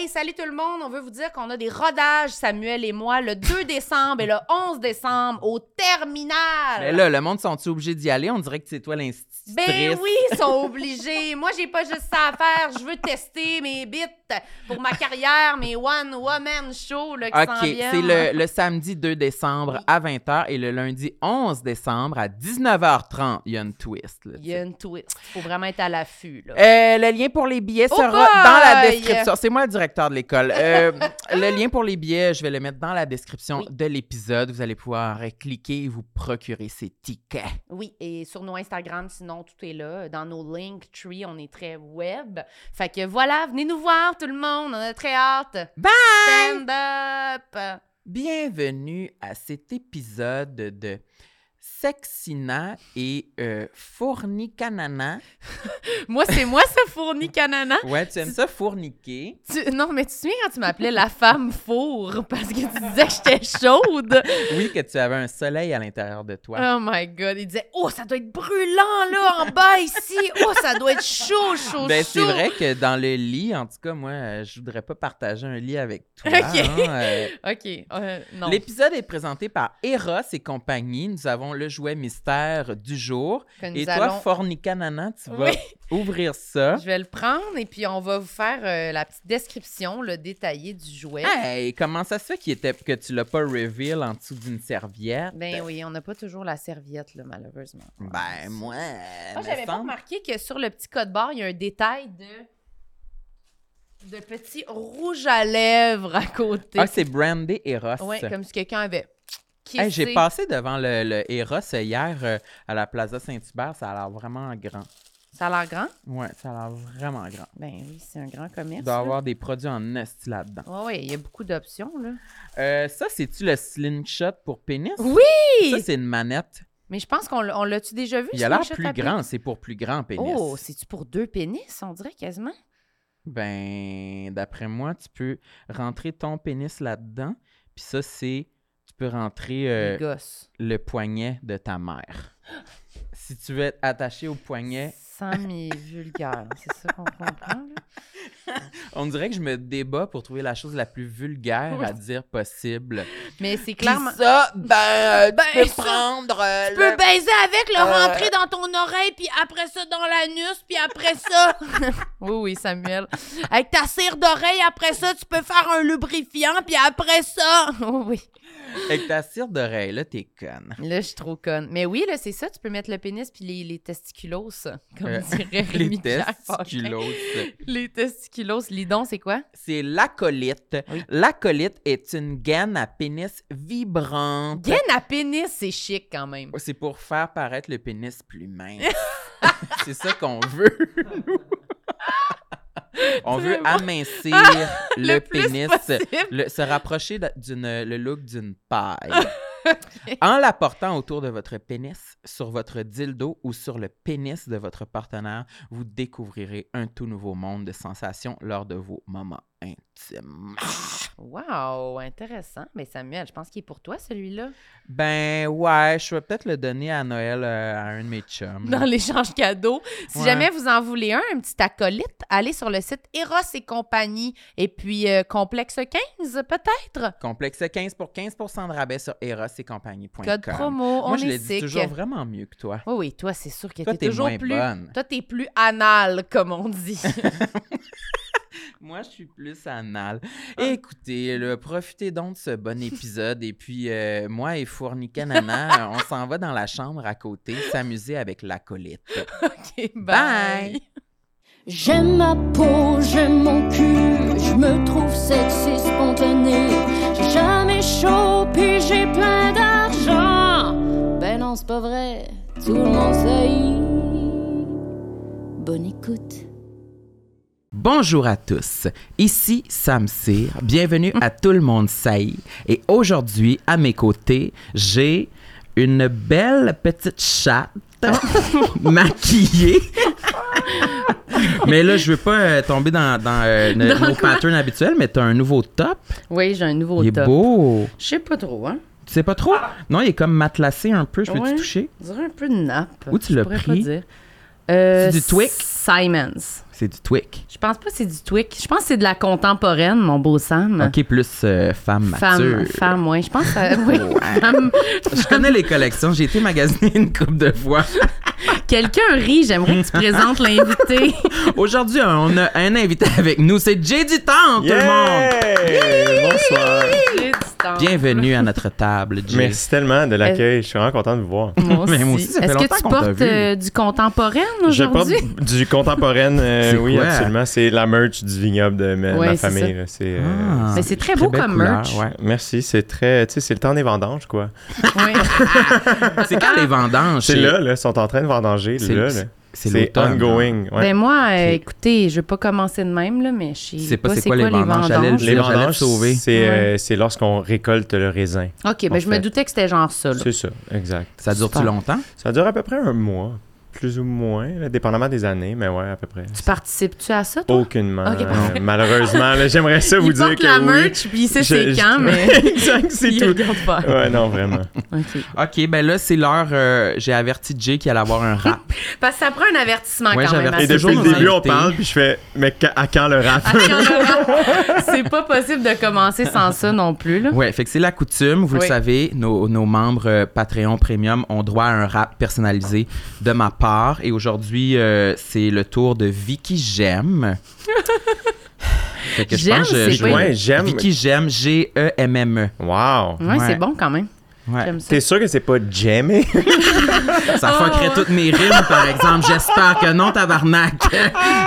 Hey, salut tout le monde. On veut vous dire qu'on a des rodages, Samuel et moi, le 2 décembre et le 11 décembre au Terminal. Mais là, le monde sont-ils obligés d'y aller? On dirait que c'est toi l'institutrice. Ben oui, ils sont obligés. Moi, j'ai pas juste ça à faire. Je veux tester mes bits pour ma carrière, mes one woman shows là, qui OK, c'est le, le samedi 2 décembre à 20h et le lundi 11 décembre à 19h30. Il y a une twist. là, Il y a une twist. Faut vraiment être à l'affût. Euh, le lien pour les billets Oh sera boy! dans la description. C'est moi le directeur de l'école. Euh, le lien pour les billets, je vais le mettre dans la description Oui. de l'épisode. Vous allez pouvoir cliquer et vous procurer ces tickets. Oui, et sur nos Instagram, sinon, tout est là. Dans nos Linktree, on est très web. Fait que voilà, venez nous voir, tout le monde. On a très hâte. Bye! Stand up! Bienvenue à cet épisode de Sexina et euh, Fournicanana. Moi, c'est moi, ce fourni canana. Ouais, tu aimes ça fourniquer? Tu- Non, mais tu te souviens quand tu m'appelais la femme four parce que tu disais que j'étais chaude? Oui, que tu avais un soleil à l'intérieur de toi. Oh my God. Il disait, oh, ça doit être brûlant, là, en bas, ici. Oh, ça doit être chaud, chaud, Ben, chaud. c'est vrai que dans le lit, en tout cas, moi, euh, je voudrais pas partager un lit avec toi. Ok. hein, euh, OK. euh, non. L'épisode est présenté par Eros et compagnie. Nous avons le jouet mystère du jour. Et toi, allons- Fornicanana, tu vas Oui. ouvrir ça. Je vais le prendre et puis on va vous faire euh, la petite description, le détaillé du jouet. Hey, comment ça se fait était, que tu l'as pas reveal en dessous d'une serviette? Ben oui, on n'a pas toujours la serviette, là, malheureusement. Ben, moi, Moi, me j'avais pas remarqué que sur le petit code barre, il y a un détail de de petits rouges à lèvres à côté. Ah, c'est brandé Eros. ouais, comme si quelqu'un avait. Hey, J'ai passé devant le, le Eros hier euh, à la Plaza Saint-Hubert. Ça a l'air vraiment grand. Ça a l'air grand? Ouais, ça a l'air vraiment grand. Ben oui, c'est un grand commerce. Il doit y avoir des produits en esti là-dedans. Ouais, il y a beaucoup d'options, là. Euh, ça, c'est-tu le slingshot pour pénis? Oui! Ça, c'est une manette. Mais je pense qu'on l'a- on l'a-tu déjà vu? Il a l'air plus grand. C'est pour plus grand pénis. pénis? Oh, c'est-tu pour deux pénis, on dirait quasiment? Ben, d'après moi, tu peux rentrer ton pénis là-dedans. Puis ça, c'est. Tu peux rentrer euh, le poignet de ta mère. si tu veux être attaché au poignet, Sans mes vulgaires, c'est ça qu'on comprend, là? On dirait que je me débat pour trouver la chose la plus vulgaire à dire possible. Mais c'est Puis clairement... ça, ben, Ben, tu peux ça, prendre. euh, Tu peux le- baiser avec, le Euh. rentrer dans ton oreille, puis après ça dans l'anus, puis après ça... oui, oui, Samuel. Avec ta cire d'oreille, après ça, tu peux faire un lubrifiant, puis après ça... Oh, oui. Avec ta cire d'oreille, là, t'es conne. Là, je suis trop conne. Mais oui, là, c'est ça, tu peux mettre le pénis puis les, les testiculos, comme Euh, dirait Les testiculos. Les testiculos. Lidon, c'est quoi? C'est l'acolite. Oui. L'acolite est une gaine à pénis vibrante. Gaine à pénis, c'est chic quand même. C'est pour faire paraître le pénis plus mince. c'est ça qu'on veut. On veut amincir le, le pénis, le- se rapprocher d'une, le look d'une paille. En la portant autour de votre pénis, sur votre dildo ou sur le pénis de votre partenaire, vous découvrirez un tout nouveau monde de sensations lors de vos moments intimes. Wow, intéressant. Mais Samuel, je pense qu'il est pour toi, celui-là. Ben ouais, je vais peut-être le donner à Noël euh, à un de mes chums. Dans l'échange cadeau. Si Ouais. jamais vous en voulez un, un petit acolyte, allez sur le site Eros et compagnie. Et puis, euh, Complexe 15, peut-être? Complexe 15 pour 15% de rabais sur eros et compagnie.com. Code promo, on Moi, je est le dis toujours vraiment mieux que toi. Oui, oui, toi, c'est sûr que t'es t'es toujours moins plus... bonne. Toi, t'es plus anal, comme on dit. Moi, je suis plus anal. Écoutez, là, profitez donc de ce bon épisode. Et puis, euh, moi et Fournicanana, on s'en va dans la chambre à côté s'amuser avec l'acolyte. OK, Bye. bye. J'aime ma peau, j'aime mon cul, je me trouve sexy spontané. J'ai jamais chaud, puis j'ai plein d'argent. Ben non, c'est pas vrai, tout le monde sait. Bonne écoute. Bonjour à tous, ici Sam Cyr, bienvenue à Tout le monde sait. Et aujourd'hui, à mes côtés, j'ai une belle petite chatte maquillée. mais là, je veux pas euh, tomber dans, dans, euh, ne- Dans nos quoi? patterns habituels, mais t'as un nouveau top. Oui, j'ai un nouveau il est top. beau. Je sais pas trop, hein. Tu sais pas trop? Non, il est comme matelassé un peu. Je peux-tu Ouais. toucher? On dirait un peu de nappe. Où tu Je l'as pourrais pris? dire. Euh, C'est du Twix? Simons. C'est du Twic. Je pense pas que c'est du Twic. Je pense que c'est de la contemporaine, mon beau Sam. OK, plus euh, femme Femme, mature. femme, oui. Je pense que oui. Ouais. Femme. Je connais les collections. J'ai été magasiner une couple de fois. Quelqu'un rit, j'aimerais que tu présentes l'invité. Aujourd'hui, on a un invité avec nous. C'est Jay du Temps, tout le monde. Yeah! Bonsoir. Bienvenue à notre table, Jay. Merci tellement de l'accueil. Je suis vraiment content de vous voir. Moi aussi. Est-ce que tu portes euh, du contemporain Je porte aujourd'hui? du contemporain. euh, oui, quoi? absolument. C'est la merch du vignoble de ma, Ouais, ma c'est famille. C'est, euh, Ah, Mais c'est très beau comme couleur, merch. ouais. Merci. C'est très. Tu sais, c'est le temps des vendanges, quoi. Oui. C'est quand les vendanges? C'est là, là. Ils sont en train de vendanger. C'est- Là. C'est C'est l'automne. ongoing. ouais. Ben moi, euh, écoutez, je vais pas commencer de même, là, mais je sais C'est pas pas c'est quoi quoi, les les vendanges? vendanges. Les vendanges, c'est euh, c'est lorsqu'on récolte le raisin. OK, ben En je me doutais que c'était genre ça, là. C'est ça, exact. Ça dure-tu longtemps? Ça dure à peu près un mois, plus ou moins, là, dépendamment des années, mais ouais, à peu près. Tu participes-tu à ça, toi? Aucunement. Euh, malheureusement, j'aimerais ça vous il dire porte que la oui. merch, puis il sait c'est quand, mais exact, c'est tout. regarde pas. Ouais, non, vraiment. OK. OK, ben là, c'est l'heure. euh, J'ai averti Jay qu'il allait avoir un rap. Parce que ça prend un avertissement Ouais, quand même. j'avertis Et depuis le début, on parle, puis je fais, mais à quand le rap? À quand le rap? C'est pas possible de commencer sans ça non plus, là. Ouais, fait que c'est la coutume. Vous le savez, nos, nos membres euh, Patreon Premium ont droit à un rap personnalisé de ma part. Et aujourd'hui, euh, c'est le tour de Vicky J'aime. Fait que je J'aime, pense que je- c'est je- pas- Ouais, j'aime. Vicky J'aime, E G-E-M-M-E. Wow. Ouais, Ouais. c'est bon quand même. Ouais. T'es sûr que c'est pas jammer? Ça Oh. fuckerait toutes mes rimes, par exemple. J'espère que non, tabarnak. hey,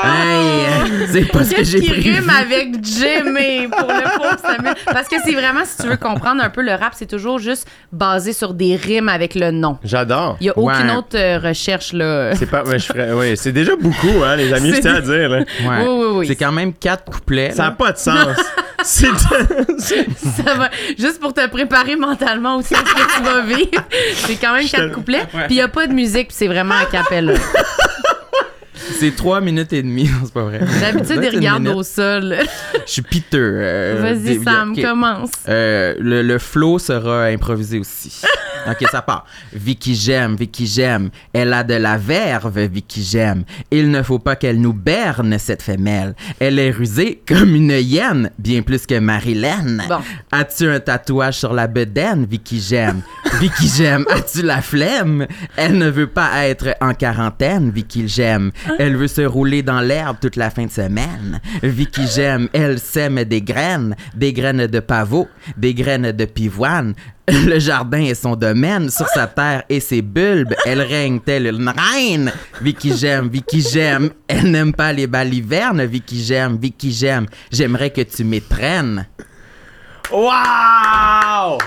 euh, c'est pas ce que Qu'est-ce j'ai rime avec Jimmy pour le pauvre? Parce que c'est vraiment, si tu veux comprendre un peu le rap, c'est toujours juste basé sur des rimes avec le nom. J'adore. Il n'y a aucune Ouais. autre euh, recherche, là. C'est pas, je ferais- ouais, c'est déjà beaucoup, hein, les amis, C'est je tiens à dire. Là. Ouais. Oui, oui, oui. C'est quand même quatre couplets. Ça n'a pas de sens. C'est c'est- Ça va, juste pour te préparer mentalement aussi à ce que tu vas vivre. C'est quand même quatre couplets. Puis il n'y a pas de musique, puis c'est vraiment à capella. C'est trois minutes et demie, c'est pas vrai. D'habitude, Peut-être il une regarde minute. au sol. Je suis piteux. euh, Vas-y, Sam, commence. Euh, le, le flow sera improvisé aussi. ok, ça part. Vicky j'aime, Vicky j'aime. Elle a de la verve, Vicky j'aime. Il ne faut pas qu'elle nous berne, cette femelle. Elle est rusée comme une hyène, bien plus que Marilyn. Bon. As-tu un tatouage sur la bedaine, Vicky j'aime? Vicky j'aime, as-tu la flemme? Elle ne veut pas être en quarantaine, Vicky j'aime. Elle veut se rouler dans l'herbe toute la fin de semaine. Vicky j'aime, elle sème des graines, des graines de pavot, des graines de pivoine. Le jardin est son domaine, sur sa terre et ses bulbes, elle règne telle une reine. Vicky j'aime, Vicky j'aime, elle n'aime pas les balivernes, Vicky j'aime, Vicky j'aime, j'aimerais que tu m'étrennes. Wow!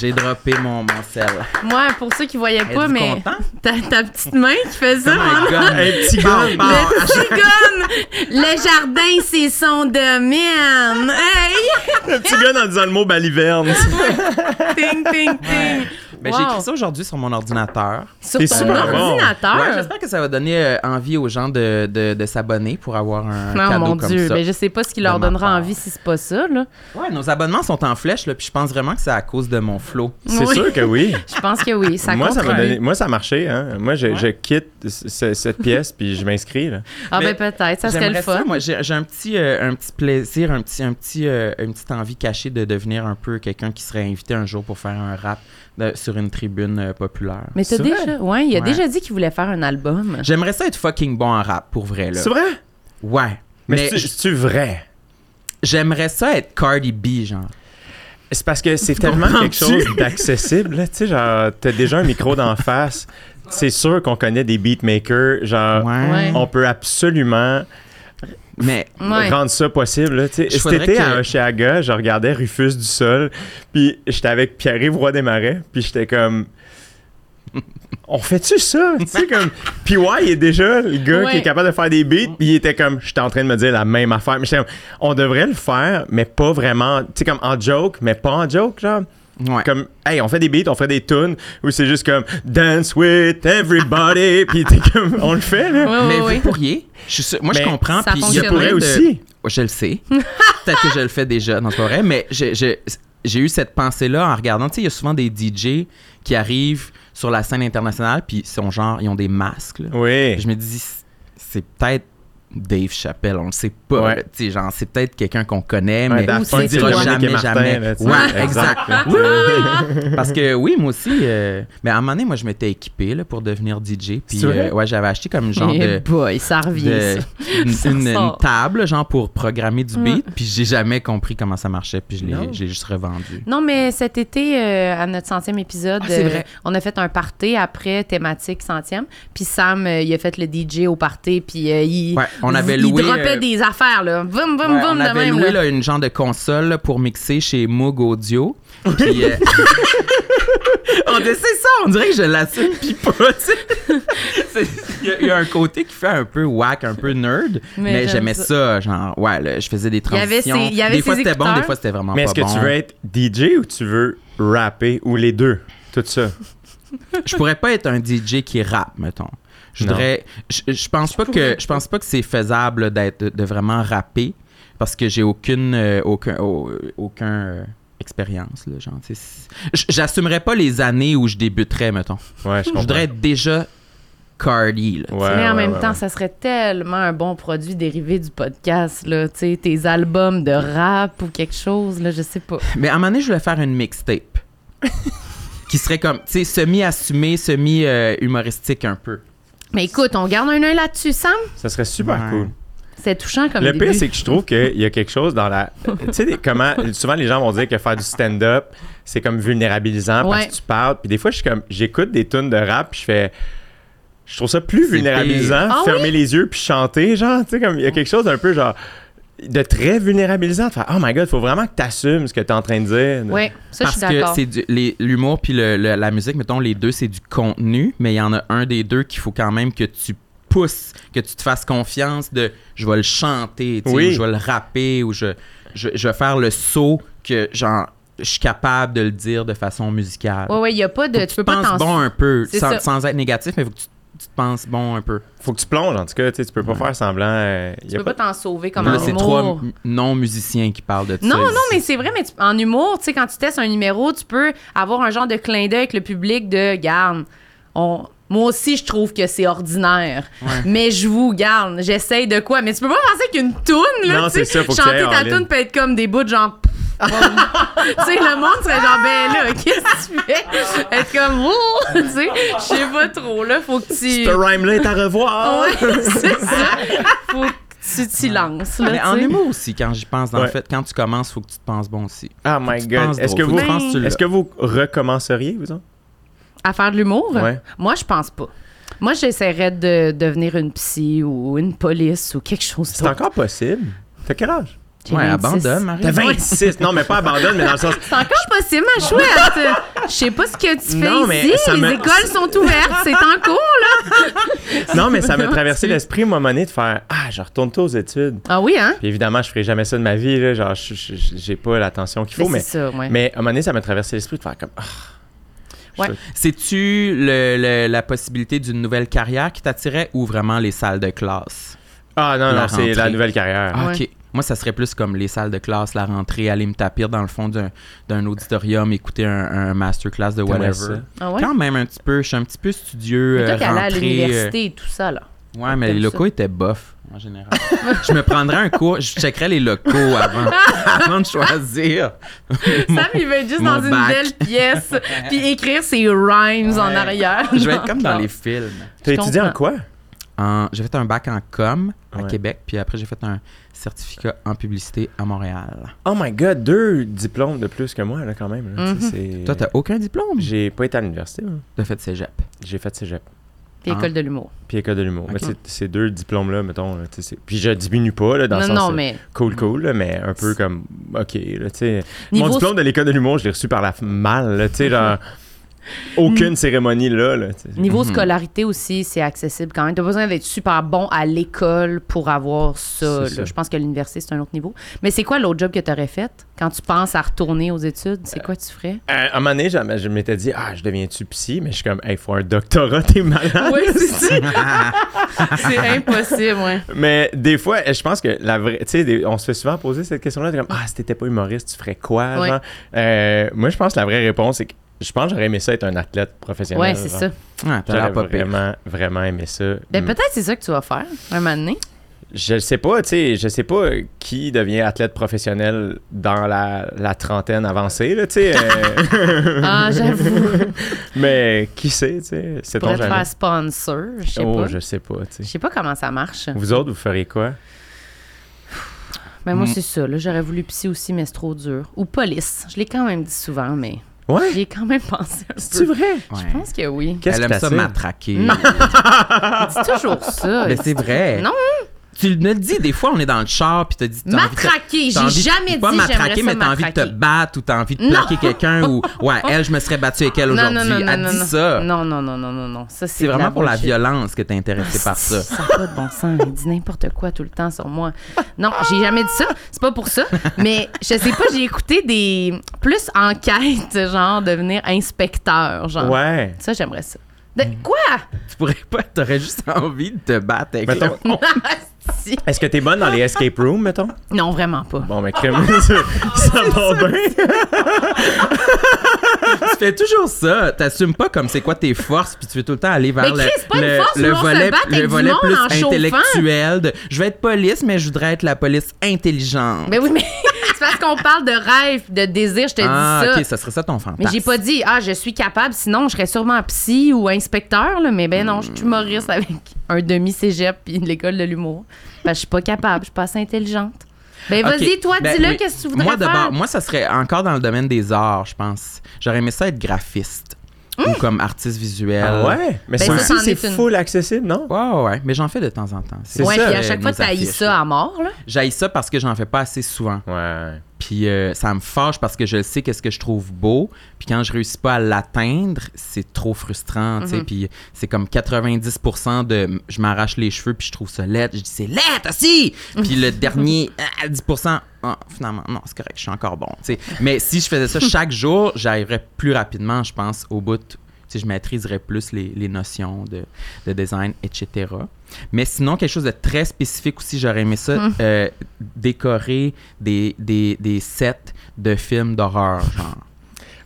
J'ai droppé mon, mon sel. Moi, pour ceux qui ne voyaient pas, Êtes-vous mais content? ta, ta petite main qui fait ça, Oh my mon God. Un petit bon. Le petit gun! Le jardin, c'est son domaine! Hey! Un petit gars en disant le mot baliverne. Ting, ting, ting! Ben, Wow. J'ai écrit ça aujourd'hui sur mon ordinateur. Sur ton super bon. ordinateur? Ouais, J'espère que ça va donner euh, envie aux gens de, de, de s'abonner pour avoir un Non, cadeau mon comme Dieu, ça. mais je sais pas ce qui leur donnera envie si c'est pas ça, là. Ouais, nos abonnements sont en flèche, là, puis je pense vraiment que c'est à cause de mon flow. C'est Oui. sûr que oui. Je pense que oui, ça moi, ça donné, moi, ça a marché. Hein. Moi, je, Ouais. je quitte cette pièce puis je m'inscris. là. Ah Mais ben peut-être, ça serait le fun. ça, moi, j'ai j'ai un petit, euh, un petit plaisir, un petit, un petit, euh, une petite envie cachée de devenir un peu quelqu'un qui serait invité un jour pour faire un rap de- sur une tribune euh, populaire. Mais t'as C'est déjà... Ouais, il a Ouais. déjà dit qu'il voulait faire un album. J'aimerais ça être fucking bon en rap, pour vrai, là. C'est vrai? Ouais. Mais, Mais, c'est- c'est-tu vrai? j'aimerais ça être Cardi B, genre. C'est parce que c'est tellement quelque Comprends-tu? chose d'accessible. là. Tu sais, genre, t'as déjà un micro d'en face. C'est sûr qu'on connaît des beatmakers. Genre, Ouais. on peut absolument Mais Ouais. rendre ça possible. Là, tu sais. Je Cet été, que- à je regardais Rufus du Sol, puis j'étais avec Pierre-Yves Roy des Marais, puis j'étais comme... On fait-tu ça? Tu sais, comme... Puis ouais, il est déjà le gars Ouais. qui est capable de faire des beats, puis il était comme... J'étais en train de me dire la même affaire, mais j'étais comme... On devrait le faire, mais pas vraiment... Tu sais, comme en joke, mais pas en joke, genre. Ouais. Comme, hey, on fait des beats, on fait des tunes, où c'est juste comme... Dance with everybody, puis t'es comme... On le fait, là. Ouais, mais vous pourriez. Je suis moi, je Mais comprends. ça puis il y a fonctionnerait. plein pourrait de- aussi. Je le sais. Peut-être que je le fais déjà. Non, c'est vrai. Mais je- je- j'ai eu cette pensée-là en regardant. Tu sais, il y a souvent des DJ qui arrivent sur la scène internationale, puis ils sont genre, ils ont des masques. là. Oui. Je me dis, c'est peut-être Dave Chappelle, on le sait pas. Ouais. là, tu sais, genre, c'est peut-être quelqu'un qu'on connaît, Ouais, mais c'est toi. Dominique jamais, Martin, jamais. là, Ouais, exact. Oui. Parce que oui, moi aussi, euh, mais à un moment donné, moi, je m'étais équipé là, pour devenir DJ. Puis, euh, ouais, j'avais acheté comme genre Eh de. boy, ça revient, de- ça. une, Ça une- une ressort. table genre pour programmer du Mm. beat puis j'ai jamais compris comment ça marchait puis je l'ai juste revendu Non, mais cet été, euh, à notre centième épisode, Ah, euh, vrai. on a fait un party après thématique centième. Puis Sam, euh, il a fait le DJ au party, puis euh, il, ouais on avait il loué dropait euh, des affaires, là. Boum, boum, ouais, boum, on de avait même, loué là. là, une genre de console là, pour mixer chez Moog Audio puis euh, on dit, c'est ça on dirait que je l'assume puis pas il y, a- il y a un côté qui fait un peu whack un peu nerd Mais mais, j'aimais ça. ça. genre ouais là, je faisais des y avait transitions ses- il y avait des fois c'était bon des fois c'était vraiment Mais pas est-ce que bon tu veux être DJ ou tu veux rapper ou les deux? Tout ça? je pourrais pas être un DJ qui rappe, mettons. Je voudrais. Je, je pense pas que je pense pas que c'est faisable d'être de, vraiment rapper parce que j'ai aucune euh, aucun au- aucun euh, expérience là, genre. J'assumerais pas les années où je débuterais, mettons. Ouais, je voudrais être déjà Cardi. Là, Ouais, mais en ouais, même ouais, temps, ouais. ça serait tellement un bon produit dérivé du podcast, là. Tu sais, tes albums de rap ou quelque chose, là, je sais pas. Mais à un moment donné, je voulais faire une mixtape. qui serait comme, tu sais, semi-assumé, semi-humoristique un peu. Mais écoute, on garde un œil là-dessus, Sam. Ça serait super Ouais. cool. C'est touchant comme le début. pire, c'est que je trouve qu'il y a quelque chose dans la. tu sais, comment. Souvent, les gens vont dire que faire du stand-up, c'est comme vulnérabilisant parce Ouais. que tu parles. Puis des fois, je suis comme. J'écoute des tunes de rap, puis je fais. Je trouve ça plus vulnérabilisant. Ah fermer les yeux puis chanter, genre, tu sais, comme il y a quelque chose d'un peu genre de très vulnérabilisant, de faire oh my god, faut vraiment que tu assumes ce que tu es en train de dire. Oui, ça, je Parce suis que d'accord. c'est du- les- l'humour puis le- le- la musique, mettons, les deux, c'est du contenu, mais il y en a un des deux qu'il faut quand même que tu pousses, que tu te fasses confiance de je vais le chanter, tu sais, Oui. ou je vais le rapper, ou je, je, je vais faire le saut que, genre, je suis capable de le dire de façon musicale. Oui, oui, il n'y a pas de. Faut que Tu peux pas penses t'en. bon un peu, C'est sans, sans être négatif, mais faut que tu, tu te penses bon un peu? Faut que tu plonges, en tout cas, tu sais, tu peux pas faire semblant. euh, y Tu a peux pas t'en sauver comme Là, en c'est trois non-musiciens qui parlent de ça. Non, non, ici. mais c'est vrai, mais tu- en humour, tu sais, quand tu testes un numéro, tu peux avoir un genre de clin d'œil avec le public de garde. On... Moi aussi, je trouve que c'est ordinaire. Mais je vous garde, j'essaye de quoi? Mais tu peux pas penser qu'une toune, là, Non, tu sais, c'est ça, chanter ta toune peut être comme des bouts de genre. Tu sais, le monde serait genre, ben là, qu'est-ce que tu fais? Être comme, oh, tu sais, je sais pas trop, là, faut que tu. Ce rhyme-là est à revoir. Ouais, c'est ça. Faut que tu t'y lances, là. Mais en humour aussi, quand j'y pense, dans le Ouais. fait, quand tu commences, faut que tu te penses bon aussi. Oh my god. Est-ce que, vous, tu est-ce que vous recommenceriez, vous autres? À faire de l'humour? Ouais. Moi, je pense pas. Moi, j'essaierais de devenir une psy ou une police ou quelque chose C'est d'autre. encore possible. T'as quel âge? Ouais, 26. abandonne, Marie. T'as 26. Non, mais pas abandonne, mais dans le sens. C'est encore possible, ma chouette. Je sais pas ce que tu fais Non, mais ici. ça Les me- écoles sont ouvertes. C'est en cours, là. Non, mais ça m'a traversé l'esprit, moi, monnaie, de faire Ah, je retourne aux études. Ah oui, hein? Puis évidemment, je ferai jamais ça de ma vie, là. Genre, je- je- je- j'ai pas l'attention qu'il faut, mais. c'est ça, ouais. Mais à un moment donné, ça m'a traversé l'esprit de faire comme. Ah, Ouais. C'est-tu le- le- la possibilité d'une nouvelle carrière qui t'attirait ou vraiment les salles de classe? Ah, non, non, c'est la rentrée. nouvelle carrière. Ah, Ouais. OK. Moi, ça serait plus comme les salles de classe, la rentrée, aller me tapir dans le fond d'un, d'un auditorium, écouter un, un masterclass de whatever. Ah ouais? Quand même un petit peu, je suis un petit peu studieux. Mais toi, euh, allé à rentrée, l'université et tout ça, là. euh, ouais, mais les locaux étaient bof, en général. je me prendrais un cours, je checkerais les locaux avant, avant de choisir. Sam, il va être juste dans une belle pièce puis écrire ses rhymes en arrière. Je vais être comme dans les films. T'as étudié en quoi? En- j'ai fait un bac en com à Ouais. Québec, puis après j'ai fait un certificat en publicité à Montréal. Oh my god, deux diplômes de plus que moi, là, quand même. là. Mhm. Toi, t'as aucun diplôme? J'ai pas été à l'université. T'as fait cégep. J'ai fait cégep. Puis école de l'humour. Puis école de l'humour. Ok. Mais c'est- Ces deux diplômes-là, mettons. puis je diminue pas, là, dans le sens. non, mais Cool, cool, là, mais un peu comme. OK, là, tu sais. Mon niveau diplôme de l'école de l'humour, je l'ai reçu par la là, tu sais, genre. Aucune cérémonie là. Niveau Mhm. scolarité aussi, c'est accessible quand même. T'as pas besoin d'être super bon à l'école pour avoir ça. C'est là. ça. Je pense que l'université, c'est un autre niveau. Mais c'est quoi l'autre job que tu aurais fait quand tu penses à retourner aux études? C'est quoi tu ferais? Euh, à un moment donné, je, je m'étais dit, ah, je deviens-tu psy? Mais je suis comme, hey, faut un doctorat, t'es malade. Oui, c'est ça. c'est impossible, ouais. Mais des fois, je pense que la vraie. Tu sais, on se fait souvent poser cette question-là, comme, ah, si t'étais pas humoriste, tu ferais quoi? Ouais. Euh, moi, je pense que la vraie réponse, c'est que je pense que j'aurais aimé ça être un athlète professionnel. Ouais, c'est ça. Ah, J'aurais pire. vraiment, vraiment aimé ça. Ben, Mm. peut-être c'est ça que tu vas faire un moment donné. je sais pas, tu sais, je sais pas qui devient athlète professionnel dans la, la trentaine avancée, là, tu sais. euh, Ah, j'avoue. mais qui sait, tu sais, c'est ton faire sponsor, je sais Oh, pas. je sais pas, tu Je sais. sais pas comment ça marche. Vous autres, vous feriez quoi? Mais moi, Mm. c'est ça. Là, j'aurais voulu psy aussi, mais c'est trop dur. Ou police. Je l'ai quand même dit souvent, mais Ouais? j'y ai quand même pensé un C'est-tu peu. vrai? Je Ouais. pense que oui. Qu'est-ce Elle qui aime ça t'attire? matraquer. C'est toujours ça. Mais c'est vrai. Non. Tu me le dis, des fois, on est dans le char, puis t'as dit... Matraquer. t'as J'ai envie de- jamais dit Pas matraquer, mais t'as envie de te battre ou t'as envie de plaquer quelqu'un ou... Ouais, elle, je me serais battue avec elle aujourd'hui. non, non, non, Elle non, dit non. ça. Non, non, non, non, non, non. Ça, c'est vraiment pour la violence que t'es intéressé par ça. Ça n'a pas de bon sens. Il dit n'importe quoi tout le temps sur moi. Non, j'ai jamais dit ça. C'est pas pour ça. Mais je sais pas, j'ai écouté des. Plus enquêtes, genre devenir inspecteur. Genre. Ouais. Ça, j'aimerais ça. De quoi? Tu pourrais pas, t'aurais juste envie de te battre avec Mettons, Si. est-ce que t'es bonne dans les escape rooms, mettons? Non, vraiment pas. Bon, mais crème, ça, va bien. Tu fais toujours ça. T'assumes pas comme c'est quoi tes forces, puis tu veux tout le temps aller vers Mais le, Chris, le, force, le volet, le volet plus intellectuel. de- je vais être police, mais je voudrais être la police intelligente. Ben oui, mais c'est parce qu'on parle de rêve, de désir. Je te ah, dis ça. ok, ça serait ça ton fantasme. Mais j'ai pas dit, ah, je suis capable, sinon je serais sûrement psy ou inspecteur, là. Mais ben non, je suis humoriste avec un demi-cégep puis l'école de l'humour. Ben, je suis pas capable, je suis pas assez intelligente. Ben vas-y, toi, ben dis-le, oui. qu'est-ce que tu voudrais moi, faire? d'abord, moi, ça serait encore dans le domaine des arts, je pense. J'aurais aimé ça être graphiste ou comme artiste visuel. Ah ouais? Mais Ben ça ça, aussi, c'en c'est est une. full accessible, non? Ouais, ouais, ouais. Mais j'en fais de temps en temps. C'est ouais, ça, puis à euh, chaque fois, nos tu haïs affiches, ça là. à mort, là. J'haïs ça parce que j'en fais pas assez souvent. Ouais. Puis euh, ça me fâche parce que je sais qu'est-ce que je trouve beau. Puis quand je réussis pas à l'atteindre, c'est trop frustrant. Mhm. Puis c'est comme 90% de je m'arrache les cheveux puis je trouve ça laid. Je dis c'est laid aussi. Puis le dernier ah, 10%, ah, finalement non, c'est correct, je suis encore bon, tu sais. Mais si je faisais ça chaque jour, j'arriverais plus rapidement, je pense, au bout. Je maîtriserais plus les, les notions de, de design, etc. Mais sinon, quelque chose de très spécifique aussi, j'aurais aimé ça, euh, décorer des, des, des sets de films d'horreur, genre.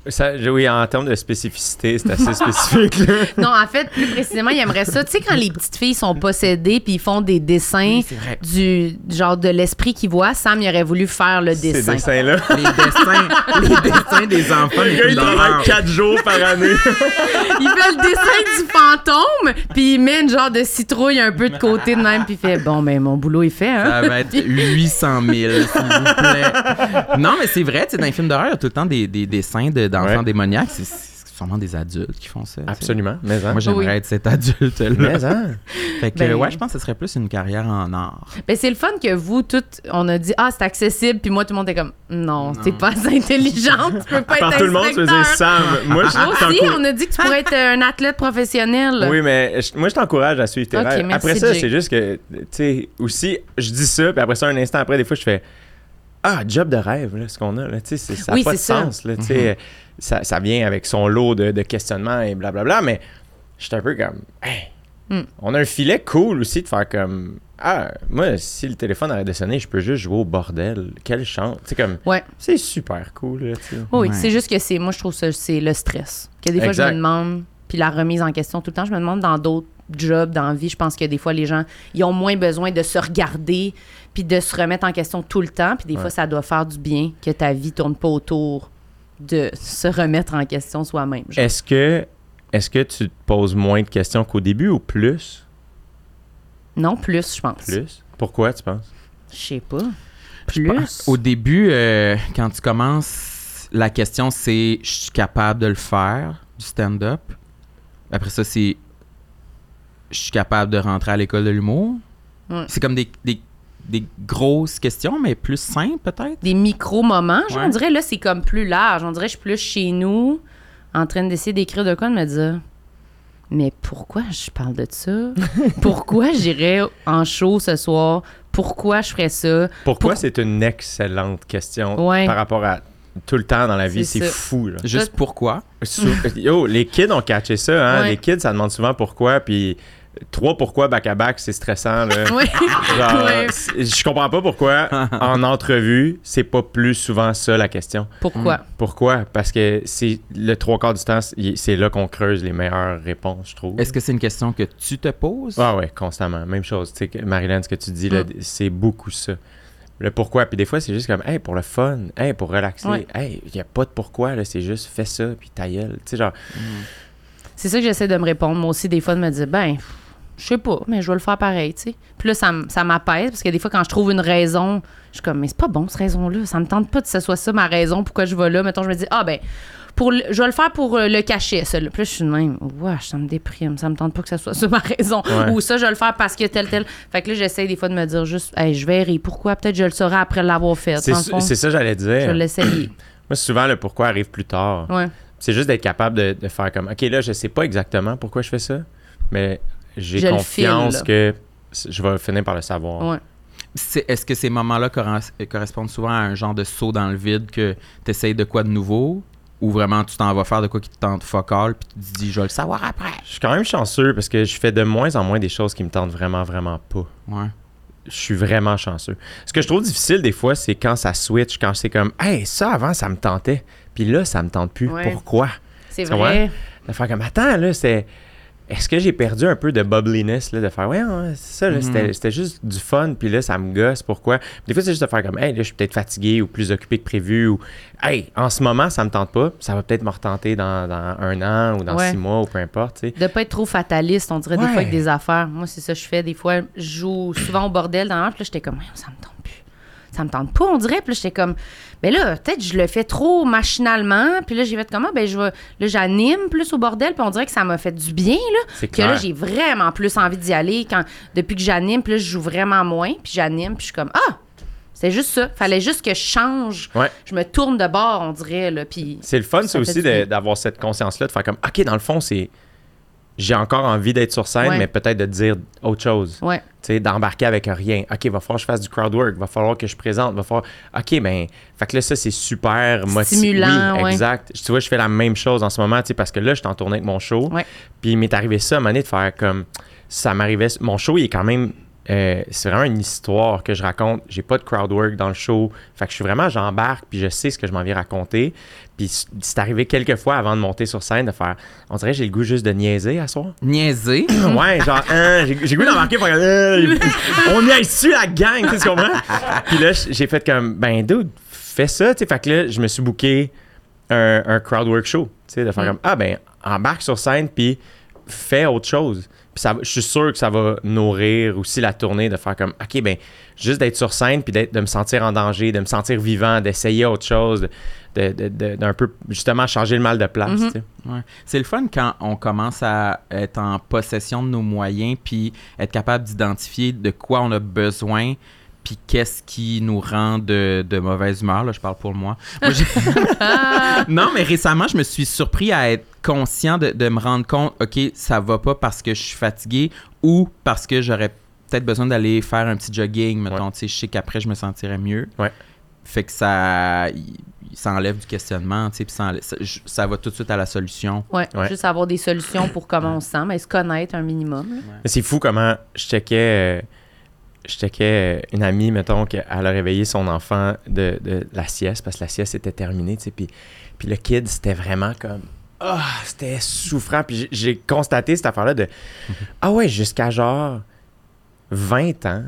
Ça, oui, en termes de spécificité, c'est assez spécifique. là. Non, en fait, plus précisément, il aimerait ça. Tu sais, quand les petites filles sont possédées puis ils font des dessins Oui, du genre de l'esprit qu'ils voient, Sam, il aurait voulu faire le Ces dessin. dessins-là. Les dessins, les dessins des enfants, Le les gars, il travaille 4 jours par année. Il fait le dessin du fantôme, puis il met une genre de citrouille un peu de côté de même, puis il fait Bon, ben, mon boulot est fait, hein. Ça va être 800 000, s'il vous plaît. Non, mais c'est vrai, tu sais, dans les films d'horreur, il y a tout le temps des, des dessins de- d'enfants Ouais. démoniaques. C'est- C'est sûrement des adultes qui font ça. Absolument. Mais, hein? Moi, j'aimerais Oui. être cet adulte-là. Mais, hein? Fait que, Ben- ouais, je pense que ce serait plus une carrière en art. Ben, c'est le fun que vous, toutes, on a dit, ah, c'est accessible, puis moi, tout le monde est comme, non, t'es pas assez intelligente, tu peux pas Par être tout le monde, tu veux dire inspecteur. Sam. Moi, je Moi aussi, t'encourage- on a dit que tu pourrais être un athlète professionnel. Oui, mais je- moi, je t'encourage à suivre tes rêves. merci, Après ça, c'est juste que, tu sais, aussi, je dis ça, puis après ça, un instant après, des fois, je fais Ah, job de rêve, là, ce qu'on a, là, tu sais, c'est- ça n'a Oui, pas de c'est ça. sens, là, tu sais. ça, ça vient avec son lot de, de questionnements et blablabla, mais je suis un peu comme, hey, Hmm. on a un filet cool aussi de faire comme, ah, moi, si le téléphone arrête de sonner, je peux juste jouer au bordel. Quelle chance. Tu sais, comme, Ouais. c'est super cool, là, tu sais. Oui, Ouais. c'est juste que c'est, moi, je trouve ça, c'est le stress. Que des fois, je me demande, puis la remise en question tout le temps, je me demande dans d'autres jobs, dans la vie, je pense que des fois, les gens, ils ont moins besoin de se regarder, puis de se remettre en question tout le temps, puis des fois, ça doit faire du bien que ta vie tourne pas autour de se remettre en question soi-même. Est-ce que, est-ce que tu te poses moins de questions qu'au début ou plus? Non, plus, je pense. Plus? Pourquoi, tu penses? Je sais pas. Plus? Au début, euh, quand tu commences, la question c'est je suis capable de le faire, du stand-up. Après ça, c'est je suis capable de rentrer à l'école de l'humour. Ouais. C'est comme des, des, des grosses questions, mais plus simples peut-être? Des micro-moments, genre, Ouais. on dirait, là, c'est comme plus large. On dirait, je suis plus chez nous, en train d'essayer d'écrire de quoi, de me dire, mais pourquoi je parle de ça? pourquoi j'irais en show ce soir? Pourquoi je ferais ça? Pourquoi Pour- c'est une excellente question Ouais. par rapport à tout le temps dans la vie? C'est fou, là. Juste pourquoi? Sou- Yo, les kids ont catché ça, hein? Ouais. Les kids, ça demande souvent pourquoi, puis trois pourquoi back-à-back, c'est stressant. Là. Oui. Genre, Ouais. c'est- je comprends pas pourquoi en entrevue, c'est pas plus souvent ça la question. Pourquoi? Pourquoi? Parce que c'est le trois quarts du temps, c'est là qu'on creuse les meilleures réponses, je trouve. Est-ce que c'est une question que tu te poses? Ah ouais, constamment. Même chose. Tu sais, que- Marilyn, ce que tu dis, là, Mm. c'est beaucoup ça. Le pourquoi. Puis des fois, c'est juste comme, hey, pour le fun, hey, pour relaxer. Ouais. Hey, il n'y a pas de pourquoi, là, c'est juste fais ça, puis ta gueule. Tu sais, genre, C'est ça que j'essaie de me répondre. Moi aussi, des fois, de me dire, ben, je sais pas, mais je vais le faire pareil, tu sais. Puis là, ça, ça m'apaise parce que des fois, quand je trouve une raison, je suis comme, mais c'est pas bon, cette raison-là. Ça me tente pas que ce soit ça ma raison, pourquoi je vais là. Mettons, je me dis, ah, ben, pour le- je vais le faire pour euh, le cachet, ça. Puis là, je suis de même, wesh, ça me déprime. Ça me tente pas que ce soit ça ma raison. Ouais. Ou ça, je vais le faire parce que tel, tel. Fait que là, j'essaie des fois de me dire juste, hey, je verrai pourquoi. Peut-être je le saurai après l'avoir fait. c'est ça- j'allais je vais dire. l'essayer. Moi, souvent, le pourquoi arrive plus tard. Ouais. C'est juste d'être capable de, de faire comme, OK, là, je sais pas exactement pourquoi je fais ça, mais j'ai confiance file. que je vais finir par le savoir. Ouais. C'est- Est-ce que ces moments-là corres- correspondent souvent à un genre de saut dans le vide que tu essayes de quoi de nouveau? Ou vraiment tu t'en vas faire de quoi qui te tente focal puis tu te dis je vais le savoir après? Je suis quand même chanceux parce que je fais de moins en moins des choses qui me tentent vraiment, vraiment pas. Ouais. je suis vraiment chanceux. Ce que je trouve difficile des fois, c'est quand ça switch, quand c'est comme, hey, ça avant, ça me tentait. Puis là, ça me tente plus. Ouais. Pourquoi? C'est Tu vrai. De faire comme, attends, là, c'est. Est-ce que j'ai perdu un peu de bubbliness, là, de faire, ouais, ouais, c'est ça, là, Mhm. c'était- c'était juste du fun, puis là, ça me gosse, pourquoi? Des fois, c'est juste de faire comme, hey, là, je suis peut-être fatigué ou plus occupé que prévu, ou, hey, en ce moment, ça me tente pas, ça va peut-être me retenter dans, dans un an ou dans Ouais. six mois ou peu importe, tu sais. De pas être trop fataliste, on dirait des fois avec des affaires. Moi, c'est ça que je fais. Des fois, je joue souvent au bordel dans la puis là, j'étais comme, ça me tente. Ça me tente pas, on dirait. Puis là, j'étais comme, ben là, peut-être je le fais trop machinalement. Puis là, j'ai fait comment? Ben, je vais, là, j'anime plus au bordel, puis on dirait que ça m'a fait du bien, là. C'est Que là, j'ai vraiment plus envie d'y aller quand, depuis que j'anime. Puis là, je joue vraiment moins, puis j'anime, puis je suis comme, ah! C'est juste ça. Fallait juste que je change. Ouais. Je me tourne de bord, on dirait, là. Puis C'est le fun, Ça c'est aussi d'avoir cette conscience-là, de faire comme, OK, dans le fond, c'est. J'ai encore envie d'être sur scène, Ouais. mais peut-être de dire autre chose. ouais. Tu sais, d'embarquer avec rien. OK, va falloir que je fasse du crowd work, va falloir que je présente, va falloir. OK, ben. Fait que là, ça, c'est super motivant. Oui, ouais. exact. Tu vois, je fais la même chose en ce moment, tu sais, parce que là, je suis en tournée avec mon show. Puis il m'est arrivé ça à un moment donné de faire comme. Ça m'arrivait. Mon show, il est quand même. euh, c'est vraiment une histoire que je raconte. J'ai pas de crowd work dans le show. Fait que je suis vraiment, j'embarque, puis je sais ce que je m'en viens raconter. Puis c'est arrivé quelques fois avant de monter sur scène de faire. On dirait que j'ai le goût juste de niaiser à soir. Niaiser? Ouais, genre, hein, j'ai goût d'embarquer pour euh, on est ici la gang, tu sais, tu comprends? Puis là, j'ai fait comme, ben, dude, fais ça, tu sais. Fait que là, je me suis booké un, un crowd work show, tu sais, de faire Mm. comme, ah, ben, embarque sur scène, puis fais autre chose. Puis ça, je suis sûr que ça va nourrir aussi la tournée, de faire comme, OK, ben, juste d'être sur scène, puis d'être- de me sentir en danger, de me sentir vivant, d'essayer autre chose, de- de- de- d'un peu, justement, changer le mal de place, Mhm. Ouais. C'est le fun quand on commence à être en possession de nos moyens, puis être capable d'identifier de quoi on a besoin, puis qu'est-ce qui nous rend de, de mauvaise humeur. Là, je parle pour moi. Non, mais récemment, je me suis surpris à être conscient de, de me rendre compte, OK, ça va pas parce que je suis fatigué ou parce que j'aurais peut-être besoin d'aller faire un petit jogging. Mettons, tu sais, je sais qu'après, je me sentirais mieux. Ouais. Fait que ça, ça enlève du questionnement, tu sais, puis ça, enlève- ça- va tout de suite à la solution. Ouais, Ouais. juste avoir des solutions pour comment on se sent, mais se connaître un minimum. c'est fou comment je checkais, euh, je checkais euh, une amie, mettons, qu'elle a réveillé son enfant de, de la sieste parce que la sieste était terminée, tu sais. Puis, puis le kid, c'était vraiment comme. Ah, c'était souffrant. Puis j'ai- constaté cette affaire-là de. Ah ouais, jusqu'à genre 20 ans,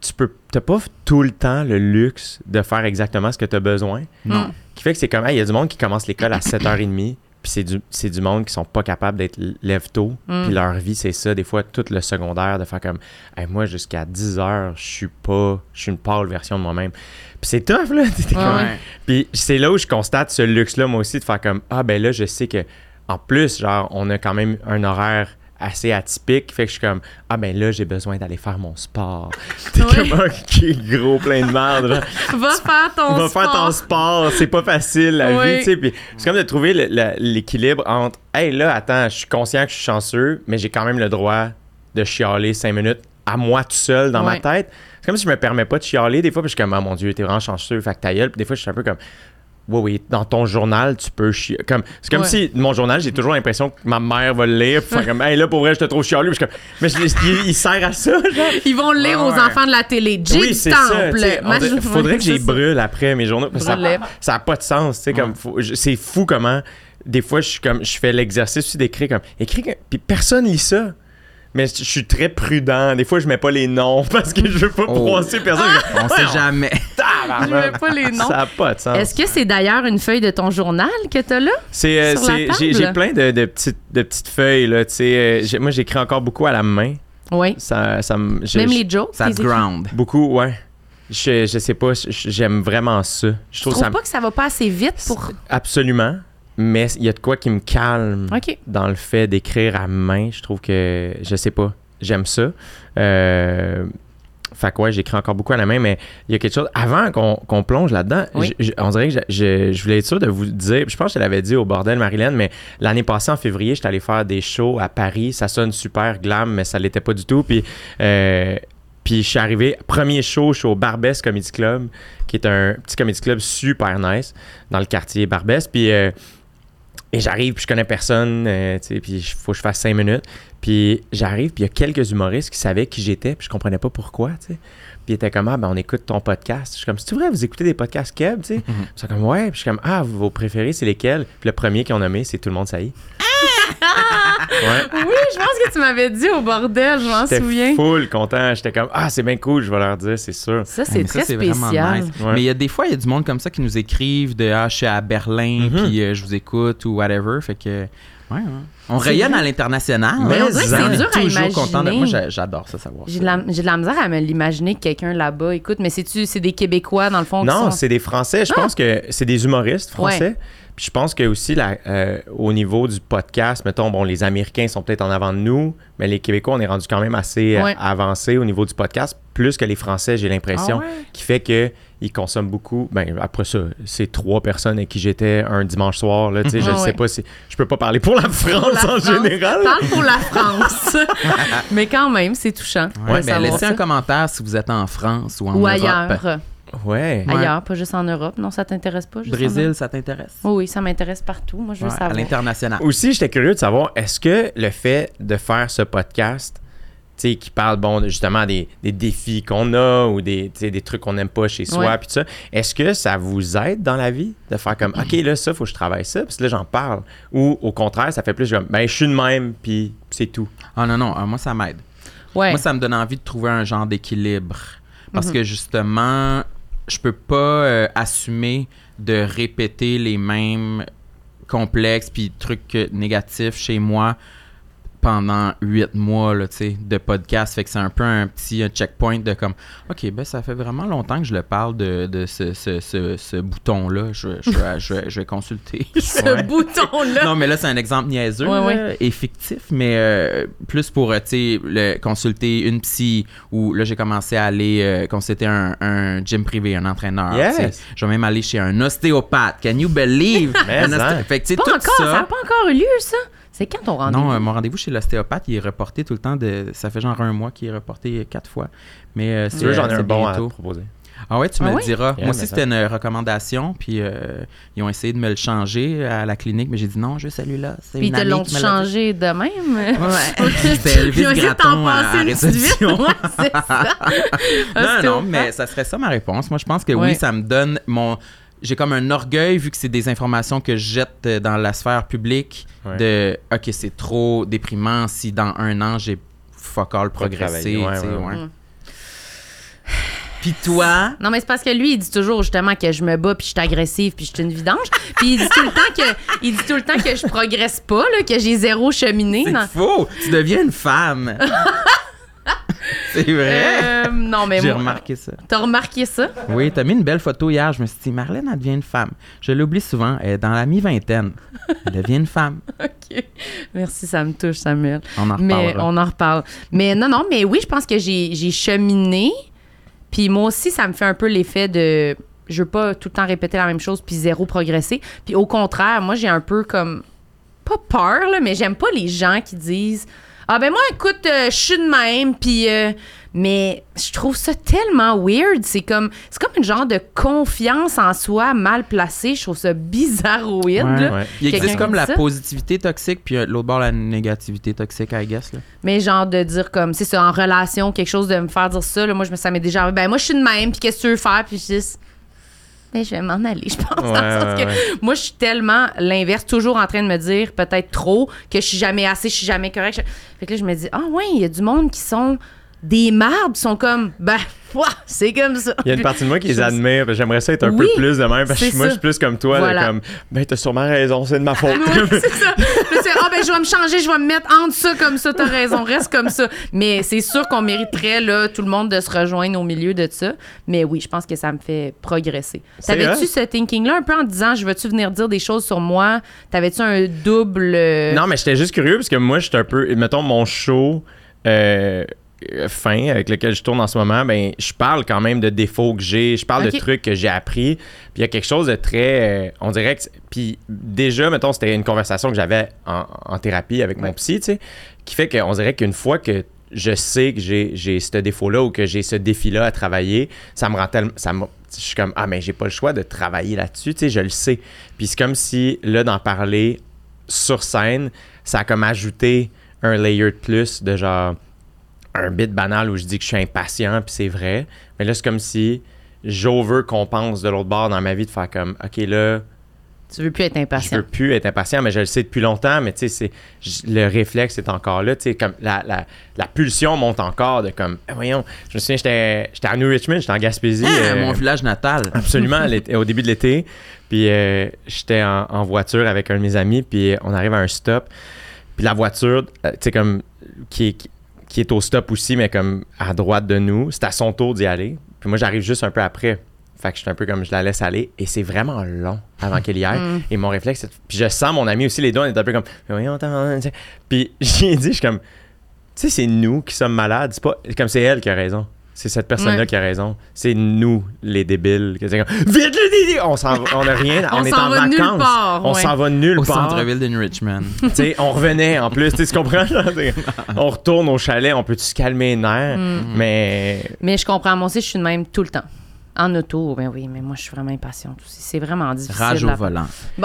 tu peux. T'as pas tout le temps le luxe de faire exactement ce que tu as besoin. Non. Qui fait que c'est comme, hey, il y a du monde qui commence l'école à 7h30, puis c'est du, c'est du monde qui sont pas capables d'être lève-tôt, Mm. puis leur vie, c'est ça, des fois, tout le secondaire, de faire comme, hey, moi, jusqu'à 10h, je suis pas, je suis une pâle version de moi-même. Puis c'est tough, là. Ouais. Puis c'est là où je constate ce luxe-là, moi aussi, de faire comme, ah, ben là, je sais que, en plus, genre, on a quand même un horaire assez atypique, fait que je suis comme, ah, ben là, j'ai besoin d'aller faire mon sport. T'es comme, ok, gros, plein de merde, Va faire ton va faire ton sport, c'est pas facile la Oui. vie, tu sais. Puis c'est comme de trouver l'équilibre entre, hey là, attends, je suis conscient que je suis chanceux, mais j'ai quand même le droit de chialer cinq minutes à moi tout seul dans ma tête. C'est comme si je me permets pas de chialer des fois, puis je suis comme, ah mon Dieu, t'es vraiment chanceux, fait que ta gueule. Puis des fois, je suis un peu comme, oui, oui, dans ton journal, tu peux chier. Comme, c'est comme Ouais. si mon journal, j'ai toujours l'impression que ma mère va le lire. Puis comme, hey, là, pour vrai, je te trouve suis comme, mais je- il, il sert à ça, genre. Ils vont le lire Ouais, aux ouais. enfants de la télé. Jake oui, Temple. je- faudrait que j'y brûle après mes journaux. parce que ça n'a pas de sens. tu sais, Comme, c'est fou comment, des fois, je, comme, je fais l'exercice aussi d'écrire comme, écris, puis personne lit ça. Mais je suis très prudent. Des fois, je mets pas les noms parce que je veux pas Oh. froisser personne. On sait jamais. Je mets pas les noms. Ça n'a pas de sens. Est-ce que c'est d'ailleurs une feuille de ton journal que t'as là? C'est, euh, c'est- j'ai, j'ai plein de, de petites, de petites feuilles. Là, tu euh, j'ai- moi, j'écris encore beaucoup à la main. Oui. Ça, ça Même les jokes. Ça te ground. Beaucoup, ouais. Je, je sais pas, j'aime vraiment ça. Je Tu trouve trouves ça pas que ça va pas assez vite pour. absolument, mais il y a de quoi qui me calme dans le fait d'écrire à main. Je trouve que, je sais pas, j'aime ça. Euh, fait que ouais, j'écris encore beaucoup à la main, mais il y a quelque chose. Avant qu'on plonge là-dedans, Oui. on dirait que je, voulais être sûr de vous dire. Je pense que je l'avais dit au bordel, Marilyn, mais l'année passée, en février, j'étais allé faire des shows à Paris. Ça sonne super glam, mais ça l'était pas du tout. Puis, euh, puis je suis arrivé, premier show, je suis au Barbès Comedy Club, qui est un petit comedy club super nice dans le quartier Barbès. Puis. euh, et j'arrive, puis je connais personne, euh, tu sais, puis il faut que je fasse cinq minutes. Puis j'arrive, puis il y a quelques humoristes qui savaient qui j'étais, puis je comprenais pas pourquoi, tu sais. Puis ils étaient comme, ah, ben on écoute ton podcast. Je suis comme, c'est vrai, vous écoutez des podcasts Keb, tu sais? Ils sont comme, ouais. Puis je suis comme, ah, vos préférés, c'est lesquels? Puis le premier qu'ils ont nommé, c'est Tout le monde saillit. ouais. Oui, je pense que tu m'avais dit au bordel, je m'en J'étais souviens. full content. J'étais comme, ah, c'est bien cool, je vais leur dire, c'est sûr. Ça, c'est ça, très vraiment spécial. nice. Ouais. Mais il y a des fois, il y a du monde comme ça qui nous écrivent de Ah, je suis à Berlin, Mhm. puis euh, je vous écoute ou whatever. Fait que, ouais, ouais. On rayonne vrai. à l'international. Mais on dirait que c'est dur à toujours content de- imaginer. Moi, j'a- j'adore ça savoir. J'ai de, la, j'ai de la misère à me l'imaginer que quelqu'un là-bas écoute, mais c'est-tu, c'est des Québécois dans le fond Non, sont- c'est des Français. Je pense que c'est des humoristes français. Ouais. Puis je pense que aussi la- euh, au niveau du podcast, mettons, bon, les Américains sont peut-être en avant de nous, mais les Québécois, on est rendu quand même assez euh, Ouais. avancé au niveau du podcast, plus que les Français, j'ai l'impression, Ah ouais? qui fait que ils consomment beaucoup. Ben après ça, c'est trois personnes avec qui j'étais un dimanche soir. Là, tu sais, je Ah ne sais ouais. pas si je peux pas parler pour la France Pour la en France. général. Parle pour la France. mais quand même, c'est touchant. Ouais, ben, laissez ça. un commentaire si vous êtes en France ou en Ou Europe. ailleurs. Ouais. Ailleurs, pas juste en Europe. Non, ça t'intéresse pas? Juste Brésil, ça t'intéresse? Oh oui, ça m'intéresse partout. Moi, je veux Ouais, à l'international. Aussi, j'étais curieux de savoir, est-ce que le fait de faire ce podcast, sais, qui parle, bon, justement, des, des défis qu'on a ou des, des trucs qu'on n'aime pas chez soi, puis ça, est-ce que ça vous aide dans la vie de faire comme, OK, là, ça, faut que je travaille ça, puis là, j'en parle. Ou au contraire, ça fait plus comme, ben, je suis de même, puis c'est tout. Ah non, non, euh, moi, ça m'aide. Ouais. Moi, ça me donne envie de trouver un genre d'équilibre. Parce Mhm. que justement, je peux pas euh, assumer de répéter les mêmes complexes puis trucs négatifs chez moi pendant huit mois là, tu sais, de podcast. Fait que c'est un peu un petit euh, checkpoint de comme, OK, ben ça fait vraiment longtemps que je le parle de, de ce, ce, ce, ce bouton-là. Je, je, vais- je, vais- je vais consulter. Ce Ouais. bouton-là. Non, mais là, c'est un exemple niaiseux Ouais, là, ouais. et fictif, mais euh, plus pour, euh, tu sais, le- consulter une psy ou là, j'ai commencé à aller euh, consulter un, un gym privé, un entraîneur. Yes. Je vais même aller chez un ostéopathe. Can you believe? Mais Un osté- Fait que, tu sais, Pas tout encore, ça n'a pas encore eu lieu, ça? C'est quand ton rendez-vous? Non, euh, mon rendez-vous chez l'ostéopathe, il est reporté tout le temps. De... Ça fait genre un mois qu'il est reporté quatre fois. Mais euh, c'est tu veux, j'en ai c'est un bon à te bientôt. proposer. Ah ouais, tu me Ah le diras. Yeah, Moi aussi, c'était une recommandation. Puis euh, ils ont essayé de me le changer à la clinique, mais j'ai dit non, je veux celui-là. Puis ils te l'ont changé de même? Ouais. C'était Elvis Ils ont essayé de t'en Gratton à, passer à réception. Ouais, ça. non, non, mais ça serait ça ma réponse. Moi, je pense que Ouais. oui, ça me donne mon. J'ai comme un orgueil vu que c'est des informations que je jette euh, dans la sphère publique Ouais. de OK, c'est trop déprimant si dans un an j'ai fuck all progressé. Ouais, ouais. Mm. Puis toi, Non, mais c'est parce que lui, il dit toujours justement que je me bats, puis je suis agressive, puis je suis une vidange. Puis il dit tout le temps que, il dit tout le temps que je progresse pas, là, que j'ai zéro cheminé. c'est faux. Tu deviens une femme. c'est vrai. Euh, non, mais J'ai moi- remarqué ça. T'as remarqué ça? Oui, t'as mis une belle photo hier. Je me suis dit, Marlène, elle devient une femme. Je l'oublie souvent. Elle est dans la mi-vingtaine. Elle devient une femme. OK. Merci, ça me touche, Samuel. On en Mais reparlera. on en reparle. Mais non, non, mais oui, je pense que j'ai j'ai cheminé. Puis moi aussi, ça me fait un peu l'effet de. Je veux pas tout le temps répéter la même chose puis zéro progresser. Puis au contraire, moi, j'ai un peu comme. Pas peur, là, mais j'aime pas les gens qui disent. Ah ben moi, écoute, euh, je suis de même, puis euh, Mais je trouve ça tellement weird. C'est comme, c'est comme une genre de confiance en soi mal placée. Je trouve ça bizarroïde. Ouais. là. Ouais. Il existe comme la ça? positivité toxique, puis euh, l'autre bord, la négativité toxique, I guess. Là. Mais genre de dire comme, c'est ça, en relation, quelque chose de me faire dire ça. Là, moi, je me, ça m'est déjà arrivé. Ben, moi, je suis de même, puis qu'est-ce que tu veux faire? Puis je dis, ben, je vais m'en aller, je pense. dans le Ouais, sens ouais, que ouais. moi, je suis tellement l'inverse, toujours en train de me dire peut-être trop, que je suis jamais assez, je suis jamais correct. Je- Fait que là, je me dis, ah ouais, il y a du monde qui sont des marbres, qui sont comme, ben, c'est comme ça. Il y a une partie de moi qui les admire. J'aimerais ça être un Oui, peu plus de même. Parce que moi, je suis plus comme toi. là, comme, ben, t'as sûrement raison, c'est de ma faute. Oui, c'est ça. Là, c'est, ah, ben, je vais me changer, je vais me mettre entre ça comme ça, t'as raison, reste comme ça. Mais c'est sûr qu'on mériterait, là, tout le monde de se rejoindre au milieu de ça. Mais oui, je pense que ça me fait progresser. T'avais-tu ce thinking-là un peu en te disant, je veux-tu venir dire des choses sur moi? T'avais-tu un double. euh, Non, mais j'étais juste curieux parce que moi, j'étais un peu. Mettons, mon show euh, fin avec lequel je tourne en ce moment, ben, je parle quand même de défauts que j'ai. Je parle de trucs que j'ai appris. Puis il y a quelque chose de très. euh, on dirait que. Puis déjà, mettons, c'était une conversation que j'avais en, en thérapie avec mon psy, tu sais, qui fait qu'on dirait qu'une fois que je sais que j'ai j'ai ce défaut-là ou que j'ai ce défi-là à travailler, ça me rend tellement. Ça me, je suis comme, ah, mais j'ai pas le choix de travailler là-dessus, tu sais, je le sais. Puis c'est comme si, là, d'en parler sur scène, ça a comme ajouté un layer de plus de genre un bit banal où je dis que je suis impatient, puis c'est vrai. Mais là, c'est comme si j'over compense de l'autre bord dans ma vie de faire comme, OK, là, Tu veux plus être je impatient. veux plus être impatient, mais je le sais depuis longtemps, mais tu sais, le réflexe est encore là, tu sais, comme la, la, la pulsion monte encore de comme, Eh, voyons, je me souviens, j'étais j'étais à New Richmond, j'étais en Gaspésie. Ah, euh, mon village natal. Absolument, au début de l'été. Puis euh, j'étais en, en voiture avec un de mes amis, puis on arrive à un stop. Puis la voiture, euh, tu sais, comme, qui est, qui- qui est au stop aussi, mais comme à droite de nous, c'est à son tour d'y aller. Puis moi, j'arrive juste un peu après. Fait que je suis un peu comme je la laisse aller. Et c'est vraiment long avant qu'elle y aille. Mm. Et mon réflexe, c'est- puis je sens mon ami aussi, les deux, on est un peu comme. Puis j'ai dit, je suis comme, tu sais, c'est nous qui sommes malades. C'est pas, comme c'est elle qui a raison. C'est cette personne-là Ouais. qui a raison. C'est nous, les débiles. que c'est comme, Vite, le dédé! On s'en va- on a rien. On, On est s'en en va vacances. nulle part, On s'en va nulle Au part. centre-ville de New Richmond. Tu sais, on revenait en plus. Tu comprends? on retourne au chalet. On peut-tu se calmer les nerfs? Mm. Mais Mais je comprends, moi aussi, je suis de même tout le temps. En auto, ben oui, mais moi, je suis vraiment impatiente aussi. C'est vraiment difficile. Rage au là. volant.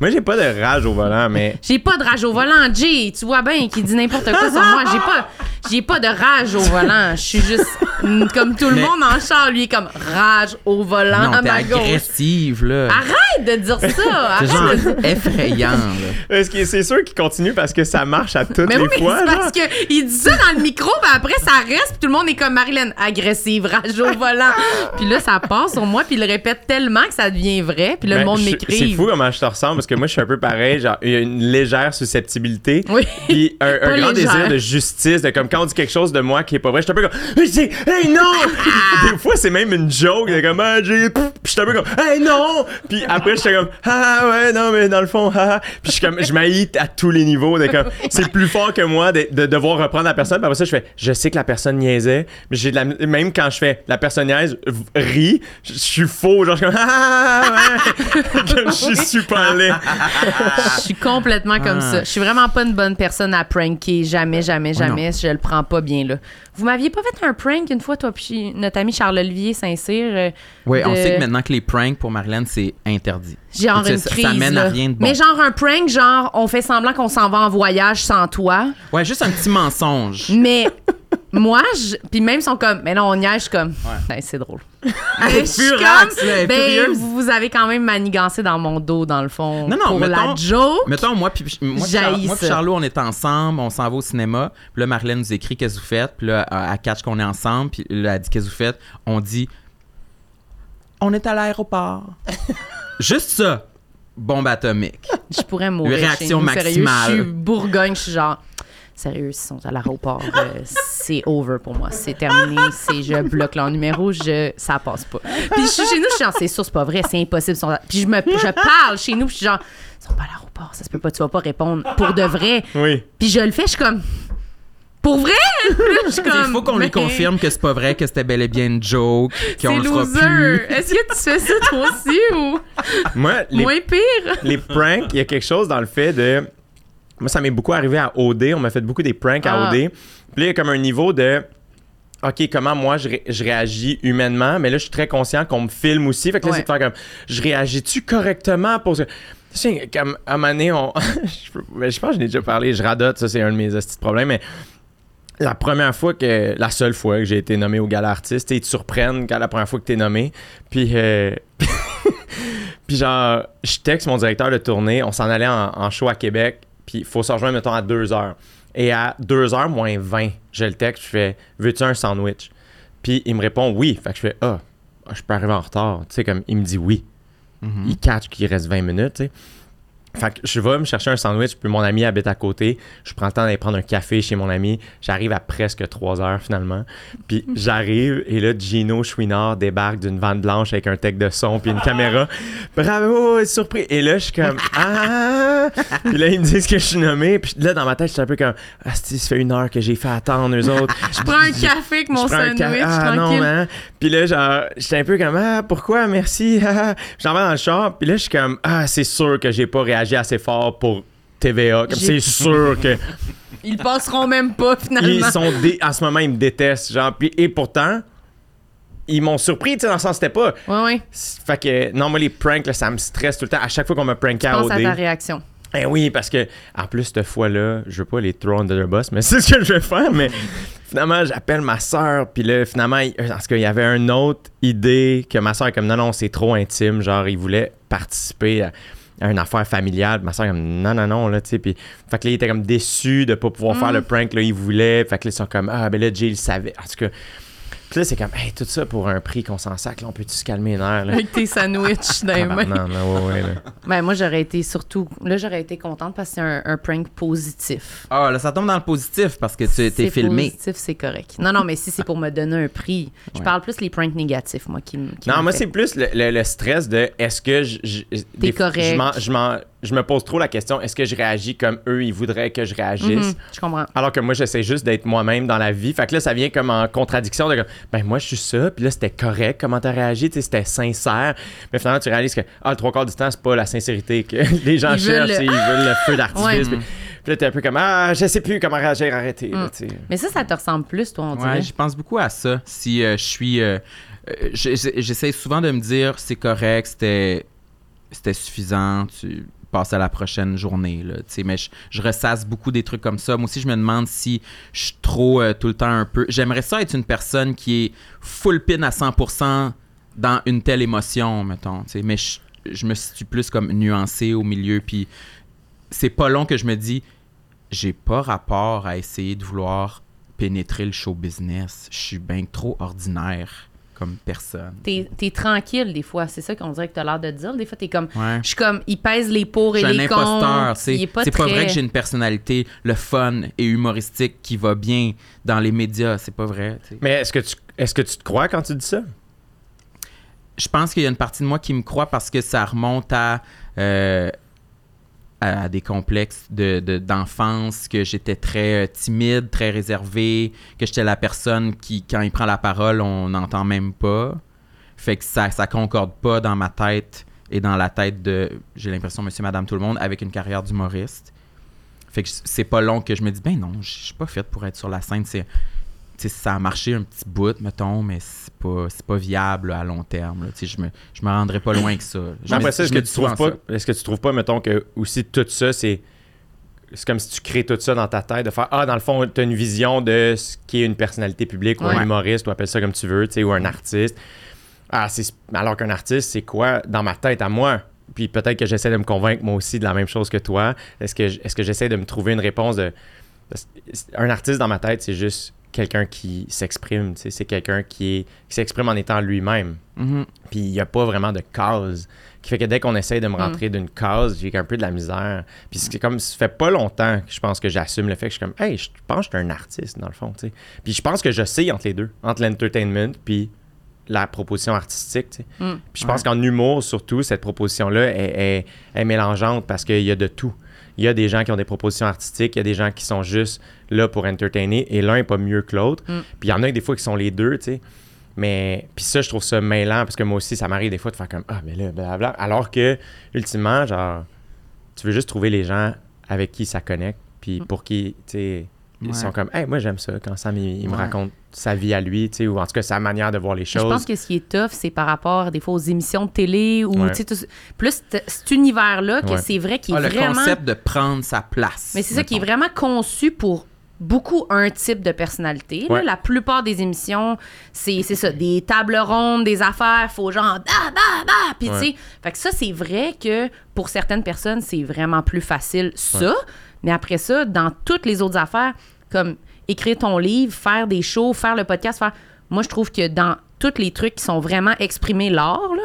moi, j'ai pas de rage au volant, mais. J'ai pas de rage au volant, Jay. Tu vois bien qu'il dit n'importe quoi sur moi. J'ai pas, j'ai pas de rage au volant. Je suis juste mm, comme tout le Mais- monde en char. Lui est comme rage au volant non, à ma gauche. agressive, là. Arrête de dire ça. C'est Arrête genre de dire- effrayant, là. Est-ce que c'est sûr qu'il continue parce que ça marche à toutes Mais les oui, mais fois? c'est genre? parce que il dit ça dans le micro, puis après ça reste, puis tout le monde est comme Marilyn, agressive, rage au volant. puis là, ça passe sur moi, puis il le répète tellement que ça devient vrai, puis là, Ben, le monde je- m'écrit. C'est fou comment je te ressemble parce que moi, je suis un peu pareil. Genre, il y a une légère susceptibilité. Oui. Puis un, grand légère. désir de justice, de comme quand on dit quelque chose de moi qui est pas vrai, je suis un peu comme, hey, hey non! Des fois, c'est même une joke, de comme, ah, j'ai, puis je suis un peu comme, hey non! Puis après, j'étais comme, ah ouais, non, mais dans le fond, ah, ah. Puis je suis comme, je m'haïs à tous les niveaux, de comme, c'est plus fort que moi de, de devoir reprendre la personne. Puis après ça, je fais, je sais que la personne niaisait, mais j'ai de la, même quand je fais, la personne niaise, rit, je suis faux, genre, je suis comme, ah, ouais, je suis super laid. Je suis complètement comme Ah. ça. Je suis vraiment pas une bonne personne à pranker. Jamais, jamais, Oh jamais. Je le prends pas bien, là. Vous m'aviez pas fait un prank une fois, toi, puis notre ami Charles-Olivier Saint-Cyr? euh, Oui, on sait que maintenant que les pranks pour Marilyn, c'est interdit. Genre Tu sais, une ça- crise. ça mène à rien de bon. Mais genre un prank, genre on fait semblant qu'on s'en va en voyage sans toi. Ouais, juste un petit mensonge. Mais moi, je... puis même ils sont comme, mais non, on y est, je suis comme, ben, c'est drôle. Je suis comme, ben, vous, vous avez quand même manigancé dans mon dos, dans le fond, Non, non, pour la mettons- joke. Mettons, moi puis moi, Char- ça. Charlot, on est ensemble, on s'en va au cinéma. Puis là, Marilyn nous écrit qu'est-ce que vous faites. Puis là, elle catch qu'on est ensemble. Puis là, elle dit qu'est-ce que vous faites. On dit on est à l'aéroport. Juste ça. Bombe atomique. Je pourrais mourir. Réaction chez nous, sérieux. maximale. Je suis bourgogne, je suis genre. Sérieux, ils sont à l'aéroport. euh, c'est over pour moi. C'est terminé. C'est je bloque leur numéro. Je, ça passe pas. Puis je suis chez nous, je suis genre, c'est sûr, c'est pas vrai, c'est impossible. ils sont à- Puis je me, je parle chez nous, puis je suis genre, ils sont pas à l'aéroport. Ça se peut pas, tu vas pas répondre pour de vrai. Oui. Puis je le fais, je suis comme, pour vrai? Je suis Il comme, faut qu'on lui mais confirme que c'est pas vrai, que c'était bel et bien une joke, C'est qu'on le fera loser. plus. Est-ce que tu fais ça toi aussi ou Moi, les, moins pire? les pranks, il y a quelque chose dans le fait de. Moi, ça m'est beaucoup arrivé à OD. On m'a fait beaucoup des pranks à Ah. OD. Puis là, il y a comme un niveau de. OK, comment moi je, ré- je réagis humainement, mais là, je suis très conscient qu'on me filme aussi. Fait que là, Ouais. c'est de faire comme, je réagis-tu correctement pour. Tu sais, comme, à un moment donné, on... je, peux- mais je pense que je n'ai déjà parlé, je radote, ça, c'est un de mes petits problèmes, mais la première fois que... La seule fois que j'ai été nommé au gala artiste, ils te surprennent quand la première fois que t'es nommé, puis... euh, puis genre, je texte mon directeur de tournée, on s'en allait en, en show à Québec, puis il faut se rejoindre, mettons, à 2 heures. Et à 2 heures moins 20, je le texte, je fais Veux-tu un sandwich? Puis il me répond Oui. Fait que je fais Ah, je peux arriver en retard. Tu sais, comme il me dit oui. Mhm. Il catch qu'il reste 20 minutes, tu sais. Fait que je vais me chercher un sandwich, puis mon ami habite à côté. Je prends le temps d'aller prendre un café chez mon ami. J'arrive à presque 3 heures finalement. Puis j'arrive, et là, Gino Chouinard débarque d'une vanne blanche avec un tech de son, puis une caméra. Bravo, surpris. Et là, je suis comme Ah Puis là, ils me disent que je suis nommé. Puis là, dans ma tête, je suis un peu comme Ah, si, ça fait une heure que j'ai fait attendre eux autres. Je prends un café avec mon sandwich. Ah tranquille. non, man. Puis là, genre, j'étais un peu comme, ah, pourquoi, merci. J'en vais dans le char. Puis là, je suis comme, ah, c'est sûr que j'ai pas réagi assez fort pour TVA. Comme c'est sûr que. Ils passeront même pas, finalement. ils sont dé- En ce moment, ils me détestent. Genre, puis, et pourtant, ils m'ont surpris, tu sais, dans le sens, c'était pas. Ouais, ouais. Fait que, non, moi, les pranks, là, ça me stresse tout le temps. À chaque fois qu'on me prankait à Pense à OD. ta réaction. Eh oui, parce que en plus, cette fois-là, je veux pas les throw under the bus, mais c'est ce que je vais faire. Mais finalement, j'appelle ma soeur, puis là, finalement, il- en tout cas, il y avait une autre idée que ma soeur est comme non, non, c'est trop intime. Genre, il voulait participer à une affaire familiale. Ma soeur, comme non, non, non, là, tu sais. Puis, fait que là, il était comme déçu de pas pouvoir faire le prank, là, il voulait. Fait que là, ils sont comme ah, ben là, Jay, il savait. En tout cas, puis là, c'est comme, hey, tout ça pour un prix qu'on s'en sac, là, on peut-tu se calmer les nerfs, là? Avec tes sandwichs dans les mains. Non, non, ouais, ouais, là. Ben, moi, j'aurais été surtout. Là, j'aurais été contente parce que c'est un, un prank positif. Ah, là, ça tombe dans le positif parce que tu C'est t'es filmé. positif, c'est correct. Non, non, mais si c'est pour me donner un prix, je Ouais. parle plus les pranks négatifs, moi, qui, qui Non, moi, c'est plus le, le- le stress de est-ce que je. je- fois, correct. Je, m'en- je me pose trop la question est-ce que je réagis comme eux, ils voudraient que je réagisse? Mhm, je comprends. Alors que moi, j'essaie juste d'être moi-même dans la vie. Fait que là, ça vient comme en contradiction de comme, ben moi, je suis ça, puis là, c'était correct comment t'as réagi, tu sais, c'était sincère. Mais finalement, tu réalises que, ah, le trois quarts du temps, c'est pas la sincérité que les gens Ils veulent cherchent, le- ils veulent le feu d'artifice. Ouais. Puis, puis là, t'es un peu comme, ah, je sais plus comment réagir, arrêtez. là, Mm. sais. Mais ça, ça te ressemble plus, toi, on dirait. Ouais, je pense beaucoup à ça. Si euh, je suis. euh, euh, J'essaie souvent de me dire c'est correct, c'était c'était suffisant, tu passes à la prochaine journée. Là, mais je, je ressasse beaucoup des trucs comme ça. Moi aussi, je me demande si je suis trop euh, tout le temps un peu. J'aimerais ça être une personne qui est full pin à 100% dans une telle émotion, mettons. Mais je, je me situe plus comme nuancé au milieu. Puis c'est pas long que je me dis j'ai pas rapport à essayer de vouloir pénétrer le show business. Je suis bien trop ordinaire comme personne. T'es tranquille, des fois. C'est ça qu'on dirait que t'as l'air de dire. Des fois, t'es comme. Ouais. Je suis comme. Il pèse les pour et Je suis un les imposteur. contre. C'est pas c'est pas très- vrai que j'ai une personnalité, le fun et humoristique qui va bien dans les médias. C'est pas vrai. Mais est-ce que, tu, est-ce que tu te crois quand tu dis ça? Je pense qu'il y a une partie de moi qui me croit parce que ça remonte à, euh, à des complexes de, de- d'enfance, que j'étais très euh, timide, très réservé, que j'étais la personne qui, quand il prend la parole, on n'entend même pas. Fait que ça, ça concorde pas dans ma tête et dans la tête de, j'ai l'impression, monsieur, madame, tout le monde, avec une carrière d'humoriste. Fait que c'est pas long que je me dis, ben non, je suis pas faite pour être sur la scène. C'est, ça a marché un petit bout, mettons, mais c'est pas, pas viable là, à long terme. Je me, je me rendrai pas loin que ça. Je après me- ça, est-ce que, tu trouves pas, est-ce que tu trouves pas, mettons, que aussi tout ça, c'est. C'est comme si tu crées tout ça dans ta tête, de faire Ah, dans le fond, tu as une vision de ce qui est une personnalité publique ou un humoriste, ou appelle ça comme tu veux, tu sais, ou un artiste. Ah, c'est, alors qu'un artiste, c'est quoi dans ma tête à moi? Puis peut-être que j'essaie de me convaincre moi aussi de la même chose que toi. Est-ce que, est-ce que j'essaie de me trouver une réponse de. Un artiste dans ma tête, c'est juste quelqu'un qui s'exprime, c'est quelqu'un qui, s'exprime en étant lui-même. Mhm. Puis il n'y a pas vraiment de case. Qui fait que dès qu'on essaye de me rentrer d'une case, j'ai un peu de la misère. Puis c'est comme, ça fait pas longtemps que je pense que j'assume le fait que je suis comme, hey, je pense que je suis un artiste, dans le fond. Puis je pense que je sais entre les deux, entre l'entertainment puis la proposition artistique, tu sais. Mm. Puis je pense qu'en humour, surtout, cette proposition-là est, est- est mélangeante parce qu'il y a de tout. Il y a des gens qui ont des propositions artistiques, il y a des gens qui sont juste là pour entertainer et l'un est pas mieux que l'autre. Mm. Puis il y en a des fois qui sont les deux, tu sais. Mais puis ça, je trouve ça mêlant parce que moi aussi, ça m'arrive des fois de faire comme Ah, mais là, blablabla. Alors que, ultimement, genre, tu veux juste trouver les gens avec qui ça connecte, puis pour qui, tu sais, ils Ouais. sont comme Hey, moi, j'aime ça quand Sam, il, il me raconte sa vie à lui, tu sais, ou en tout cas sa manière de voir les choses. Je pense que ce qui est tough, c'est par rapport des fois aux émissions de télé ou Ouais. tu sais, tout ce- plus cet univers-là que Ouais. c'est vrai qu'il est Ah, le vraiment. concept de prendre sa place. Mais c'est ça qui est vraiment conçu pour beaucoup un type de personnalité. là. La plupart des émissions, c'est c'est ça, des tables rondes, des affaires, faut genre bah bah bah, puis tu sais, fait que ça c'est vrai que pour certaines personnes, c'est vraiment plus facile ça, mais après ça dans toutes les autres affaires comme écrire ton livre, faire des shows, faire le podcast, faire moi je trouve que dans tous les trucs qui sont vraiment exprimer l'art là,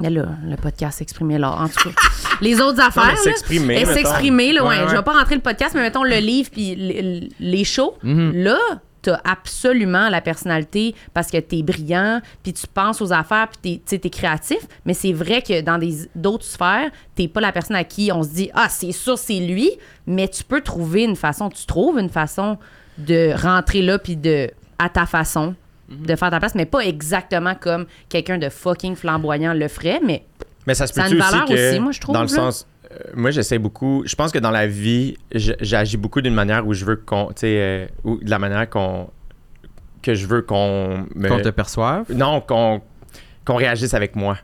mais là, le podcast exprimer l'art en tout cas. les autres affaires là, s'exprimer, mettons. s'exprimer là, ouais, Ouais, ouais. je vais pas rentrer le podcast, mais mettons le livre puis les, les shows. Mhm. Là, t'as absolument la personnalité parce que t'es brillant, puis tu penses aux affaires, puis t'es, t'es créatif. Mais c'est vrai que dans des, d'autres sphères, t'es pas la personne à qui on se dit ah c'est sûr c'est lui, mais tu peux trouver une façon, tu trouves une façon de rentrer là puis de à ta façon de faire ta place, mais pas exactement comme quelqu'un de fucking flamboyant le ferait, mais Mais ça se peut Ça a une aussi valeur que, aussi, moi, je trouve, dans le là. sens, euh, moi, j'essaie beaucoup. Je pense que dans la vie, j'agis beaucoup d'une manière où je veux qu'on, tu sais, euh, ou de la manière qu'on, que je veux qu'on me, Qu'on te perçoive? non, qu'on, qu'on réagisse avec moi.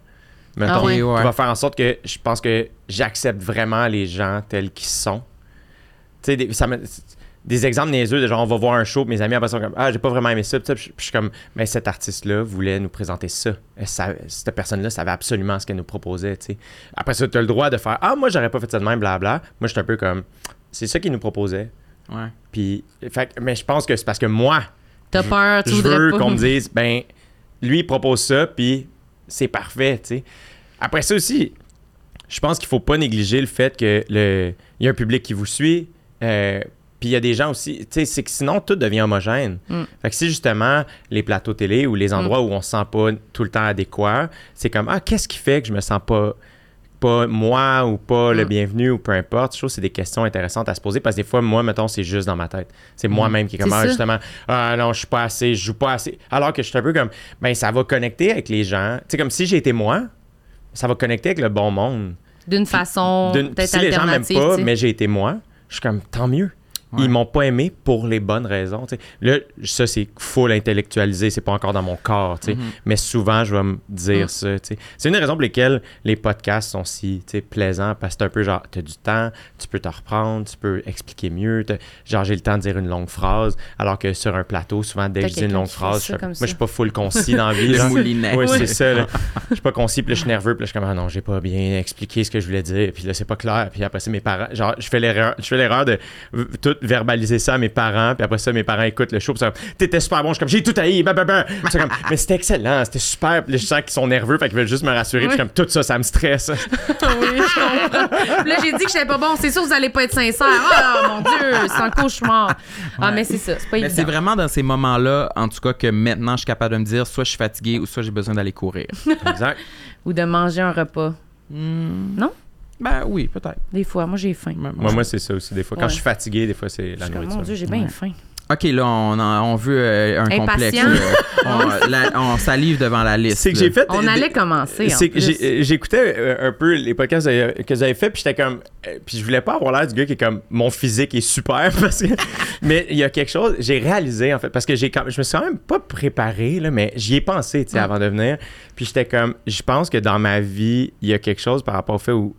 Mettons, Ah ouais. va faire en sorte que je pense que j'accepte vraiment les gens tels qu'ils sont. Tu sais, ça me- des exemples niaiseux de genre, on va voir un show, mes amis après sont comme, ah, j'ai pas vraiment aimé ça, puis je puis je suis comme, mais cet artiste-là voulait nous présenter ça. Cette personne-là savait absolument ce qu'elle nous proposait, tu sais. Après ça, tu as le droit de faire, ah, moi, j'aurais pas fait ça de même, blabla. Moi, je suis un peu comme, c'est ça qu'il nous proposait. Ouais. Puis, fait, que- mais je pense que c'est parce que moi, t'as je- peur, tu je voudrais veux qu'on me dise, ben, lui, il propose ça, puis c'est parfait, tu sais. Après ça aussi, je pense qu'il faut pas négliger le fait que le, il y a un public qui vous suit, euh, puis il y a des gens aussi, tu sais, c'est que sinon tout devient homogène. Mm. Fait que si justement les plateaux télé ou les endroits où on se sent pas tout le temps adéquat, c'est comme, ah, qu'est-ce qui fait que je me sens pas pas moi ou pas le Mm. bienvenu ou peu importe? Je trouve que c'est des questions intéressantes à se poser parce que des fois, moi, mettons, c'est juste dans ma tête. C'est moi-même qui est comme, Mm. Ah, justement, ah non, je suis pas assez, je joue pas assez. Alors que je suis un peu comme, ben, ça va connecter avec les gens. Tu sais, comme si j'ai été moi, ça va connecter avec le bon monde. D'une façon peut-être si les gens m'aiment pas, mais j'ai été moi, je suis comme, tant mieux. Ouais. Ils m'ont pas aimé pour les bonnes raisons. Là, ça, c'est full intellectualisé, c'est pas encore dans mon corps. Mhm. Mais souvent, je vais me dire Mm. ça. C'est une des raisons pour lesquelles les podcasts sont si plaisants parce que c'est un peu genre, tu as du temps, tu peux te reprendre, tu peux expliquer mieux. Genre, j'ai le temps de dire une longue phrase, alors que sur un plateau, souvent, dès que je dis une longue phrase, je, moi, je suis pas full concis dans la vie. Le Ouais. c'est ça. là. Je suis pas concis, puis là, je suis nerveux, puis là, je suis comme, ah non, j'ai pas bien expliqué ce que je voulais dire, puis là, c'est pas clair. Puis après ça, mes parents, genre, je fais l'erreur, de tout verbaliser ça à mes parents, puis après ça, mes parents écoutent le show, puis t'étais super bon, je suis comme, j'ai tout haï, bah, bah, bah. C'est comme, mais c'était excellent, c'était super, puis là, je sens qu'ils sont nerveux, fait qu'ils veulent juste me rassurer, puis je suis comme, tout ça, ça me stresse. oui, je comprends. Là, j'ai dit que j'étais pas bon. C'est sûr, vous allez pas être sincère. Oh mon Dieu, c'est un cauchemar. Ah, mais c'est ça, c'est pas Mais c'est évident. vraiment dans ces moments-là, en tout cas, que maintenant, je suis capable de me dire soit je suis fatigué ou soit j'ai besoin d'aller courir. exact. Ou de manger un repas. Non? Ben oui, peut-être. Des fois, moi, j'ai faim. Moi, moi, c'est ça aussi, des fois. Quand Ouais. je suis fatigué, des fois, c'est Je la suis comme, nourriture. mon Dieu, j'ai bien Ouais. faim. OK, là, on, en- on veut euh, un complexe. Impatient. là. on, la- on salive devant la liste. C'est que j'ai fait. On des- allait commencer. C'est que j'ai- j'écoutais euh, un peu les podcasts euh, que vous avez fait, puis j'étais comme. euh, Puis je voulais pas avoir l'air du gars qui est comme. Mon physique est super, parce que. Mais il y a quelque chose, j'ai réalisé, en fait, parce que j'ai quand- je me suis quand même pas préparé, là, mais j'y ai pensé, tu sais, Mm. avant de venir. Puis j'étais comme. Je pense que dans ma vie, il y a quelque chose par rapport au fait où.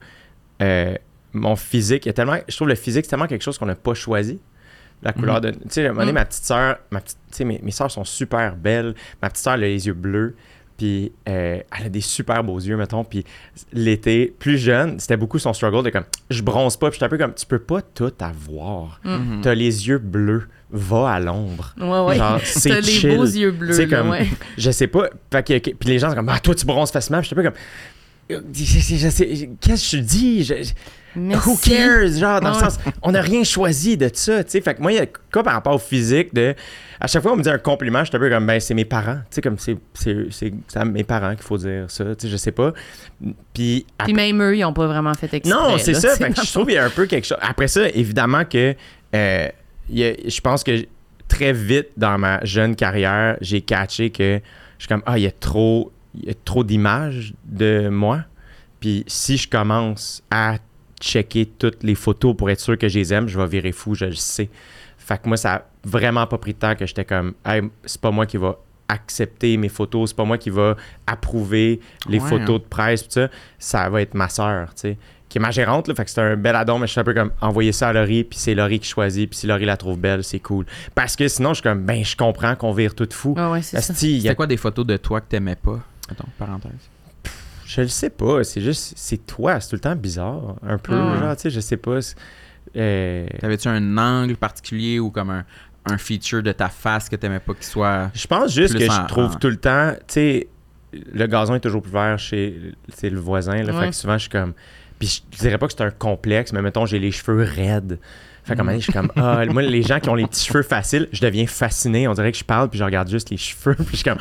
Euh, mon physique, il y a tellement. Je trouve le physique, c'est tellement quelque chose qu'on n'a pas choisi. La couleur de. Tu sais, à un moment donné, Mm. ma petite sœur, ma petite, tu sais, mes, mes sœurs sont super belles. Ma petite sœur, elle a les yeux bleus. Puis euh, elle a des super beaux yeux, mettons. Puis l'été, plus jeune, c'était beaucoup son struggle de comme, je bronze pas. Puis j'étais un peu comme, tu peux pas tout avoir. Mhm. T'as les yeux bleus, va à l'ombre. Ouais, ouais. Genre, c'est les beaux yeux bleus. Tu sais, là, comme, ouais. je sais pas. Fait que- que- puis les gens sont comme, ah, toi, tu bronzes facilement. Puis j'étais un peu comme, qu'est-ce que je dis? Je- je- Merci. Who cares? Genre, dans Ouais. le sens, on n'a rien choisi de ça, tu sais. Fait que moi, il y a quoi par rapport au physique de. À chaque fois, on me dit un compliment, je suis un peu comme, ben, c'est mes parents. Tu sais, comme, c'est, à mes parents qu'il faut dire ça, tu sais, je sais pas. Puis, Puis même eux, ils ont pas vraiment fait exprès. non, c'est ça. Fait que je trouve qu'il y a un peu quelque chose. Après ça, évidemment que euh, il y a- je pense que très vite dans ma jeune carrière, j'ai catché que je suis comme ah, il y a trop, y a trop d'images de moi. Puis si je commence à checker toutes les photos pour être sûr que je les aime, je vais virer fou, je le sais. Fait que moi, ça a vraiment pas pris de temps que j'étais comme, hey, c'est pas moi qui va accepter mes photos, c'est pas moi qui va approuver les Ouais, photos de presse, pis ça, ça va être ma soeur, tu sais, qui est ma gérante, là, fait que c'est un bel addon, mais je suis un peu comme, envoyer ça à Laurie, puis c'est Laurie qui choisit, puis si Laurie la trouve belle, c'est cool. Parce que sinon, je suis comme, ben, je comprends qu'on vire tout fou. Ouais, ouais, c'est y a C'était quoi des photos de toi que t'aimais pas? Attends, parenthèse. Je le sais pas, c'est juste, c'est toi, c'est tout le temps bizarre, un peu, genre, tu sais, je sais pas. euh, T'avais-tu un angle particulier ou comme un, un feature de ta face que t'aimais pas qu'il soit. je pense juste Plus que en- je trouve en- tout le temps, tu sais, le gazon est toujours plus vert chez le voisin, là, Ouais. fait que souvent, je suis comme, puis je dirais pas que c'est un complexe, mais mettons, j'ai les cheveux raides. Fait qu'à un moment donné, je suis comme, ah, moi, les gens qui ont les petits cheveux faciles, je deviens fasciné. On dirait que je parle, puis je regarde juste les cheveux, puis je suis comme,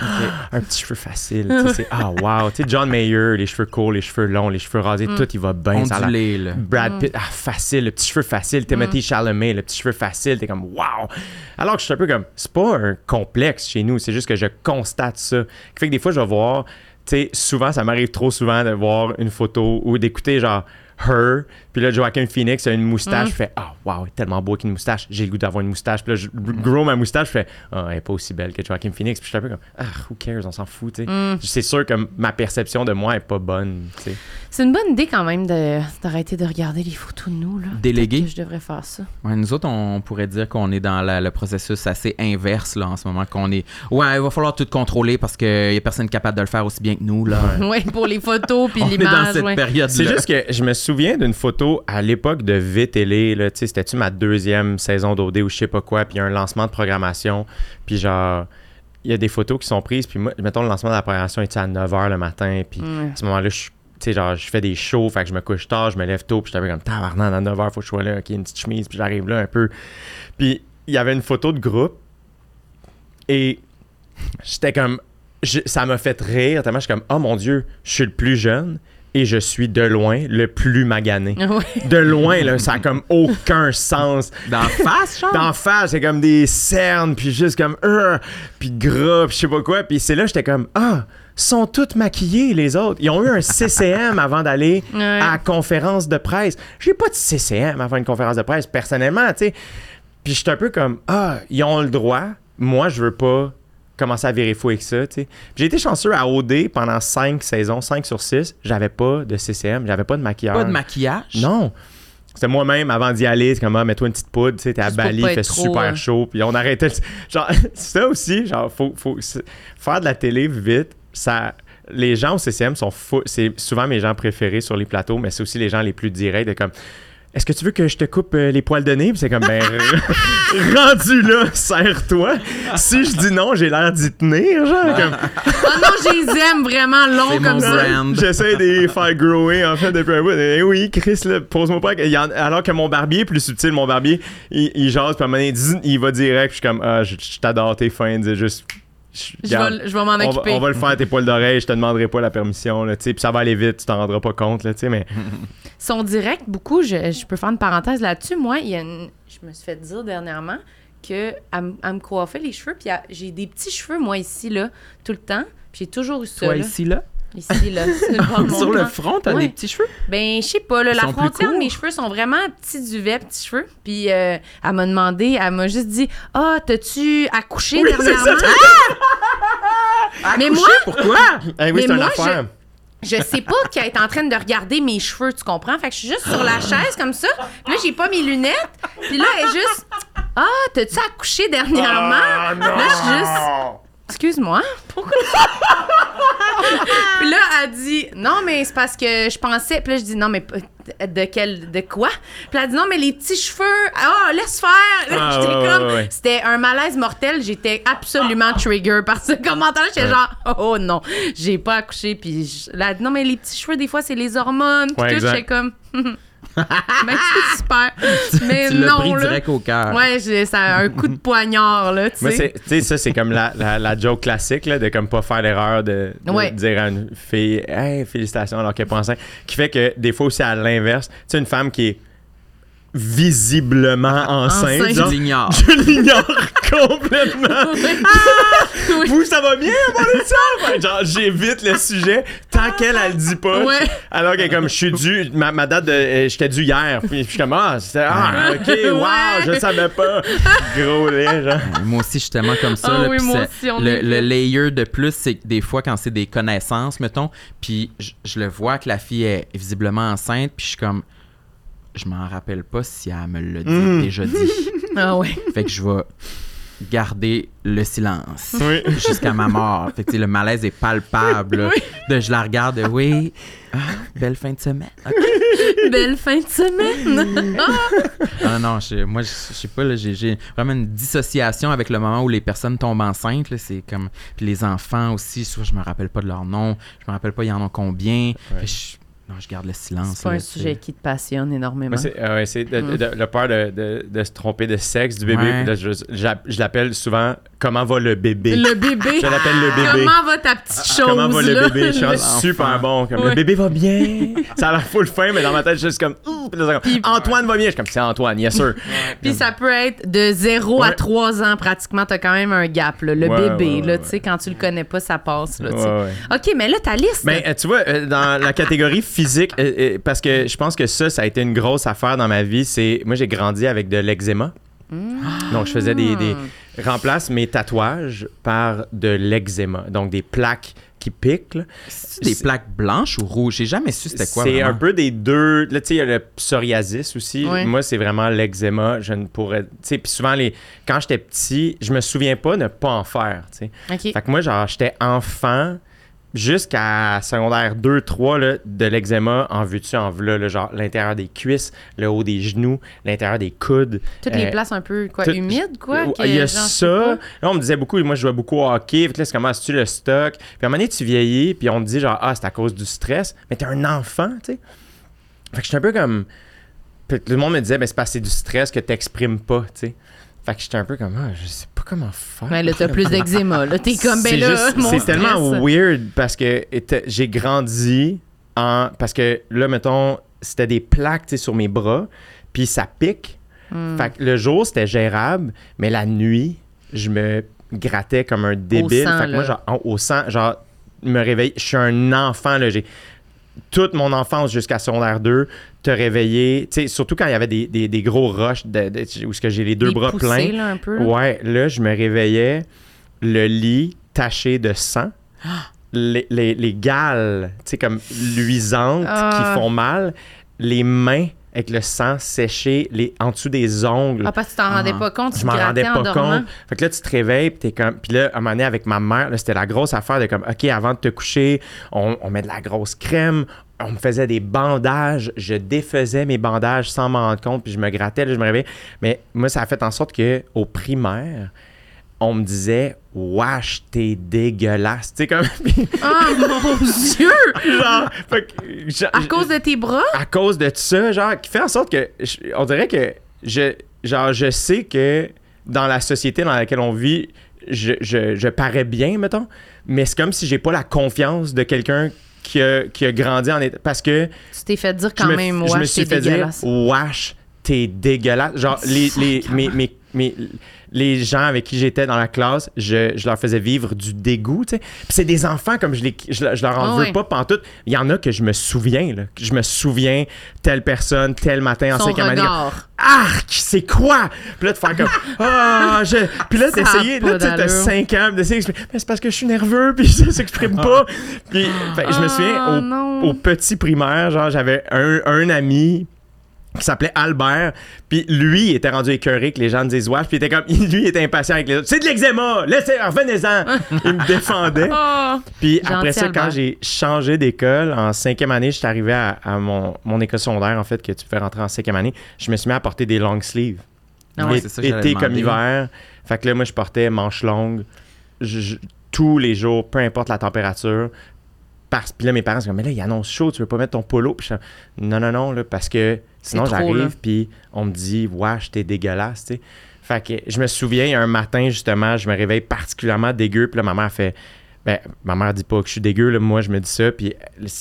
un petit cheveu facile. tu sais, c'est, ah, wow. Tu sais, John Mayer, les cheveux courts, les cheveux longs, les cheveux rasés, tout, il va bien. ondulé, là. Brad Pitt, ah, facile, le petit cheveu facile. Timothy Chalamet, le petit cheveu facile. T'es comme, wow! Alors que je suis un peu comme, c'est pas un complexe chez nous, c'est juste que je constate ça. Fait que des fois, je vais voir, tu sais, souvent, ça m'arrive trop souvent de voir une photo ou d'écouter genre Her, puis là, Joaquin Phoenix a une moustache, je fais, ah, wow, il est tellement beau avec une moustache, j'ai le goût d'avoir une moustache. Puis là, je grow ma moustache, je fais, ah, elle est pas aussi belle que Joaquin Phoenix. Puis je suis un peu comme, ah, who cares, on s'en fout, tu sais. C'est sûr que ma perception de moi est pas bonne, tu sais. C'est une bonne idée quand même de- d'arrêter de regarder les photos de nous. Là. Déléguer. Que Je devrais faire ça. Ouais, nous autres, on pourrait dire qu'on est dans la- le processus assez inverse là, en ce moment. Qu'on est. Ouais, il va falloir tout contrôler parce qu'il n'y a personne capable de le faire aussi bien que nous. Là. Oui, pour les photos puis est dans l'image. cette ouais. période-là. C'est juste que je me souviens d'une photo à l'époque de VTélé, là, tu sais, c'était-tu ma deuxième saison d'OD ou je sais pas quoi, puis il y a un lancement de programmation, puis genre, il y a des photos qui sont prises, puis moi, mettons, le lancement de la programmation était à 9h le matin, puis à ce moment-là, je tu sais, genre, je fais des shows, fait que je me couche tard, je me lève tôt, puis j'étais comme, tabarnak, à 9h, faut que je sois là, ok, une petite chemise, puis j'arrive là un peu. Puis il y avait une photo de groupe, et j'étais comme, je- ça m'a fait rire, tellement je suis comme, oh mon Dieu, je suis le plus jeune, et je suis de loin le plus magané. Ouais. De loin, là, ça a comme aucun sens. Dans la face, genre? D'en face, c'est comme des cernes, puis juste comme, euh, puis gras, puis je sais pas quoi. Puis c'est là, j'étais comme, ah, sont toutes maquillées, les autres. Ils ont eu un CCM avant d'aller Ouais. à la conférence de presse. J'ai pas de CCM avant une conférence de presse, personnellement, tu sais. Puis j'étais un peu comme, ah, ils ont le droit. Moi, je veux pas commencer à virer fou avec ça, J'ai été chanceux à OD pendant 5 saisons, 5 sur 6. J'avais pas de CCM, j'avais pas de maquilleur. Pas de maquillage? Non. C'était moi-même avant d'y aller, c'est comme ah, mets-toi une petite poudre, tu sais, t'es à Bali, il fait trop, super euh, chaud, puis on arrêtait. Genre, ça aussi, genre, faut, faut faire de la télé vite, ça. Les gens au CCM sont fous. C'est souvent mes gens préférés sur les plateaux, mais c'est aussi les gens les plus directs de comme. Est-ce que tu veux que je te coupe euh, les poils de nez? Puis c'est comme, ben, rendu là, serre-toi. Si je dis non, j'ai l'air d'y tenir, genre. Comme, Oh non, je les aime vraiment longs comme ça. J'essaie de les faire grower en fait depuis un bout. Eh oui, Chris, là, pose-moi pas. il y en- alors que mon barbier plus subtil, mon barbier, il, il jase, puis à un moment donné, il va direct, puis je suis comme, ah, je, je t'adore, t'es fin, dis juste. Je- vais, je vais m'en on, va, occuper. on va le faire tes poils d'oreille, je te demanderai pas la permission, là, tu sais, puis ça va aller vite, tu t'en rendras pas compte, là, tu sais, mais. Son direct, beaucoup, je, je peux faire une parenthèse là-dessus. Moi, il y a une- je me suis fait dire dernièrement que elle, me- elle me coiffait les cheveux, puis j'ai des petits cheveux, moi, ici, là, tout le temps. Puis J'ai toujours eu ça, Toi là. ici, là? Ici, là. sur le bord de mon Sur le crâne. front, t'as Ouais. des petits cheveux? Ben, je sais pas, là, la frontière de mes cheveux sont vraiment petits duvet, petits cheveux. Puis euh, elle m'a demandé, elle m'a juste dit Ah, t'as-tu accouché Oui, c'est ça, dernièrement Mais moi, Pourquoi? Eh oui, Mais c'est une moi, affaire. je sais pas qu'elle est en train de regarder mes cheveux, tu comprends? Fait que je suis juste sur la chaise comme ça. Puis là, j'ai pas mes lunettes. Puis là, elle est juste Ah, t'as-tu accouché dernièrement? Ah, non! Là, je suis juste Excuse-moi, pourquoi? puis là, elle dit Non, mais c'est parce que je pensais. Puis là, je dis Non, mais p- de quel. De quoi? Puis elle a dit Non, mais les petits cheveux. Ah, laisse faire. Ah, J'étais ouais, comme. ouais, ouais. C'était un malaise mortel. J'étais absolument trigger par ce commentaire. J'étais genre Oh non, j'ai pas accouché. Puis je- là, elle dit, Non, mais les petits cheveux, des fois, c'est les hormones. Puis Ouais, tout, j'étais comme. mais c'est super. Mais tu non, pris là. direct au cœur. Ouais, ça a un coup de poignard, là, tu sais. c'est- tu sais, ça, c'est comme la, la, la joke classique, là, de comme pas faire l'erreur de, de Ouais. dire à une fille, hey, félicitations, alors qu'elle est pas enceinte. Qui fait que des fois aussi, à l'inverse, tu sais, une femme qui est visiblement enceinte. Enceinte. genre, Tu l'ignores. je l'ignore complètement. Oui. Vous, ça va bien, mon que genre, j'évite le sujet tant qu'elle, elle le dit pas. Ouais. Alors que comme je suis dû, ma, ma date de, euh, j'étais dû hier. Puis je suis comme, ah, c'est- ah, ok, wow, Ouais. je savais pas. Gros lait, genre. Moi aussi, je suis tellement comme ça. Ah là, oui, puis moi c'est- aussi, on le, le layer de plus, c'est que des fois, quand c'est des connaissances, mettons, puis je, je le vois que la fille est visiblement enceinte, puis je suis comme, je m'en rappelle pas si elle me l'a dit, Mm. déjà dit. Ah ouais. fait que je vais garder le silence Oui. jusqu'à ma mort. Fait que le malaise est palpable. De, je la regarde, oui, ah, belle fin de semaine. Belle fin de semaine. Ah non, je- moi, je je sais pas, là, j'ai j'ai vraiment une dissociation avec le moment où les personnes tombent enceintes. là, C'est comme. Puis les enfants aussi, soit je me rappelle pas de leur nom, je me rappelle pas, il y en a combien. Fait que je- non, je garde le silence. C'est pas là, un sujet qui te passionne énormément. Moi, c'est ouais, c'est de- de- le peur de, de- de se tromper de sexe du bébé. Ouais. Puis là, je je- je l'appelle souvent comment va le bébé? Le bébé. Je l'appelle le bébé. Comment va ta petite chose? Comment va le bébé? Je suis super bon. Comme, Ouais. Le bébé va bien. Ça a l'air full fin, mais dans ma tête, je suis juste comme. Puis Antoine va bien. Je suis comme, c'est Antoine, yes sir. Puis ça peut être de 0 à Ouais. 3 ans pratiquement. T'as quand même un gap. là. Le Ouais, bébé, là, tu sais, quand tu le connais pas, ça passe. Là. OK, mais là, ta liste. Ben, euh, tu vois, euh, dans la catégorie physique, euh, parce que je pense que ça, ça a été une grosse affaire dans ma vie, c'est. Moi, j'ai grandi avec de l'eczéma. Donc, je faisais des, des- Hmm. Remplace mes tatouages par de l'eczéma. Donc, des plaques qui piquent. des plaques blanches ou rouges? J'ai jamais su c'était quoi. C'est un peu des deux. Là, tu sais, il y a le psoriasis aussi. Moi, c'est vraiment l'eczéma. Je ne pourrais. Tu sais, puis souvent, les... quand j'étais petit, je me souviens pas ne pas en faire. Tu sais. Fait que moi, genre, j'étais enfant jusqu'à secondaire 2, 3, là, de l'eczéma en vue-tu, en vue, là, genre l'intérieur des cuisses, le haut des genoux, l'intérieur des coudes. Toutes les Euh, places un peu quoi, tout- humides, quoi. Il y a je ça. Là, on me disait beaucoup, moi, je jouais beaucoup au hockey. Fait que là, c'est comment, tu le stock? Puis à un moment donné, tu vieillis, puis on te dit, genre, ah, c'est à cause du stress. Mais t'es un enfant, tu sais. Fait que j'étais un peu comme. Puis tout le monde me disait, ben, c'est parce que c'est du stress que t'exprimes pas, tu sais. Fait que j'étais un peu comme, ah, je sais pas comment faire. Ouais, là, t'as plus d'eczéma. Là, t'es comme, ben C'est là, C'est tellement weird parce que j'ai grandi en. Parce que là, mettons, c'était des plaques sur mes bras, puis ça pique. Hmm. Fait que le jour, c'était gérable, mais la nuit, je me grattais comme un débile. sang, fait que moi, genre, en- au sang, genre, me réveille. Je suis un enfant, là. J'ai toute mon enfance jusqu'à secondaire 2, te réveiller, tu sais, surtout quand il y avait des, des- des gros rushs de, de- où ce que j'ai les deux Des bras poussées, pleins. là, un peu. là. Ouais, là, je me réveillais, le lit taché de sang, les, les, les gales, tu sais, comme luisantes Ah. qui font mal, les mains avec le sang séché les, en dessous des ongles. Ah, parce que tu t'en rendais Ah. pas compte, tu je m'en rendais en pas compte. Fait que là, tu te réveilles, puis t'es comme. Puis là, à un moment donné, avec ma mère, c'était la grosse affaire de comme, OK, avant de te coucher, on, on met de la grosse crème, on me faisait des bandages, je défaisais mes bandages sans m'en rendre compte, puis je me grattais, là, je me réveillais. Mais moi, ça a fait en sorte que au primaire, on me disait, wesh, t'es dégueulasse. Tu sais, comme. Ah, mon Dieu! genre, fait que, genre, À cause de tes bras? à cause de ça, genre, qui fait en sorte que je- on dirait que je, genre, je sais que dans la société dans laquelle on vit, je, je, je parais bien, mettons, mais c'est comme si j'ai pas la confiance de quelqu'un qui a, qui a grandi en état. Parce que Tu t'es fait dire quand me, même, fait dire, dégueulasse. wesh, t'es dégueulasse. Genre, les, les, mes, mes, mes- les gens avec qui j'étais dans la classe, je, je leur faisais vivre du dégoût. Puis c'est des enfants, comme je, les, je, je leur en Ah veux ouais. pas pantoute. Il y en a que je me souviens, là. Je me souviens, telle personne, tel matin en cinquième année. Arc, c'est quoi? Puis là, de faire comme, ah, je. Puis là, d'essayer, là, tu d'allure. 5 ans, d'essayer mais c'est parce que je suis nerveux, puis ça s'exprime pas. Puis, fait, je me souviens, Ah, au, petit primaire, genre, j'avais un, un ami qui s'appelait Albert, puis lui, il était rendu écœuré que les gens disent wesh, puis il était comme, lui, il était impatient avec les autres. C'est de l'eczéma! Laissez, revenez-en! il me défendait. Ah! Puis après ça, Albert. quand j'ai changé d'école, en cinquième année, je suis arrivé à, à mon, mon école secondaire, en fait, que tu fais rentrer en cinquième année. Je me suis mis à porter des long sleeves. Ah ouais, ça été comme hiver. Fait que là, moi, je portais manches longues je- je- tous les jours, peu importe la température. Parce, puis là, mes parents sont comme, mais là, il annonce chaud, tu veux pas mettre ton polo? Puis je non, non, non, là, parce que sinon, j'arrive, puis on me dit, wesh, t'es dégueulasse, tu sais. Fait que je me souviens, un matin, justement, je me réveille particulièrement dégueu, puis là, ma mère fait, Ben, ma mère dit pas que je suis dégueu, là, moi je me dis ça, puis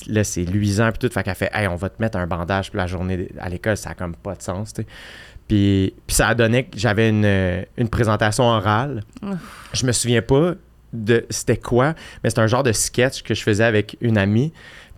là c'est luisant, puis tout, fait qu'elle fait, hey, on va te mettre un bandage, puis la journée à l'école, ça a comme pas de sens, tu sais. Puis, puis ça a donné que j'avais une, une présentation orale. Je me souviens pas de c'était quoi, mais c'est un genre de sketch que je faisais avec une amie.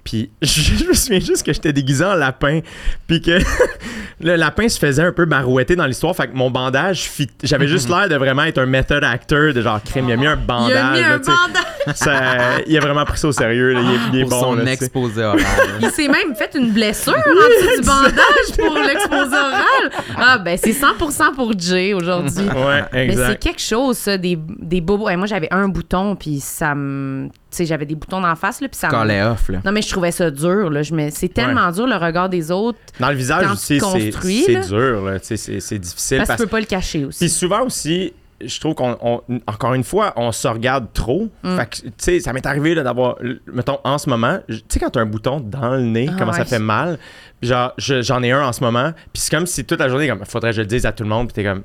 Puis je, je me souviens juste que j'étais déguisé en lapin. Puis que le lapin se faisait un peu barouetter dans l'histoire. Fait que mon bandage, fit- j'avais juste l'air de vraiment être un method actor, de genre crime. Il a mis un bandage. Il a mis un bandage. Ça- il a vraiment pris ça au sérieux. là. Il est, il est Pour bon. son là, exposé oral. Il s'est même fait une blessure en dessous du bandage pour l'exposé oral. Ah, ben c'est 100% pour Jay aujourd'hui. Ouais, Mais c'est exact. quelque chose, ça, des, des bobos. Et moi, j'avais un bouton, puis ça me. J'avais des boutons d'en face, là, puis ça me. Off, là. Non, mais je trouvais ça dur, là. Je me... C'est tellement dur, le regard des autres, Dans le visage aussi, c'est dur. là, C'est c'est difficile. parce que parce tu peux pas le cacher Puis aussi. souvent aussi, je trouve qu'on, on- encore une fois, on se regarde trop. Mm. Fait que, tu sais, ça m'est arrivé là, d'avoir, mettons, en ce moment, tu sais, quand t'as un bouton dans le nez, Ah comment ça fait mal. Puis Genre, je- j'en ai un en ce moment. Puis c'est comme si toute la journée, comme, faudrait que je le dise à tout le monde. Puis t'es comme,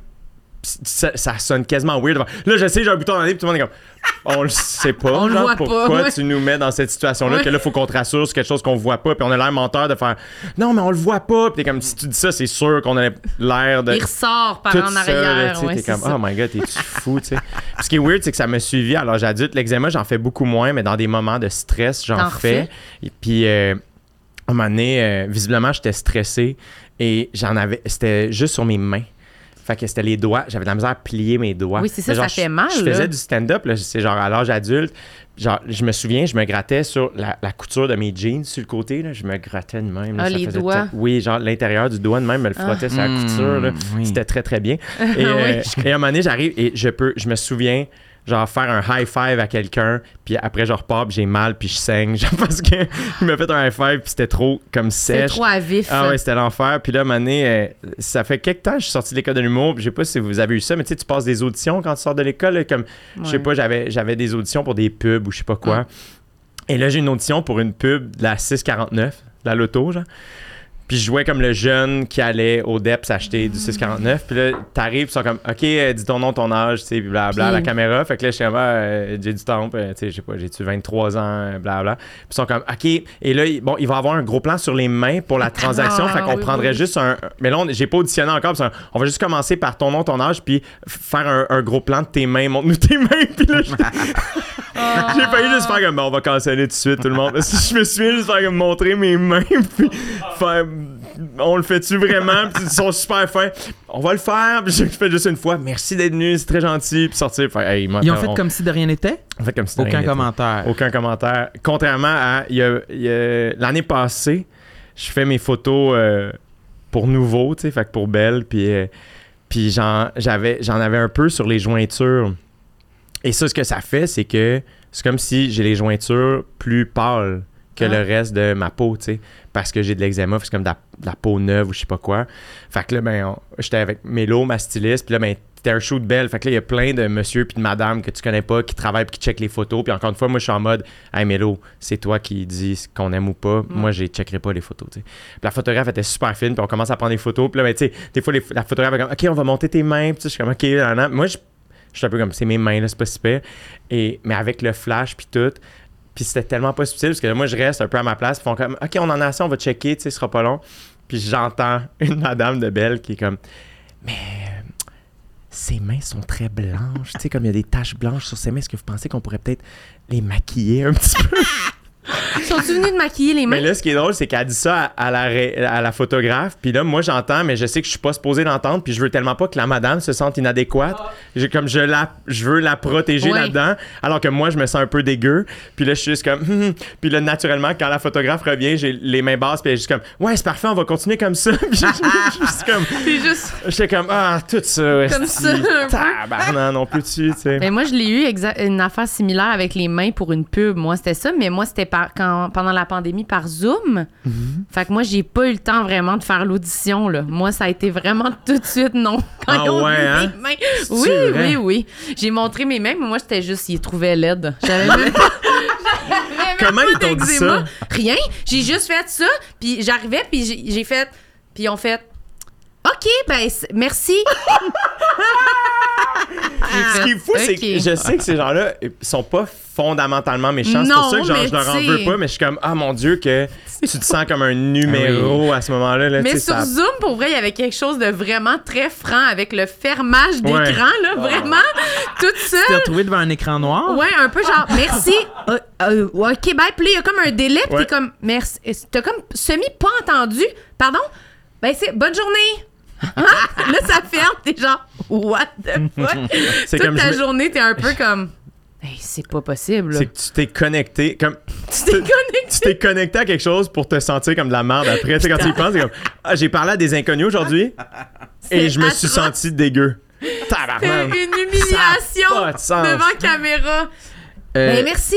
ça, ça sonne quasiment weird. Là, je sais, j'ai un bouton dans le nez, puis tout le monde est comme, on le sait pas. On le genre, pas, pourquoi ouais. tu nous mets dans cette situation-là, Ouais. que là, faut qu'on te rassure sur quelque chose qu'on voit pas, puis on a l'air menteur de faire, non, mais on le voit pas. Puis t'es comme, si tu dis ça, c'est sûr qu'on a l'air de Il ressort par en arrière. sais, ouais, t'es comme, ça. oh my god, t'es-tu fou, tu sais? Ce qui est weird, c'est que ça m'a suivi à l'âge adulte. L'eczéma, j'en fais beaucoup moins, mais dans des moments de stress, j'en fais. Et puis, euh, à un moment donné, euh, visiblement, j'étais stressé et j'en avais, c'était juste sur mes mains. Fait que c'était les doigts, j'avais de la misère à plier mes doigts. Oui, c'est ça, genre, ça fait je- mal, Je là. faisais du stand-up, là, c'est genre à l'âge adulte. Genre, je me souviens, je me grattais sur la, la couture de mes jeans sur le côté, là, je me grattais de même. là, Ah, ça les doigts. Oui, genre l'intérieur du doigt de même, me le frottais sur la Mm, couture. oui. C'était très, très bien. Et, Oui, euh, je- et à un moment donné, j'arrive et je peux, je me souviens, genre, faire un high five à quelqu'un, puis après, je repars, puis j'ai mal, puis je saigne, genre, parce qu'il m'a fait un high five, puis c'était trop comme C'est sèche. trop à vif. Ah ouais, c'était l'enfer. Puis là, donné, euh, ça fait quelques temps que je suis sorti de l'école de l'humour. Je sais pas si vous avez eu ça, mais tu sais, tu passes des auditions quand tu sors de l'école. Comme, je sais Ouais. pas, j'avais, j'avais des auditions pour des pubs ou je sais pas quoi. Et là, j'ai une audition pour une pub de la 649, de la loto, genre. Puis je jouais comme le jeune qui allait au DEP s'acheter du 649. Puis là, t'arrives, ils sont comme, OK, euh, dis ton nom, ton âge, tu sais, puis blablabla, la caméra. Fait que là, je suis comme, Ah, euh, j'ai du temps, euh, tu sais, je sais pas, j'ai-tu 23 ans, euh, blablabla. Puis ils sont comme, OK. Et là, bon, il va avoir un gros plan sur les mains pour la transaction. Ah, fait qu'on oui, prendrait oui. juste un. Mais là, j'ai pas auditionné encore. qu'on- On va juste commencer par ton nom, ton âge, puis faire un, un gros plan de tes mains. Montre-nous tes mains. Puis là, je-. j'ai failli juste faire comme, on va canceller tout de suite, tout le monde. Je me souviens juste faire comme montrer mes mains, puis faire, on le fait-tu vraiment? Puis ils sont super fins. On va le faire, puis j'ai fait juste une fois. Merci d'être venu, c'est très gentil. Puis sortir, hey, Ils ont fait comme si de rien n'était? on fait comme si de rien Aucun commentaire. Aucun commentaire. Contrairement à, il y a- il y a- l'année passée, je fais mes photos euh, pour nouveau, tu sais, fait que pour Belle, puis, euh, puis j'en, j'avais, j'en avais un peu sur les jointures. Et ça, ce que ça fait, c'est que c'est comme si j'ai les jointures plus pâles que Ah. le reste de ma peau, tu sais, parce que j'ai de l'eczéma, c'est comme de la, de la peau neuve ou je sais pas quoi. Fait que là, ben, j'étais avec Mélo, ma styliste, puis là, ben, c'était un shoot belle. Fait que là, il y a plein de monsieur puis de madame que tu connais pas qui travaillent puis qui checkent les photos. Puis encore une fois, moi, je suis en mode, hey Mélo, c'est toi qui dis qu'on aime ou pas. Moi, je checkerai pas les photos, tu sais. Puis la photographe était super fine, puis on commence à prendre des photos. Puis là, ben, tu sais, des fois, les- la photographe est comme, OK, on va monter tes mains. Puis je suis comme, OK, nan, nan. moi, je je suis un peu comme, c'est mes mains, là, c'est pas super. Et, mais avec le flash puis tout, puis c'était tellement pas subtil parce que moi, je reste un peu à ma place. Ils font comme, OK, on en a assez, on va checker, tu sais, ce sera pas long. Puis j'entends une madame de Belle qui est comme, mais ses mains sont très blanches, tu sais, comme il y a des taches blanches sur ses mains. Est-ce que vous pensez qu'on pourrait peut-être les maquiller un petit peu? Sont-tu venus de maquiller les mains? Mais là, ce qui est drôle, c'est qu'elle dit ça à, à la, ré- à la photographe. Puis là, moi, j'entends, mais je sais que je suis pas supposé l'entendre. Puis je veux tellement pas que la madame se sente inadéquate. J'ai comme je la, je veux la protéger Ouais. là-dedans. Alors que moi, je me sens un peu dégueu. Puis là, je suis juste comme. Hum, hum. Puis là, naturellement, quand la photographe revient, j'ai les mains basses. Puis elle est juste comme. Ouais, c'est parfait, on va continuer comme ça. Puis je je suis comme. C'est juste. J'étais comme. Ah, tout ça. Comme ça. Tabarnak, non plus dessus, tu sais. Ben moi, je l'ai eu une affaire similaire avec les mains pour une pub. Moi, c'était ça, mais moi, c'était par, quand, pendant la pandémie par Zoom. Fait que moi, j'ai pas eu le temps vraiment de faire l'audition. Moi, ça a été vraiment tout de suite non. Quand Ah ils ont ouais, vu hein? mes mains. Oui, oui, oui. J'ai montré mes mains, mais moi, c'était juste, ils trouvaient laide. J'avais même pas. Comment ils t'ont dit ça? Rien. J'ai juste fait ça, puis j'arrivais, puis j'ai j'ai fait. Puis ils ont fait. OK, ben, merci. Ce qui est fou, c'est que je sais que ces gens-là ils sont pas fondamentalement méchants. C'est pour ça que genre, je leur en veux pas, mais je suis comme, ah mon Dieu, que tu te sens comme un numéro à ce moment-là. Là, Mais sur ça- Zoom, pour vrai, il y avait quelque chose de vraiment très franc avec le fermage d'écran, Ouais. là, vraiment. Tout ça. Tu t'es retrouvé devant un écran noir? Ouais, un peu genre, merci. Euh, euh, ok, bye. Puis là, il y a comme un délai, puis Ouais. t'es comme, merci. T'as comme semi pas entendu. Pardon? Ben, c'est bonne journée. Là, ça ferme, t'es genre, what the fuck? C'est Toute comme ta je journée, t'es un peu comme, hey, c'est pas possible. C'est que tu t'es connecté, comme Tu t'es connecté. tu t'es connecté à quelque chose pour te sentir comme de la merde après. Tu sais, quand tu y penses, c'est comme, ah, j'ai parlé à des inconnus aujourd'hui et je me suis senti dégueu. C'est une humiliation devant caméra. Euh, Ben, merci.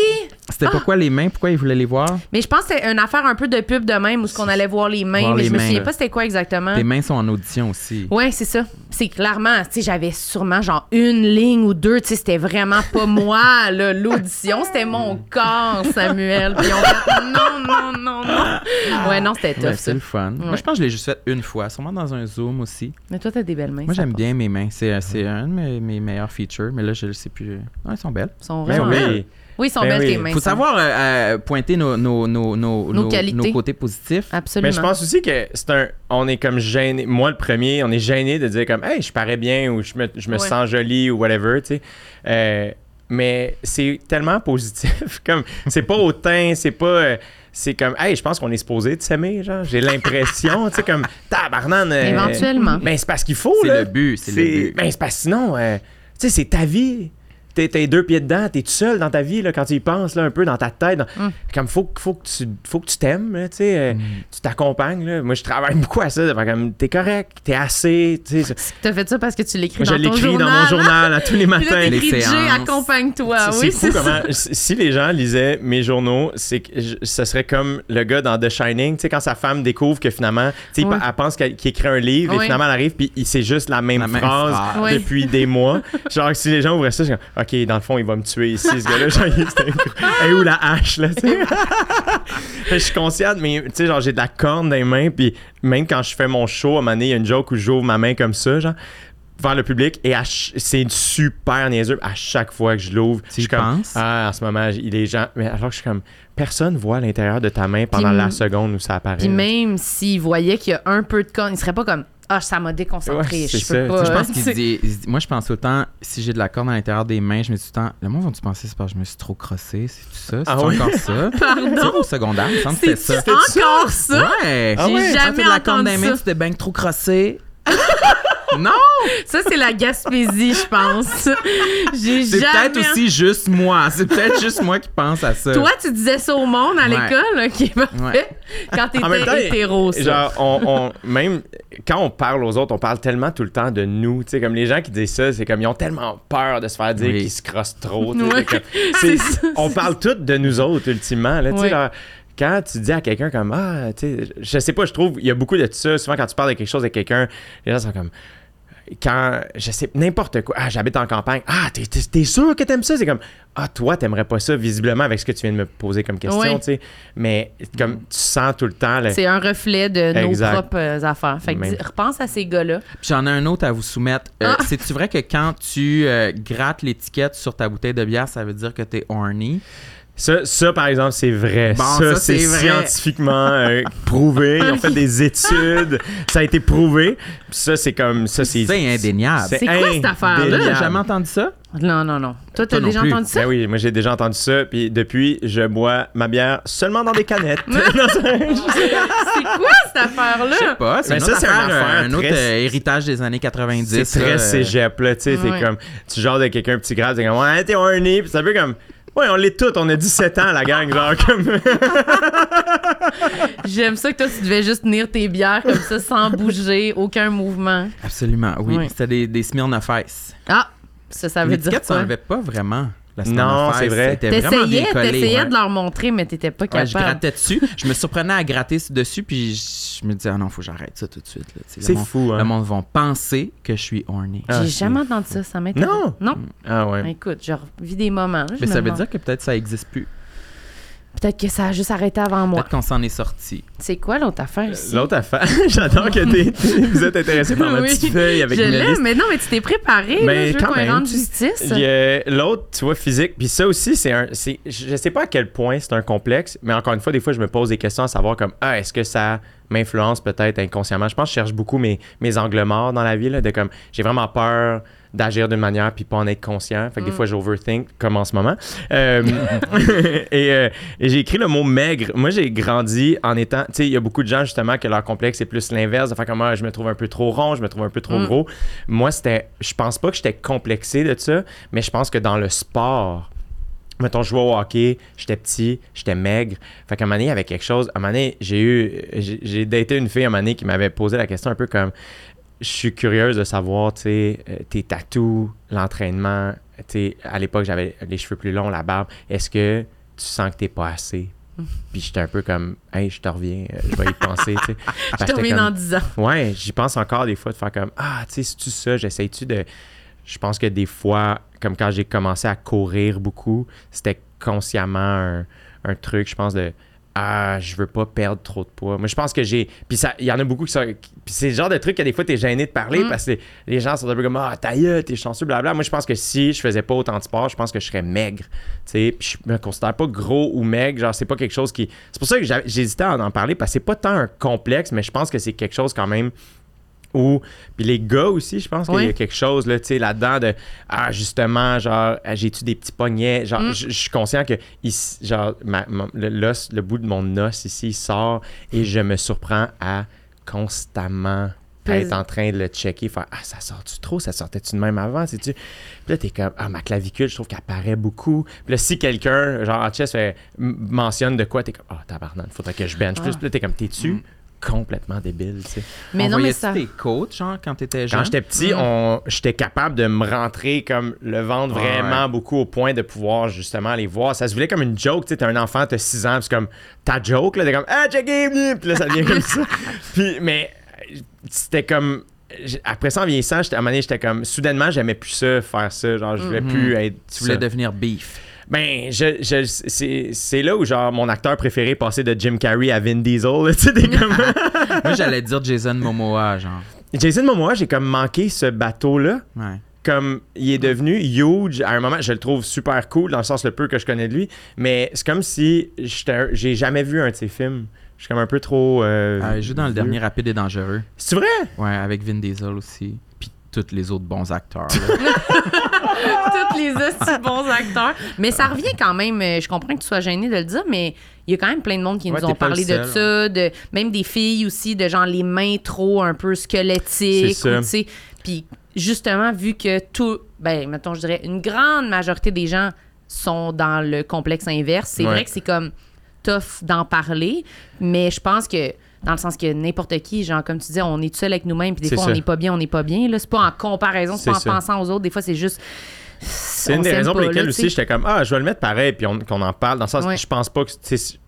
C'était pourquoi les mains? Pourquoi ils voulaient les voir? Mais je pense que c'est une affaire un peu de pub de même où ce qu'on allait voir les mains, Voir mais les je me mains, souviens là. pas c'était quoi exactement. Tes mains sont en audition aussi. Ouais, c'est ça. C'est clairement, tu sais, j'avais sûrement genre une ligne ou deux, tu sais, c'était vraiment pas moi, là, l'audition, c'était mon corps, Samuel. Puis on fait non, non, non, non. Ouais, non, c'était tough, Ouais, c'est le fun. Moi, je pense que je l'ai juste fait une fois, sûrement dans un Zoom aussi. Mais toi, t'as des belles mains. Moi, j'aime bien mes mains. C'est c'est un de mes, mes meilleurs features, mais là, je ne sais plus. Non, elles sont belles. Ils sont Ben vraiment oui. Oui, ils sont Ben belles, oui. tes mains. faut savoir euh, euh, pointer nos, nos, nos, nos, Nos qualités. nos côtés positifs. Absolument. Mais je pense aussi que c'est un. On est comme gêné. Moi, le premier, on est gêné de dire comme, hey, je parais bien ou je me, je me Ouais. sens jolie ou whatever, tu sais. Euh, mais c'est tellement positif. comme, c'est pas hautain, c'est pas. euh, c'est comme, hey, je pense qu'on est supposé de s'aimer, genre. J'ai l'impression, tu sais, comme, tabarnan. euh, Éventuellement. Ben, c'est parce qu'il faut, C'est là. le but, c'est le but. Ben, c'est parce que sinon, euh, tu sais, c'est ta vie. T'es, t'es deux pieds dedans, t'es tout seul dans ta vie, là, quand tu y penses, là, un peu dans ta tête. dans- Mm. Comme, faut, faut, que tu, faut que tu t'aimes, là, euh, Tu t'accompagnes, là. Moi, je travaille beaucoup à ça. comme, t'es correct, t'es assez, tu. T'as fait ça parce que tu l'écris Je dans ton l'écris journal. dans mon journal à tous les Puis là, matins. Les séances. accompagne-toi. C'est Oui, fou c'est ça. comment si si les gens lisaient mes journaux, c'est que je- ce serait comme le gars dans The Shining, tu sais quand sa femme découvre que finalement, tu sais elle pense qu'elle- qu'il écrit un livre et finalement elle arrive puis il- c'est juste la même La même phrase depuis des mois. Genre si les gens ouvraient ça, je suis comme OK, dans le fond, il va me tuer ici ce gars-là, genre il- est où la hache là, tu sais? Je suis consciente mais tu sais genre j'ai de la corne dans les mains puis même quand je fais mon show à un moment donné, il y a une joke où j'ouvre ma main comme ça, genre vers le public et ch- c'est super niaiseux à chaque fois que je l'ouvre. Tu je suis comme ah en ce moment j- les gens mais alors que je suis comme personne voit l'intérieur de ta main pendant Puis la seconde où ça apparaît Puis même s'il voyait qu'il y a un peu de corne, il serait pas comme Ah, ça m'a déconcentré. Ouais, c'est je ça. peux Tu pas. sais, Je pense tu qu'il dit, dit- Moi, je pense tout le temps, si j'ai de la corne à l'intérieur des mains, je me dis tout le temps, le monde va-tu penser c'est parce que je me suis trop crossé? C'est tout ça? C'est Ah oui? encore ça? Tu sais, au secondaire, il me semble que c'était C'est ça. encore ça? Ouais! Ah J'ai ouais? Quand jamais t'as de la corne dans les entendu mains, ça. tu t'es bien trop crossé. non! Ça, c'est la Gaspésie, je pense. J'ai C'est jamais... peut-être aussi juste moi. C'est peut-être juste moi qui pense à ça. Toi, tu disais ça au monde à Ouais. l'école, ok, parfait. Ouais. Quand En même temps, t'étais hétéro, ça. Genre, on, on- même quand on parle aux autres, on parle tellement tout le temps de nous. Tu sais, comme les gens qui disent ça, c'est comme ils ont tellement peur de se faire dire Oui. qu'ils se crossent trop. Ouais. c'est comme- c'est- C'est ça. on parle tous de nous autres, ultimement. Là, tu sais, quand tu dis à quelqu'un comme Ah, tu sais, je sais pas, je trouve, il y a beaucoup de ça. Souvent, quand tu parles de quelque chose avec quelqu'un, les gens sont comme. Quand, je sais, n'importe quoi. Ah, j'habite en campagne. Ah, t'es, t'es- t'es sûr que t'aimes ça? C'est comme, ah, toi, t'aimerais pas ça, visiblement, avec ce que tu viens de me poser comme question, Ouais. tu sais. Mais, comme, tu sens tout le temps, le- C'est un reflet de nos propres euh, affaires. Fait que Même. dis- repense à ces gars-là. Puis j'en ai un autre à vous soumettre. Euh, Ah. C'est-tu vrai que quand tu euh, grattes l'étiquette sur ta bouteille de bière, ça veut dire que t'es horny? Ça, ça, par exemple, c'est vrai. Bon, ça, ça, c'est scientifiquement euh, prouvé. Ils ont fait des études. Ça a été prouvé. Ça, c'est comme. Ça, c'est. C'est indéniable. C'est quoi cette affaire-là? T'as indéniable. jamais entendu ça? Non, non, non. Toi, t'as déjà plus. entendu ça? Ben oui, moi j'ai déjà entendu ça. Puis depuis, je bois ma bière seulement dans des canettes. C'est quoi cette affaire-là? Je sais pas. C'est Mais une ça, autre c'est un autre très- euh, héritage des années 90. c'est très là, euh, cégep, là. Tu sais, c'est comme. Tu genre de quelqu'un petit grave, c'est comme. Ouais, t'es horny. Puis ça fait comme. Ouais, on l'est tous. On a 17 ans, la gang. Genre, comme. J'aime ça que toi, tu devais juste tenir tes bières comme ça, sans bouger, aucun mouvement. Absolument, oui. C'était des, des. Ah, ça, ça veut dire quoi? s'enlevait pas vraiment. La Non, c'est vrai. T'essayais, de leur montrer, mais t'étais pas Ouais, capable. je grattais dessus. Je me surprenais à gratter dessus, puis je me disais, ah non, faut que j'arrête ça tout de suite. C'est le monde- fou, hein. Le monde va penser que je suis horny. Ah, J'ai c'est- jamais entendu ça, ça m'intéresse. Non? Non. Ah ouais. Écoute, je revis des moments. là, Mais me ça veut dire que peut-être ça existe plus. Peut-être que ça a juste arrêté avant moi. Peut-être qu'on s'en est sorti. C'est quoi l'autre affaire? L'autre affaire, j'adore que t'es- vous êtes intéressé par ma Oui. petite feuille avec je une l'aime, liste. mais non, mais tu t'es préparé. Ben, là, je veux quand qu'on rende justice. L'autre, tu vois, physique. Puis ça aussi, c'est un. c'est- Je sais pas à quel point c'est un complexe, mais encore une fois, des fois, je me pose des questions à savoir comme Ah, est-ce que ça m'influence peut-être inconsciemment? Je pense que je cherche beaucoup mes, mes angles morts dans la vie, là, de comme j'ai vraiment peur d'agir d'une manière puis pas en être conscient. Fait que des Mm. fois, j'overthink, comme en ce moment. Euh, et euh, et j'ai écrit le mot maigre. Moi, j'ai grandi en étant. Tu sais, il y a beaucoup de gens, justement, que leur complexe, c'est plus l'inverse. Faire comme Ah, je me trouve un peu trop rond, je me trouve un peu trop Mm. gros. Moi, c'était. Je pense pas que j'étais complexé de ça, mais je pense que dans le sport, mettons, je jouais au hockey, j'étais petit, j'étais maigre. Fait qu'à un moment donné, il y avait quelque chose. À un moment donné, j'ai eu. J'ai daté une fille à un moment donné qui m'avait posé la question un peu comme. Je suis curieuse de savoir, tu sais, euh, tes tatous, l'entraînement. Tu sais, à l'époque, j'avais les cheveux plus longs, la barbe. Est-ce que tu sens que t'es pas assez? Puis j'étais un peu comme, hey, je te reviens, euh, je vais y penser, tu sais. Je te reviens dans 10 ans. Ouais, j'y pense encore des fois de faire comme Ah, tu sais, c'est-tu ça? J'essaye-tu de. Je pense que des fois, comme quand j'ai commencé à courir beaucoup, c'était consciemment un, un truc, je pense, de Ah, je veux pas perdre trop de poids. Moi, je pense que j'ai. Puis ça- il y en a beaucoup qui sont. Puis c'est le genre de truc que des fois, t'es gêné de parler Mm. parce que les gens sont un peu comme Ah, ta t'es chanceux, blabla. Moi, je pense que si je faisais pas autant de sport, je pense que je serais maigre. Tu sais, puis je me considère pas gros ou maigre. Genre, c'est pas quelque chose qui. C'est pour ça que j'hésitais à en parler parce que c'est pas tant un complexe, mais je pense que c'est quelque chose quand même où puis les gars aussi je pense qu'il y a quelque chose là tu sais là-dedans de ah justement genre ah, j'ai-tu des petits poignets? Genre Mm. je je suis conscient que ici, genre ma- le, bout de mon os ici il sort et je me surprends à constamment être en train de le checker faire ah ça sort-tu trop? Ça sortait-tu de même avant? C'est tu puis là t'es comme ah ma clavicule je trouve qu'elle paraît beaucoup. Puis là si quelqu'un genre en chess fait, mentionne de quoi t'es comme ah tabarnak faudrait que je bench plus. Ah. puis là t'es comme t'es-tu Mm. Complètement débile tu sais Mais non, mais ça. tes coachs, genre, quand t'étais jeune? quand j'étais petit, Mm. on, j'étais capable de me rentrer comme le ventre Ouais. vraiment beaucoup au point de pouvoir justement aller voir. Ça se voulait comme une joke. Tu sais, t'es un enfant, t'as 6 ans, puis c'est comme ta joke, là, t'es comme Ah, checké, puis là, ça devient comme ça. Puis, mais c'était comme. Après ça, en vieillissant, à un moment donné, j'étais comme. Soudainement, j'aimais plus ça, faire ça. Genre, je voulais Mhm. plus être. Tu voulais ça. devenir beef. Ben, je, je- c'est, là où, genre, mon acteur préféré passait de Jim Carrey à Vin Diesel. là, Tu sais, comme. Moi, j'allais dire Jason Momoa, genre. Jason Momoa, j'ai comme manqué ce bateau-là. Ouais. comme il est devenu huge à un moment je le trouve super cool dans le sens le peu que je connais de lui mais c'est comme si j'ai jamais vu un de ses films je suis comme un peu trop euh, Ah, il joue dans le dernier Rapide et Dangereux. c'est vrai? Ouais, avec Vin Diesel aussi. Puis tous les autres bons acteurs. Tous les aussi bons acteurs. Mais ça revient quand même. euh, Je comprends que tu sois gêné de le dire, mais il y a quand même plein de monde qui Ouais, nous ont parlé de ça. De, même des filles aussi, de genre les mains trop un peu squelettiques. Puis justement, vu que tout, ben, mettons, je dirais, une grande majorité des gens sont dans le complexe inverse, c'est Ouais. vrai que c'est comme tough d'en parler, mais je pense que dans le sens que n'importe qui, genre, comme tu disais, on est tout seul avec nous-mêmes, puis des fois, ça. on n'est pas bien, on n'est pas bien. Là, c'est pas en comparaison, c'est pas en pensant aux autres. Des fois, c'est juste. c'est une des raisons pour lesquelles aussi j'étais comme ah je vais le mettre pareil puis on- qu'on en parle dans le sens Ouais. je pense pas que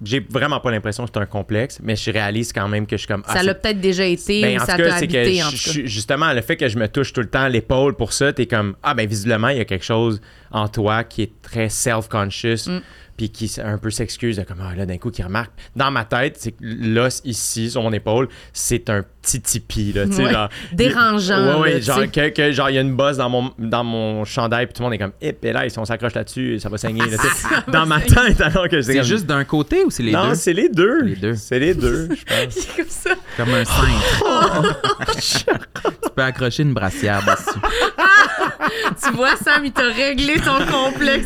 j'ai vraiment pas l'impression que c'est un complexe mais je réalise quand même que je suis comme ah, Ça l'a peut-être déjà été Ben, ou en ça tout cas, t'a c'est que habité, en tout cas. justement, le fait que je me touche tout le temps l'épaule pour ça, t'es comme Ah, ben visiblement, il y a quelque chose en toi qui est très self-conscious, Mm. Puis qui un peu s'excuse de comme Ah, là, d'un coup, qui remarque. Dans ma tête, c'est que l'os ici, sur mon épaule, c'est un petit tipi, là, tu sais, Ouais. genre. Dérangeant, Ouais, ouais, là, genre, que, que, genre, il y a une bosse dans mon, dans mon chandail, puis tout le monde est comme Eh, et là, si on s'accroche là-dessus, ça va saigner, là, tu sais. Dans ma tête, alors que C'est comme- juste d'un côté ou c'est les non, deux? c'est les deux. Les deux. C'est les deux, je pense. C'est comme ça. Comme un cintre. tu peux accrocher une brassière dessus. Tu vois, Sam, il t'a réglé ton complexe.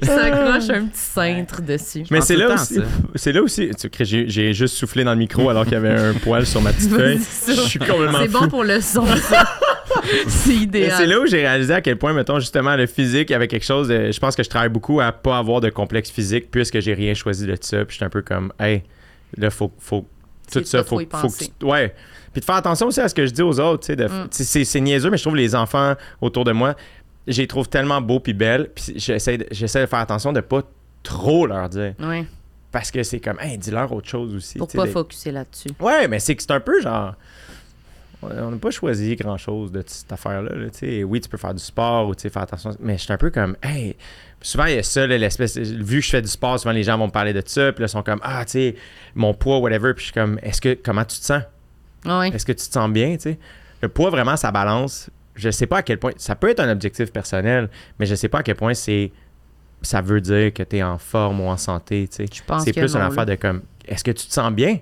il s'accroche un petit cintre dessus. Mais c'est là aussi. C'est là aussi. Tu sais, J'ai juste soufflé dans le micro alors qu'il y avait un poil sur ma petite feuille. Je suis complètement C'est bon pour le son, ça. C'est idéal. C'est là où j'ai réalisé à quel point, mettons, justement, le physique, il y avait quelque chose de. Je pense que je travaille beaucoup à pas avoir de complexe physique puisque j'ai rien choisi de ça. Puis j'étais un peu comme, hey, là, faut. faut tout ça, faut, faut que tu- Ouais. Puis de faire attention aussi à ce que je dis aux autres, tu sais. de- Mm. C'est c'est niaiseux, mais je trouve les enfants autour de moi, je les trouve tellement beaux puis belles. Puis j'essaie de, j'essaie de faire attention de pas trop leur dire. Ouais, Parce que c'est comme, hey, dis-leur autre chose aussi. pour pas focuser là-dessus. Ouais, mais c'est que c'est un peu genre. on n'a pas choisi grand-chose de cette affaire-là. là, tu sais. oui, tu peux faire du sport ou faire attention, mais je suis un peu comme, hey, souvent il y a ça, là, l'espèce, vu que je fais du sport, souvent les gens vont me parler de ça, puis là, ils sont comme, ah, tu sais, mon poids, whatever, puis je suis comme, est-ce que, comment tu te sens? Ouais. Est-ce que tu te sens bien, tu sais? Le poids, vraiment, ça balance. Je sais pas à quel point, ça peut être un objectif personnel, mais je sais pas à quel point c'est, ça veut dire que tu es en forme ou en santé, tu sais. C'est plus une affaire là. de comme, est-ce que tu te sens bien?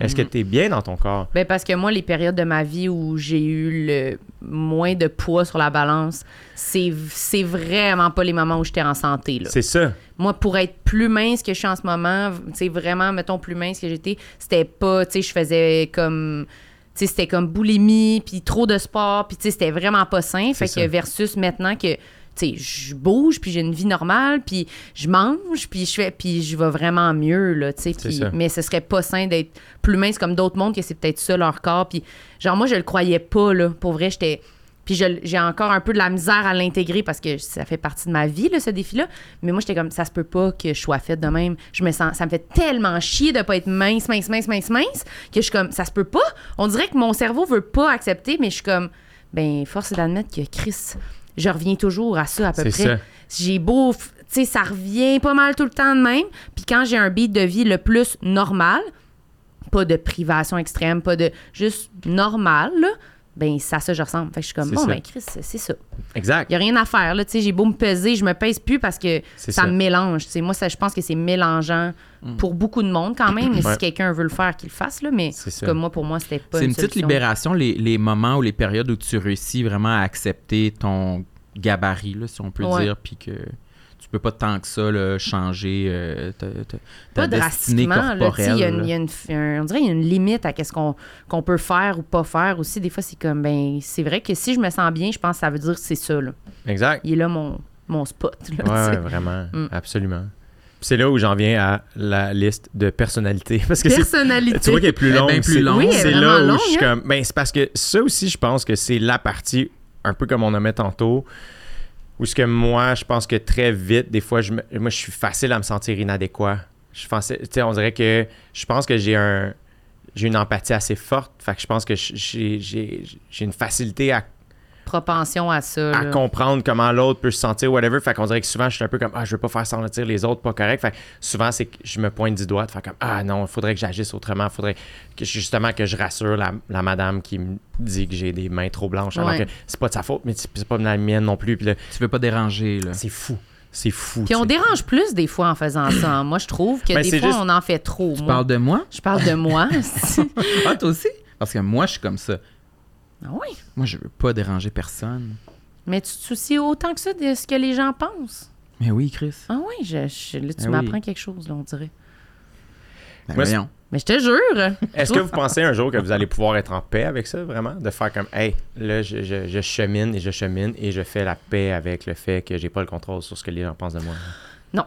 Est-ce que Mhm. tu es bien dans ton corps? Ben parce que moi, les périodes de ma vie où j'ai eu le moins de poids sur la balance, c'est c'est vraiment pas les moments où j'étais en santé. Là. C'est ça. Moi, pour être plus mince que je suis en ce moment, sais, vraiment, mettons, plus mince que j'étais, c'était pas, tu sais, je faisais comme, tu sais, c'était comme boulimie, puis trop de sport, puis tu sais, c'était vraiment pas sain. Fait que versus maintenant que, tu sais, je bouge, puis j'ai une vie normale, puis je mange, puis je fais, puis je vais vraiment mieux, là, tu sais. Mais ce serait pas sain d'être plus mince comme d'autres mondes, que c'est peut-être ça leur corps. Puis genre, moi, je le croyais pas, là. Pour vrai, j'étais... Puis j'ai encore un peu de la misère à l'intégrer parce que ça fait partie de ma vie, là, ce défi-là. Mais moi, j'étais comme, ça se peut pas que je sois faite de même. Je me sens, ça me fait tellement chier de pas être mince, mince, mince, mince, mince, que je suis comme, ça se peut pas. On dirait que mon cerveau veut pas accepter, mais je suis comme, ben, force est d'admettre que Chris, je reviens toujours à ça à peu près. ça. J'ai beau, tu sais, ça revient pas mal tout le temps de même. Puis quand j'ai un beat de vie le plus normal, pas de privation extrême, pas de juste normal, là, ben ça que je ressemble. Fait que je suis comme, bon, ça. ben Chris, c'est ça. Exact. Il y a rien à faire, là, tu sais, j'ai beau me peser, je me pèse plus parce que ça, ça. me mélange, tu sais. Moi, ça, je pense que c'est mélangeant pour beaucoup de monde quand même, mais Ouais. si quelqu'un veut le faire, qu'il le fasse, là, mais comme moi, pour moi, c'était pas C'est une, une petite libération, les, les moments ou les périodes où tu réussis vraiment à accepter ton gabarit, là, si on peut Ouais. dire, puis que tu peux pas tant que ça là, changer euh, ta, ta- ta Pas destinée drastiquement, là, y a une- y a une, un- on dirait qu'il y a une limite à qu'est-ce qu'on peut faire ou pas faire aussi. Des fois, c'est comme, ben, c'est vrai que si je me sens bien, je pense que ça veut dire que c'est ça, là. Exact. Il est là mon, mon spot, sais. ouais, vraiment. Mm. Absolument. C'est là où j'en viens à la liste de personnalités. Parce que c'est Personnalité. Tu vois qu'elle est plus longue. c'est-. Oui, là où longue, je suis hein. comme. Ben, c'est parce que ça aussi, je pense que c'est la partie, un peu comme on nommait tantôt, où ce que moi, je pense que très vite, des fois, je me- moi, je suis facile à me sentir inadéquat. Je pense, tu sais, on dirait que je pense que j'ai un j'ai une empathie assez forte. Fait que je pense que j'ai j'ai- j'ai une facilité à Propension à ça, à là. comprendre comment l'autre peut se sentir, whatever. Fait qu'on dirait que souvent, je suis un peu comme, ah, je veux pas faire sentir les autres pas correct. Fait que souvent, c'est que je me pointe du doigt de faire comme, ah non, il faudrait que j'agisse autrement. Il faudrait que justement que je rassure la, la madame qui me dit que j'ai des mains trop blanches. Alors Ouais. que c'est pas de sa faute, mais c'est pas de la mienne non plus. Puis là, Tu veux pas déranger, là. c'est fou. C'est fou. Puis on dérange plus des fois en faisant ça. hein. Moi, je trouve que Ben, des fois, juste- on en fait trop. Tu moi. parles de moi? Je parle de moi. Ah, toi aussi? Parce que moi, je suis comme ça. Ah oui? Moi, je veux pas déranger personne. Mais tu te soucies autant que ça de ce que les gens pensent. Mais oui, Chris. Ah oui, je, je- là, tu oui. m'apprends quelque chose, là, on dirait. Ben, Moi, c'est- voyons. Mais je te jure. Est-ce que vous pensez un jour que vous allez pouvoir être en paix avec ça, vraiment? De faire comme, hey, là, je, je- je chemine et je chemine et je fais la paix avec le fait que j'ai pas le contrôle sur ce que les gens pensent de moi. Non.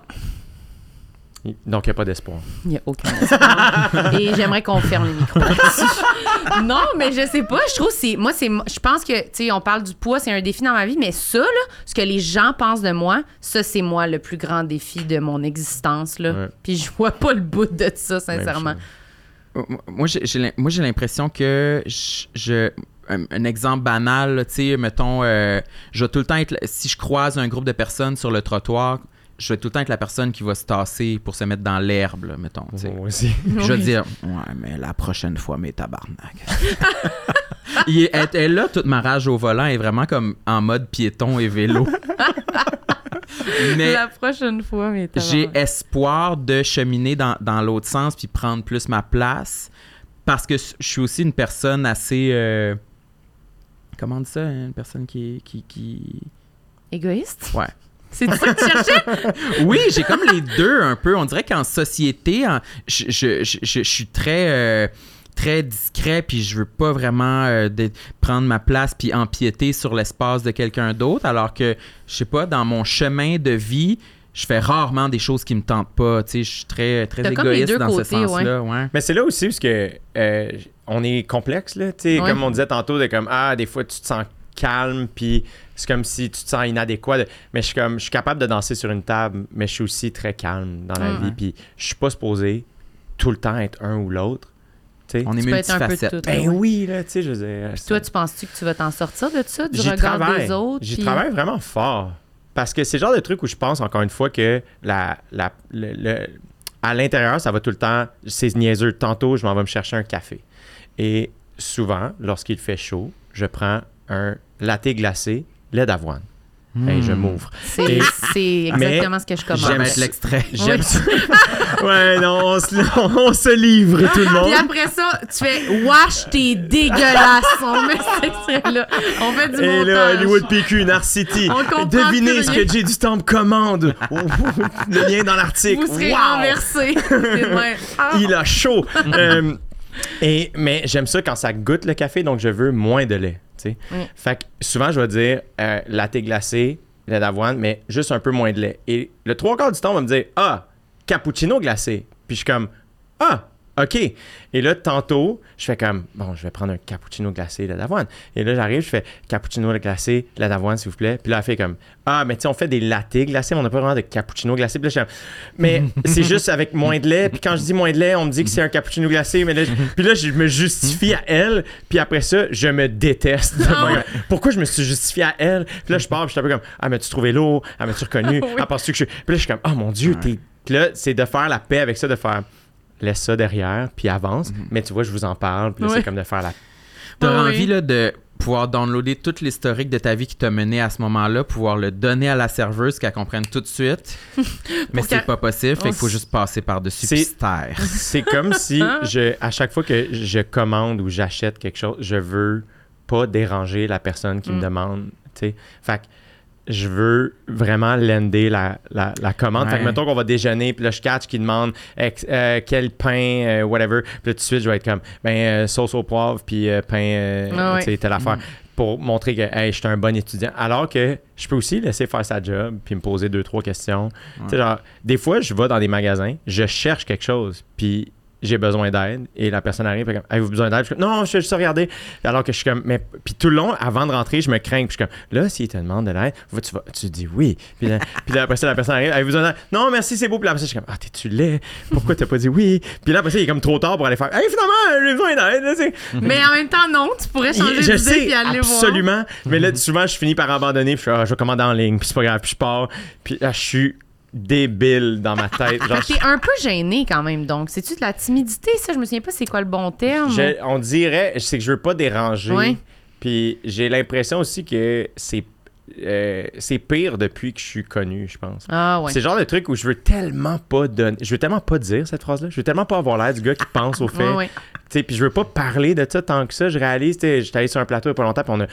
Donc, il n'y a pas d'espoir. Il n'y a aucun espoir. Et j'aimerais qu'on ferme les micros. Non, mais je sais pas. Je trouve que c'est. Moi, c'est. Je pense que, tu sais, on parle du poids, c'est un défi dans ma vie, mais ça, là, ce que les gens pensent de moi, ça, c'est moi le plus grand défi de mon existence, là. Ouais. Puis je vois pas le bout de ça, sincèrement. Même Moi, j'ai- l'impression que je. je- un, exemple banal, tu sais, mettons, euh, je vais tout le temps être. Si je croise un groupe de personnes sur le trottoir, je vais tout le temps être la personne qui va se tasser pour se mettre dans l'herbe, là, mettons. Moi aussi. Puis Je vais dire, ouais, mais la prochaine fois, mes tabarnak. Il est, elle est là, toute ma rage au volant est vraiment comme en mode piéton et vélo. mais La prochaine fois, mais t'as j'ai espoir de cheminer dans, dans l'autre sens puis prendre plus ma place parce que je suis aussi une personne assez. euh, comment on dit ça Une personne qui. qui, qui... Égoïste? Ouais. C'est ça que tu cherchais? Oui, j'ai comme les deux un peu. On dirait qu'en société, en- je, je- je- je- je suis très. euh, très discret puis je veux pas vraiment euh, de- prendre ma place puis empiéter sur l'espace de quelqu'un d'autre alors que je sais pas dans mon chemin de vie je fais rarement des choses qui me tentent pas tu sais je suis très très égoïste dans ce ouais. sens-là ouais. Mais c'est là aussi parce que euh, on est complexe, là. Tu sais, Ouais. comme on disait tantôt, de comme, ah, des fois, tu te sens calme, puis c'est comme si tu te sens inadéquat. de- Mais je suis comme, je suis capable de danser sur une table, mais je suis aussi très calme dans la Mm. vie, puis je suis pas supposé tout le temps être un ou l'autre. tu sais. On est Tu peux être un peu de multifacette. tout. Ben Ouais. oui, là, tu sais, je veux dire. Toi, tu penses-tu que tu vas t'en sortir de ça, du regard travaille. des autres? J'y puis- travaille vraiment fort. Parce que c'est le genre de truc où je pense, encore une fois, que la, la, le- le- à l'intérieur, ça va tout le temps. C'est niaiseux. Tantôt, je m'en vais me chercher un café. Et souvent, lorsqu'il fait chaud, je prends un latte glacé, lait d'avoine. Et je Hmm. m'ouvre. C'est Et- c'est exactement ce que je commande. mettre l'extrait. J'aime Oui. ça. ouais, non, on se, on se livre, tout le monde. Puis après ça, tu fais Wash, t'es dégueulasse. On met cet extrait-là. On fait du Et là, montage. Hollywood PQ, Narcity. On comprend Devinez ce que Jay du Temple commande. Le lien dans l'article. Vous serez Wow! renversé. Ah. Il a chaud. Euh, et, mais j'aime ça quand ça goûte le café, donc je veux moins de lait. Mm. Fait que souvent, je vais dire euh, latte glacé, lait d'avoine, mais juste un peu moins de lait. Et le trois quarts du temps, on va me dire Ah, cappuccino glacé. Puis je suis comme Ah, OK. Et là, tantôt, je fais comme Bon, je vais prendre un cappuccino glacé, lait d'avoine. Et là, j'arrive, je fais cappuccino glacé, lait d'avoine, s'il vous plaît. Puis là, elle fait comme Ah, mais tu sais, on fait des lattés glacés, mais on n'a pas vraiment de cappuccino glacé. Puis là, je comme, Mais c'est juste avec moins de lait. Puis quand je dis moins de lait, on me dit que c'est un cappuccino glacé. Mais là, je- puis là, je me justifie à elle. Puis après ça, je me déteste. Ah. Pourquoi je me suis justifié à elle? Puis là, je pars, puis je suis un peu comme Ah, mais tu trouvais lourd? Ah, mais tu reconnu? Ah, penses-tu que je suis? Puis là, je suis comme Oh mon Dieu, t'es. Puis là, c'est de faire la paix avec ça, de faire laisse ça derrière, puis avance. Mais tu vois, je vous en parle, puis là, Ouais. c'est comme de faire la. T'as envie là, de pouvoir downloader tout l'historique de ta vie qui t'a mené à ce moment-là, pouvoir le donner à la serveuse qu'elle comprenne tout de suite. mais c'est pas possible, fait qu'il faut juste passer par-dessus taire. C'est comme si, je, à chaque fois que je commande ou j'achète quelque chose, je veux pas déranger la personne qui me Mm. demande. tu sais. Fait que je veux vraiment lender la, la, la commande. Fait que mettons qu'on va déjeuner, puis là, je catch qui demande ex- euh, quel pain, euh, whatever. Puis là, tout de suite, je vais être comme, ben, euh, sauce au poivre, puis pain, Ah ouais. tu sais, telle affaire. Pour montrer que, hey, je suis un bon étudiant. Alors que je peux aussi laisser faire sa job, puis me poser deux, trois questions. Tu sais, genre, des fois, je vais dans des magasins, je cherche quelque chose, puis j'ai besoin d'aide, et la personne arrive, fait comme, avez-vous besoin d'aide? Je suis comme, non, je fais juste regarder. Alors que je suis comme, mais, puis tout le long, avant de rentrer, je me crains, puis je suis comme, là, s'il te demande de l'aide, tu, vas, tu dis oui. Puis là, puis là, après ça, la personne arrive, avez-vous besoin d'aide? Non, merci, c'est beau. Puis là, après ça, je suis comme, ah, t'es-tu laid? Pourquoi t'as pas dit oui? Puis là, après ça, il est comme trop tard pour aller faire, hey, finalement, j'ai besoin d'aide. Mais en même temps, non, tu pourrais changer d'idée puis aller voir. absolument. Mais là, souvent, je finis par abandonner, puis je, Ah, je vais commander en ligne, puis c'est pas grave, puis je pars, puis là, je suis débile dans ma tête. Genre, Fait que T'es un peu gêné quand même, donc. C'est-tu de la timidité, ça? Je me souviens pas c'est quoi le bon terme. je- on dirait, c'est que je veux pas déranger. Ouais. Puis j'ai l'impression aussi que c'est euh, c'est pire depuis que je suis connu, je pense. Ah ouais. C'est le genre de truc où je veux tellement pas donner, je veux tellement pas dire cette phrase-là, je veux tellement pas avoir l'air du gars qui pense au fait. Ouais, ouais. Puis je veux pas parler de ça tant que ça. Je réalise, j'étais allé sur un plateau il y a pas longtemps, puis on a...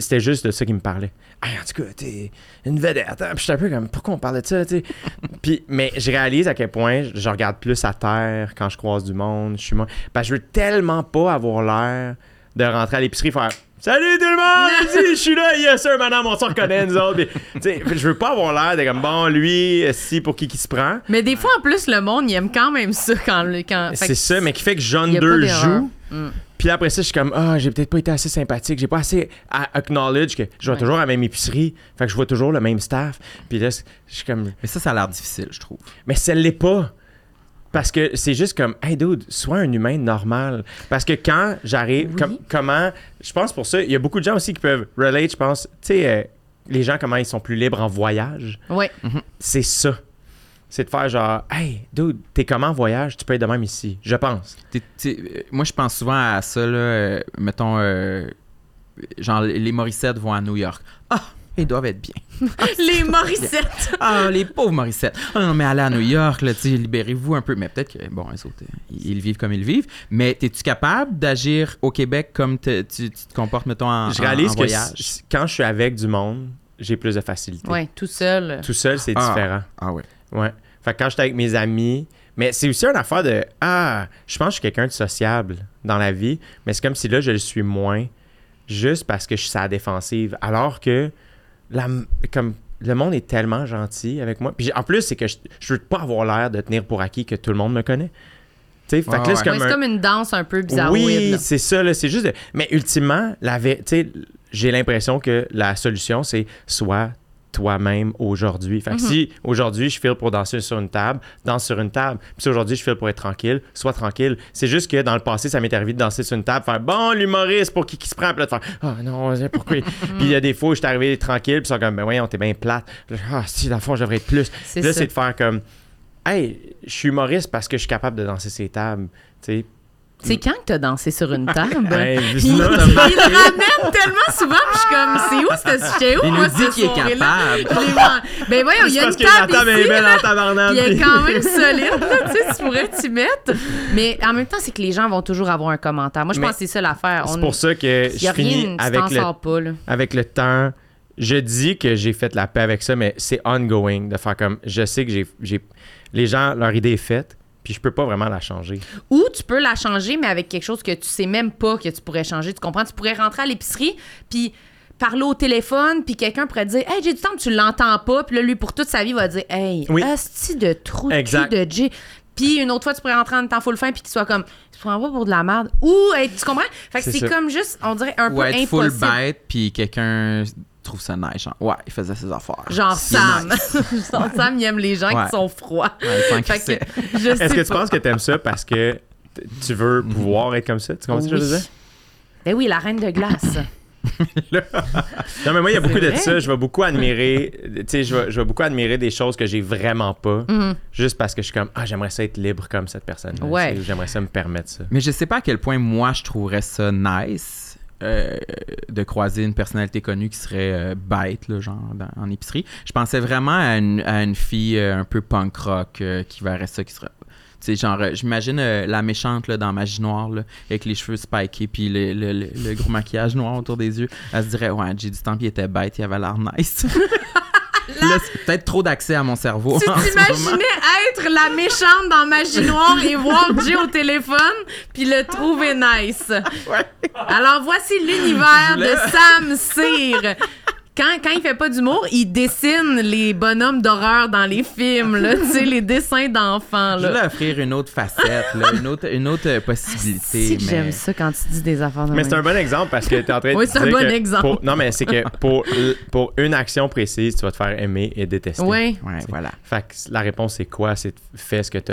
c'était juste de ça qui me parlait. Hey, en tout cas, t'es une vedette. hein. Puis j'étais un peu comme, pourquoi on parlait de ça, puis, mais je réalise à quel point je regarde plus à terre quand je croise du monde. Je suis moins... Que je veux tellement pas avoir l'air de rentrer à l'épicerie faire. Salut tout le monde! Je suis là, yes sir, madame, on se reconnaît, nous autres. Puis, tu sais, je veux pas avoir l'air de comme, bon, lui, si pour qui qui se prend. Mais des fois, en plus, le monde, il aime quand même ça quand. le- quand C'est ça, mais qui fait que John y a pas 2 d'erreur. joue. Mm. Puis après ça, je suis comme, ah, j'ai peut-être pas été assez sympathique, j'ai pas assez à- acknowledge que je vais Ouais. toujours à la même épicerie, fait que je vois toujours le même staff. Puis là, je suis comme, Mais ça, ça a l'air difficile, je trouve. mais ça l'est pas. Parce que c'est juste comme, hey dude, sois un humain normal. Parce que quand j'arrive, Oui. com- comment, je pense pour ça, il y a beaucoup de gens aussi qui peuvent relate, je pense, tu sais, euh, les gens, comment ils sont plus libres en voyage. Ouais. C'est ça. C'est de faire genre, hey dude, t'es comment en voyage, tu peux être de même ici, je pense. Euh, moi, je pense souvent à ça, là, euh, mettons, euh, genre, les Morissettes vont à New York. Ah, ils doivent être bien. Les Morissettes. Ah, les pauvres Morissettes. Ah non, mais allez à New York, là, tu sais, libérez-vous un peu. Mais peut-être que, bon, autres, ils, ils vivent comme ils vivent. Mais es-tu capable d'agir au Québec comme te- tu, tu te comportes, mettons, en, je réalise en que voyage? quand je suis avec du monde, j'ai plus de facilité. Ouais, tout seul. Tout seul, c'est Ah. différent. Ah ouais. Ouais. Fait que quand j'étais avec mes amis, mais c'est aussi une affaire de Ah, je pense que je suis quelqu'un de sociable dans la vie, mais c'est comme si là, je le suis moins, juste parce que je suis à la défensive. Alors que la, comme, le monde est tellement gentil avec moi. Puis en plus, c'est que je, je veux pas avoir l'air de tenir pour acquis que tout le monde me connaît. Ouais, c'est comme. c'est un- comme une danse un peu bizarre. oui, c'est ça, là, c'est juste. de- Mais ultimement, la j'ai l'impression que la solution, c'est soit toi-même aujourd'hui. Fait que si aujourd'hui je file pour danser sur une table, danse sur une table. Puis si aujourd'hui je file pour être tranquille, sois tranquille. C'est juste que dans le passé, ça m'est arrivé de danser sur une table, faire bon, l'humoriste, pour qui qui se prend, puis là, de faire ah non, pourquoi. puis il y a des fois où je suis arrivé tranquille, puis ils sont comme ben voyons, t'es bien plate. Ah si, dans le fond, je devrais être plus. Là, ça. c'est de faire comme hey, je suis humoriste parce que je suis capable de danser ces tables. Tu sais. C'est quand que t'as dansé sur une table? Hey, il, le ramène tellement souvent, je suis comme, c'est où cette j'étais où, Il moi, nous dit qu'il est capable. Ben voyons, il y a une table table est ici, belle là, en tabarnak. puis elle est quand même solide, là, tu sais, tu pourrais t'y mettre. Mais en même temps, c'est que les gens vont toujours avoir un commentaire. Moi, je Mais pense que c'est ça l'affaire. C'est pour ça que je finis avec le, pas, avec le temps. Je dis que j'ai fait la paix avec ça, mais c'est ongoing de faire comme je sais que j'ai les gens leur idée est faite, puis je peux pas vraiment la changer. Ou tu peux la changer, mais avec quelque chose que tu sais même pas que tu pourrais changer. Tu comprends? Tu pourrais rentrer à l'épicerie, puis parler au téléphone, puis quelqu'un pourrait dire Hey, j'ai du temps, mais tu l'entends pas. Puis là, lui, pour toute sa vie, va dire Hey, Oui. asti de trou Exact. de J. Puis une autre fois, tu pourrais rentrer en temps full fin, puis qu'il soit comme Tu prends pas pour de la merde. Ou, hey, tu comprends? Fait que C'est comme juste, on dirait un Ou peu être full impossible. bête, puis quelqu'un trouve ça nice. Genre, ouais, il faisait ses affaires. Genre Sam. nice. Genre Sam, il aime les gens Ouais. qui sont froids. Ouais, sans qu'il Fait sait. que, je Est-ce que tu penses que tu aimes ça parce que tu veux pouvoir être comme ça? Tu comprends ce que je veux dire? Ben oui, la reine de glace. Non, mais moi, il y a beaucoup de vrai? ça. Je vais beaucoup admirer, tu sais, je vais, je vais beaucoup admirer des choses que j'ai vraiment pas, Mhm. juste parce que je suis comme, ah, j'aimerais ça être libre comme cette personne. Ouais. J'aimerais ça me permettre ça. Mais je sais pas à quel point moi je trouverais ça nice euh, de croiser une personnalité connue qui serait euh, bête, là, genre en épicerie. Je pensais vraiment à une, à une fille euh, un peu punk rock qui verrait ça, qui serait. Tu sais, genre, j'imagine la méchante là, dans Magie Noire, là, avec les cheveux spikés, puis le, gros maquillage noir autour des yeux. Elle se dirait, ouais, j'ai du temps, il était bête, il avait l'air nice. C'est peut-être trop d'accès à mon cerveau. Tu t'imaginais être la méchante dans Magie Noire et voir Jay au téléphone puis le trouver nice. Alors voici l'univers de Sam Cyr. Quand, quand il fait pas d'humour, il dessine les bonhommes d'horreur dans les films, là, tu sais, les dessins d'enfants. Je voulais offrir une autre facette, là, une autre, une autre euh, possibilité. Mais... j'aime ça quand tu dis des affaires de Mais c'est un bon exemple parce que tu es en train de Oui, c'est un bon exemple. pour- non, mais c'est que pour, pour une action précise, tu vas te faire aimer et détester. Oui. Ouais, voilà. Fait que la réponse, c'est quoi? C'est de- fais ce que tu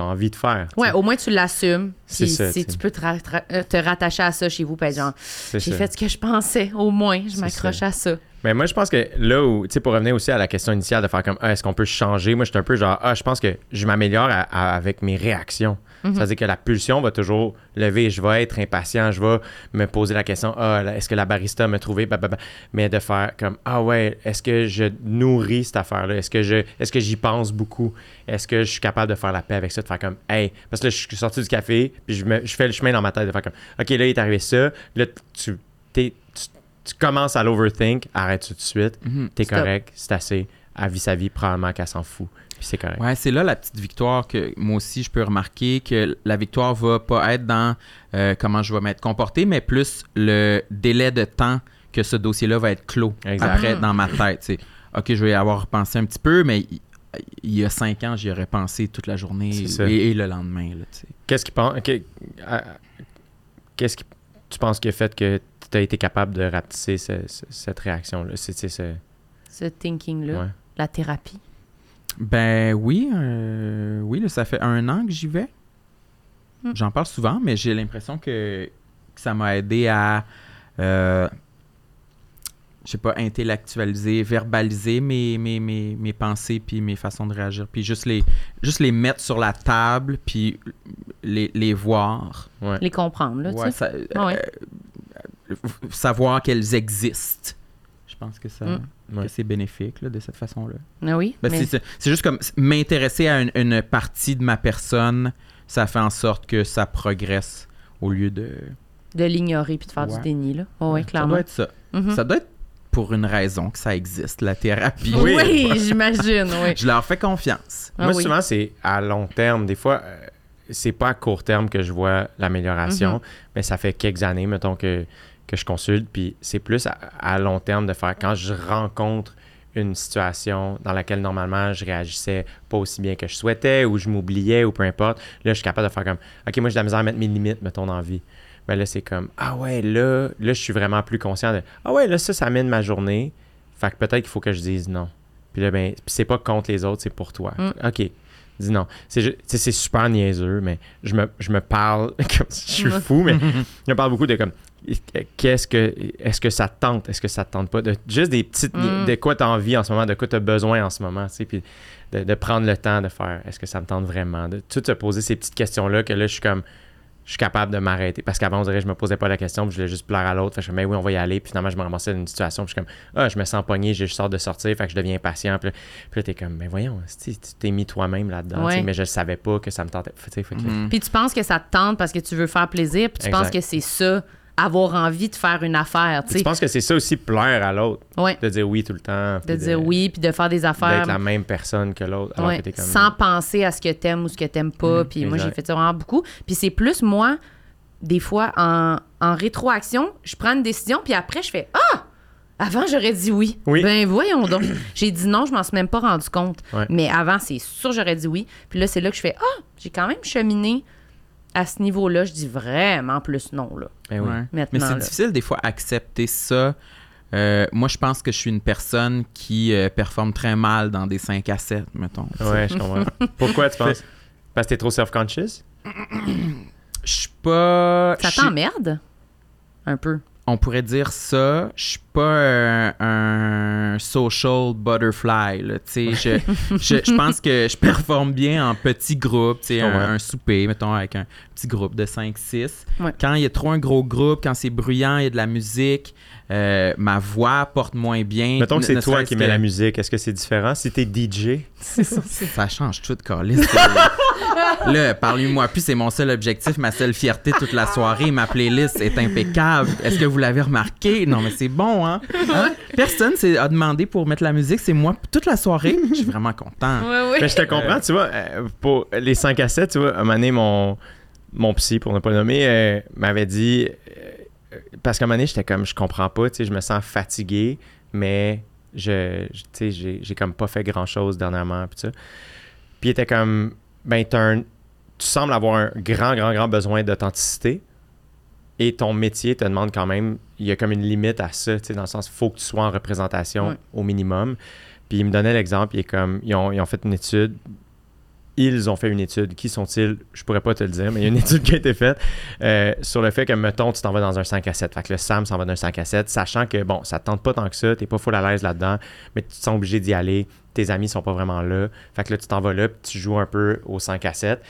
as envie de faire. tu Ouais, au moins tu l'assumes. Ça, si tu peux te, ra- te rattacher à ça chez vous, être genre, j'ai fait ce que je pensais, au moins, je m'accroche à ça. Mais moi, je pense que là où, tu sais, pour revenir aussi à la question initiale de faire comme, ah, est-ce qu'on peut changer? Moi, je suis un peu genre, ah, je pense que je m'améliore avec mes réactions. Mhm. C'est-à-dire que la pulsion va toujours lever. Je vais être impatient. Je vais me poser la question, ah, est-ce que la barista m'a trouvé? Blablabla. Mais de faire comme, ah ouais, est-ce que je nourris cette affaire-là? Est-ce que je, est-ce que j'y pense beaucoup? Est-ce que je suis capable de faire la paix avec ça? De faire comme, hey, parce que là, je suis sorti du café, puis je, me- je fais le chemin dans ma tête de faire comme, ok, là, il est arrivé ça. Là, tu, t'es- tu, tu commences à l'overthink, arrête tout de suite. Mhm. T'es Stop. correct, c'est assez. Elle vit sa vie, probablement qu'elle s'en fout. Puis c'est correct. Ouais, c'est là la petite victoire que moi aussi je peux remarquer que la victoire va pas être dans euh, comment je vais m'être comporté, mais plus le délai de temps que ce dossier-là va être clos Exact. après dans ma tête. c'est Ok, je vais y avoir pensé un petit peu, mais il, y a cinq ans, j'y aurais pensé toute la journée et, et le lendemain. Qu'est-ce qui pense. que- à- Qu'est-ce que tu penses qui a fait que tu as été capable de rapetisser ce- ce- cette réaction-là? C'est, ce- Ce thinking-là, ouais. la thérapie? Ben oui, euh, oui, là, ça fait un an que j'y vais. Hmm. J'en parle souvent, mais j'ai l'impression que, que ça m'a aidé à, euh, je sais pas, intellectualiser, verbaliser mes, mes, mes, mes pensées puis mes façons de réagir, puis juste les, juste les mettre sur la table, puis les, les voir. ouais. Les comprendre, là, Ouais, tu sais. ça- Ah ouais. euh, savoir qu'elles existent. Je pense que ça que Ouais. c'est bénéfique là, de cette façon-là. Ah oui, Ben, mais c'est- juste comme m'intéresser à une, une partie de ma personne, ça fait en sorte que ça progresse au lieu de. de l'ignorer puis de faire Ouais. du déni, là. Oh, oui, Ça clairement. doit être ça. Mhm. Ça doit être pour une raison que ça existe, la thérapie. Oui, Oui. j'imagine, oui. Je leur fais confiance. Ah Moi, oui. souvent, c'est à long terme. Des fois, euh, c'est pas à court terme que je vois l'amélioration, Mhm. mais ça fait quelques années, mettons, que, que je consulte. Puis c'est plus à, à long terme de faire quand je rencontre une situation dans laquelle normalement je réagissais pas aussi bien que je souhaitais ou je m'oubliais ou peu importe. Là, je suis capable de faire comme OK, moi j'ai de la misère à mettre mes limites, mettons, dans la vie. Ben là, c'est comme Ah ouais, là, là, je suis vraiment plus conscient de Ah ouais, là, ça, ça mène ma journée. Fait que peut-être qu'il faut que je dise non. Puis là, ben, c'est pas contre les autres, c'est pour toi. Mm. OK. Dis non. C'est super niaiseux, mais je me, je me parle comme si je suis Ouais. fou, mais je me parle beaucoup de comme qu'est-ce que est-ce que ça te tente, est-ce que ça te tente pas, de juste des petites Mm. de quoi tu as envie en ce moment, de quoi tu as besoin en ce moment, tu sais, puis de, de prendre le temps de faire est-ce que ça me tente vraiment, de tout se poser ces petites questions là que là je suis comme je suis capable de m'arrêter parce qu'avant on dirait que je me posais pas la question, puis je voulais juste plaire à l'autre, fait que je me mais oui, on va y aller, puis finalement je me ramassais dans une situation, puis je suis comme ah, je me sens pogné, je sors de sortir, fait que je deviens impatient, puis là, puis là, t'es comme mais voyons, tu t'es mis toi-même là-dedans, Ouais. mais je savais pas que ça me tentait, fait Mhm. Puis tu penses que ça te tente parce que tu veux faire plaisir, puis tu Exact. penses que c'est ça, avoir envie de faire une affaire, tu penses que c'est ça aussi plaire à l'autre, Ouais. de dire oui tout le temps, De dire oui, puis de faire des affaires. d'être la même personne que l'autre, Ouais, sans penser à ce que t'aimes ou ce que t'aimes pas. Mhm, puis moi, j'ai fait ça vraiment beaucoup. Puis c'est plus moi, des fois, en, en rétroaction, je prends une décision, puis après, je fais Ah! Avant, j'aurais dit oui. Oui. Ben voyons donc. j'ai dit non, je m'en suis même pas rendu compte. Ouais. Mais avant, c'est sûr, j'aurais dit oui. Puis là, c'est là que je fais Ah! J'ai quand même cheminé à ce niveau-là. Je dis vraiment plus non, là. Ben oui. Ouais. Mais c'est difficile des fois accepter ça. Euh, moi, je pense que je suis une personne qui euh, performe très mal dans des 5 à 7, mettons. Ouais, je comprends. Pourquoi tu penses? Parce que t'es trop self-conscious? Je suis pas. Ça t'emmerde? Un peu. on pourrait dire ça. Je suis pas un, un social butterfly. Là, tu sais. je, je, je pense que je performe bien en petits groupes, tu sais, Je un, souper, mettons, avec un petit groupe de 5-6. Ouais. Quand il y a trop un gros groupe, quand c'est bruyant, il y a de la musique, euh, ma voix porte moins bien. Mettons que c'est toi qui mets la musique. Est-ce que c'est différent? Si t'es DJ, Ça change tout, Carlis. Là, parlez-moi plus, c'est mon seul objectif, ma seule fierté toute la soirée. Ma playlist est impeccable. Est-ce que vous l'avez remarqué? Non, mais c'est bon, hein? Hein? Personne s'est a demandé pour mettre la musique, c'est moi toute la soirée. Je suis vraiment content. Mais je te comprends, tu vois, euh, pour les 5 à 7, tu vois, à un moment donné, mon, mon psy, pour ne pas le nommer, euh, m'avait dit, euh, parce qu'à un moment donné, j'étais comme, je comprends pas, tu sais, je me sens fatigué, mais je, je- tu sais, j'ai, comme pas fait grand-chose dernièrement, puis ça. Puis il était comme, ben, t'as un- tu sembles avoir un grand, grand, grand besoin d'authenticité, et ton métier te demande quand même, il y a comme une limite à ça, tu sais, dans le sens, il faut que tu sois en représentation Ouais. au minimum. Puis il me donnait l'exemple, il est comme, ils ont, ils ont fait une étude, ils ont fait une étude, qui sont-ils? Je pourrais pas te le dire, mais il y a une étude qui a été faite euh, sur le fait que, mettons, tu t'en vas dans un 5 à 7. Fait que le Sam s'en va d'un 5 à 7, sachant que, bon, ça te tente pas tant que ça, t'es pas full à l'aise là-dedans, mais tu te sens obligé d'y aller, tes amis sont pas vraiment là. Fait que là, tu t'en vas là, puis tu joues un peu au 5 à 7.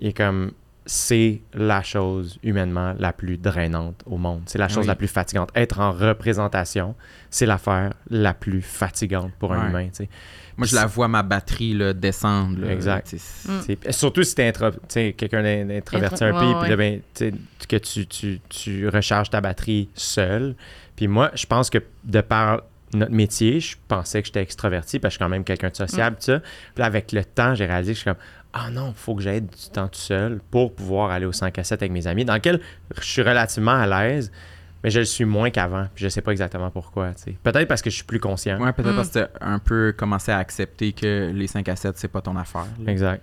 Et comme, c'est la chose humainement la plus drainante au monde. C'est la chose Oui. la plus fatigante. Être en représentation, c'est l'affaire la plus fatigante pour un Ouais. humain. Moi, je la vois ma batterie là, descendre. là. Exact. Mm. C'est- Surtout si t'es intro- quelqu'un d'in- d'introverti un peu, ouais, ben, que tu, tu, tu recharges ta batterie seul. Puis moi, je pense que de par notre métier, je pensais que j'étais extraverti, parce que je suis quand même quelqu'un de sociable, ça. Puis là, avec le temps, j'ai réalisé que je suis comme, ah non, il faut que j'aille du temps tout seul pour pouvoir aller au 5 à 7 avec mes amis, dans lequel je suis relativement à l'aise, mais je le suis moins qu'avant. Puis je sais pas exactement pourquoi, tu sais. Peut-être parce que je suis plus conscient. Ouais, peut-être Mm. parce que t'as un peu commencé à accepter que les 5 à 7, c'est pas ton affaire. là. Exact.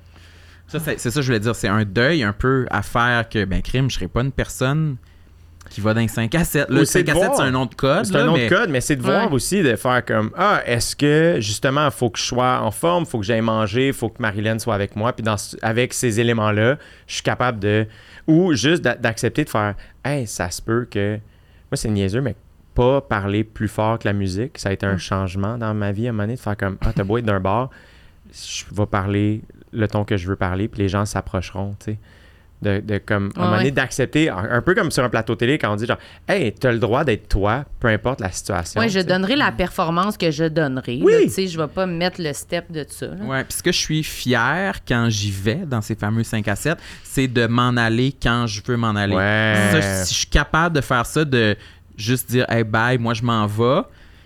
Ça, c'est ça que je voulais dire. C'est un deuil un peu à faire que, ben, crime, je serais pas une personne qui va dans les 5 à 7. Ou Le c'est 5 à de 7, voir. c'est un nom de code. C'est un autre mais- code, mais c'est de voir Ouais. aussi, de faire comme Ah, est-ce que justement, il faut que je sois en forme, il faut que j'aille manger, il faut que Marilyn soit avec moi. Puis dans, avec ces éléments-là, je suis capable de. Ou juste d'a- d'accepter de faire Hey, ça se peut que. Moi, c'est niaiseux, mais pas parler plus fort que la musique. Ça a été un Mm. changement dans ma vie à un moment donné, de faire comme Ah, t'as beau être d'un bar, je vais parler le ton que je veux parler, puis les gens s'approcheront, tu sais. De, de comme, à un Ouais, moment donné, ouais. d'accepter, un un peu comme sur un plateau télé, quand on dit genre, hey, t'as le droit d'être toi, peu importe la situation. Oui, je donnerai la performance que je donnerai. Oui. Tu sais, je vais pas mettre le step de ça. là. Ouais, puis ce que je suis fier quand j'y vais dans ces fameux 5 à 7, c'est de m'en aller quand je veux m'en aller. Ouais. Ça, si je suis capable de faire ça, de juste dire hey bye, moi je m'en vais,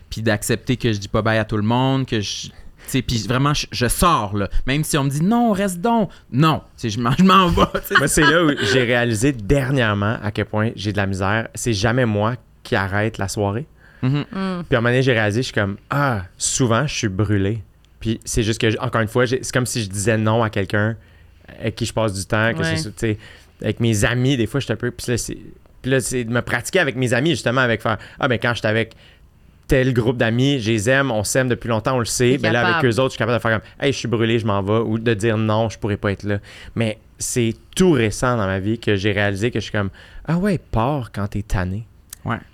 puis d'accepter que je dis pas bye à tout le monde, que je. Puis vraiment, je, je sors, là. Même si on me dit non, reste donc. Non, je m'en je m'en vais. Moi, c'est là où j'ai réalisé dernièrement à quel point j'ai de la misère. C'est jamais moi qui arrête la soirée. Mhm. Mm. Puis à un moment donné, j'ai réalisé, je suis comme, ah, souvent, je suis brûlé. Puis c'est juste que, encore une fois, j'ai- c'est comme si je disais non à quelqu'un avec qui je passe du temps, que Ouais. c'est, tu sais, avec mes amis, des fois, je suis un peu. Puis là, c'est, puis là, c'est de me pratiquer avec mes amis, justement, avec faire, ah, ben quand je suis avec tel groupe d'amis, je les aime, on s'aime depuis longtemps, on le sait. T'es Ben là, avec eux autres, je suis capable de faire comme Hey, je suis brûlé, je m'en vais, ou de dire non, je pourrais pas être là. Mais c'est tout récent dans ma vie que j'ai réalisé que je suis comme Ah ouais, pars quand t'es tanné.